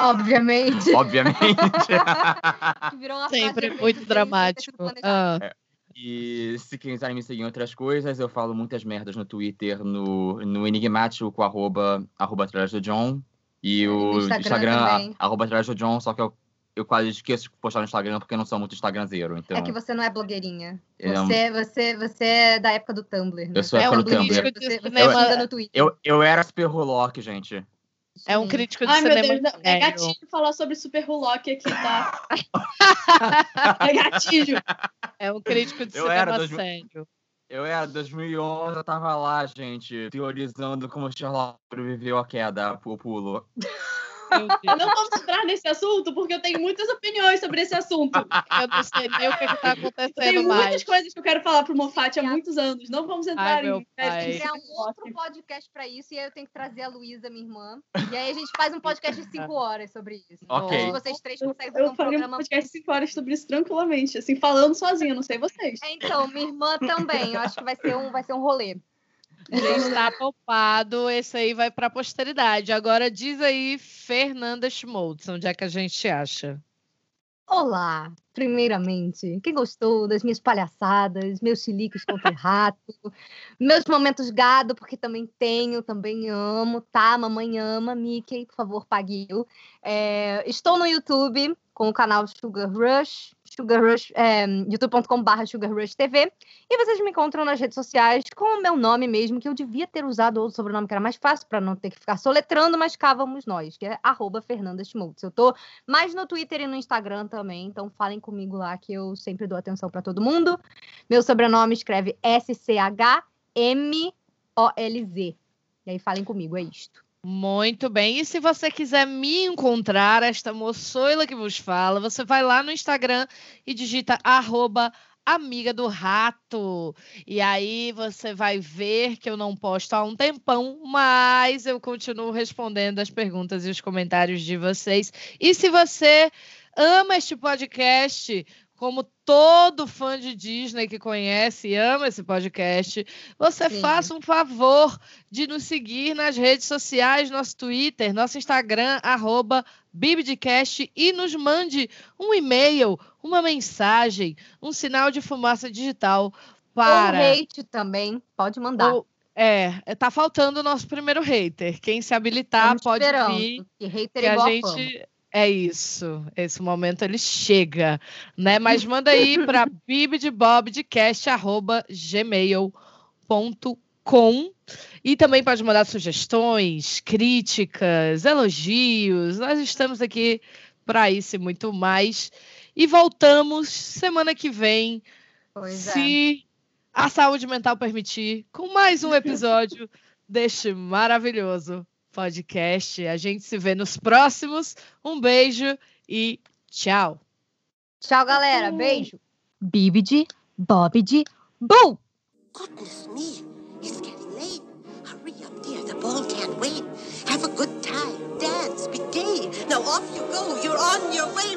Speaker 3: Obviamente.
Speaker 4: Obviamente.
Speaker 3: Virou uma
Speaker 2: Sempre muito
Speaker 3: sido
Speaker 2: dramático. Ah,
Speaker 4: E se quiserem me seguir em outras coisas, eu falo muitas merdas no Twitter, no, no enigmático, com arroba, arroba atrás do John. E
Speaker 3: no
Speaker 4: o
Speaker 3: Instagram
Speaker 4: Instagram, a- arroba atrás do John, só que eu, eu quase esqueço de postar no Instagram porque eu não sou muito Instagramzeiro. Então,
Speaker 3: É que você não é blogueirinha.
Speaker 4: É um-
Speaker 3: Você, você, você é da época do Tumblr. né?
Speaker 4: Eu sou
Speaker 3: Você
Speaker 4: a época
Speaker 3: um
Speaker 4: do Tumblr.
Speaker 3: Você, você
Speaker 2: cinema-
Speaker 3: manda no Twitter.
Speaker 4: eu, eu era super Rulock, gente.
Speaker 2: é um crítico de
Speaker 5: Ai, meu
Speaker 2: cinema
Speaker 5: Deus, não- é gatilho falar sobre Super Rulock aqui, tá? é gatilho.
Speaker 2: É um crítico de
Speaker 4: Eu era
Speaker 2: cinema
Speaker 4: dois
Speaker 2: sério.
Speaker 4: Eu era 2011, eu tava lá, gente, teorizando como Sherlock sobreviveu à queda, o pulo.
Speaker 2: Deus.
Speaker 5: Não vamos entrar nesse assunto, porque eu tenho muitas opiniões sobre esse assunto.
Speaker 2: Eu não sei nem o que, tá
Speaker 5: Eu tenho
Speaker 2: acontecendo
Speaker 5: muitas
Speaker 2: mais.
Speaker 5: coisas que eu quero falar pro Moffat há muitos anos. Não vamos entrar
Speaker 2: meu
Speaker 5: em de
Speaker 3: criar um outro podcast pra isso e aí eu tenho que trazer a Luísa, minha irmã. E aí a gente faz um podcast de cinco horas sobre isso.
Speaker 4: Ok.
Speaker 3: Se vocês três conseguem fazer
Speaker 5: Eu
Speaker 3: um
Speaker 5: faria um
Speaker 3: programa.
Speaker 5: podcast de 5 horas sobre isso tranquilamente, assim, falando sozinha, não sei vocês.
Speaker 3: É, então, minha irmã também. Eu acho que vai ser um, vai ser um rolê.
Speaker 2: Já está topado, esse aí vai para a posteridade. Agora diz aí, Fernanda Schmoltz, onde é que a gente acha?
Speaker 3: Olá! Primeiramente, quem gostou das minhas palhaçadas, meus chiliques contra o rato, meus momentos gado, porque também tenho, também amo, tá? Mamãe ama, Mickey, por favor, pague eu. É, estou no YouTube com o canal Sugar Rush, Sugar é, youtube.com.br Sugar Rush TV, e vocês me encontram nas redes sociais com o meu nome mesmo, que eu devia ter usado outro sobrenome que era mais fácil, para não ter que ficar soletrando, mas cá vamos nós, que é arroba Fernanda Schmultz. Eu tô mais no Twitter e no Instagram também, então falem comigo lá que eu sempre dou atenção para todo mundo. Meu sobrenome escreve S-C-H-M-O-L-Z. E aí falem comigo, é isto.
Speaker 2: Muito bem. E se você quiser me encontrar, esta moçoila que vos fala, você vai lá no Instagram e digita arroba amiga do rato. E aí você vai ver que eu não posto há um tempão, mas eu continuo respondendo as perguntas e os comentários de vocês. E se você ama este podcast, como todo fã de Disney que conhece e ama esse podcast, você
Speaker 3: Sim.
Speaker 2: faça um favor de nos seguir nas redes sociais, nosso Twitter, nosso Instagram, arroba Bibdcast, e nos mande um e-mail, uma mensagem, um sinal de fumaça digital para.
Speaker 3: Ou hate também, pode mandar.
Speaker 2: Ou- é, tá faltando o nosso primeiro hater. Quem se habilitar
Speaker 3: Estamos
Speaker 2: pode
Speaker 3: esperando,
Speaker 2: vir
Speaker 3: Que hater
Speaker 2: que
Speaker 3: é
Speaker 2: a
Speaker 3: a fama.
Speaker 2: É isso. Esse momento ele chega, né? Mas manda aí para bibdebobdcast@gmail.com e também pode mandar sugestões, críticas, elogios. Nós estamos aqui para isso e muito mais. E voltamos semana que vem,
Speaker 3: Pois é.
Speaker 2: se a saúde mental permitir, com mais um episódio deste maravilhoso podcast. A gente se vê nos próximos. Um beijo e tchau.
Speaker 3: Tchau, galera. Beijo. Bibidi, Bobidi, Boo!
Speaker 1: Goodness me, it's getting late. Hurry up, dear. The ball can't wait. Have a good time. Dance. Be gay. Now off you go. You're on your way.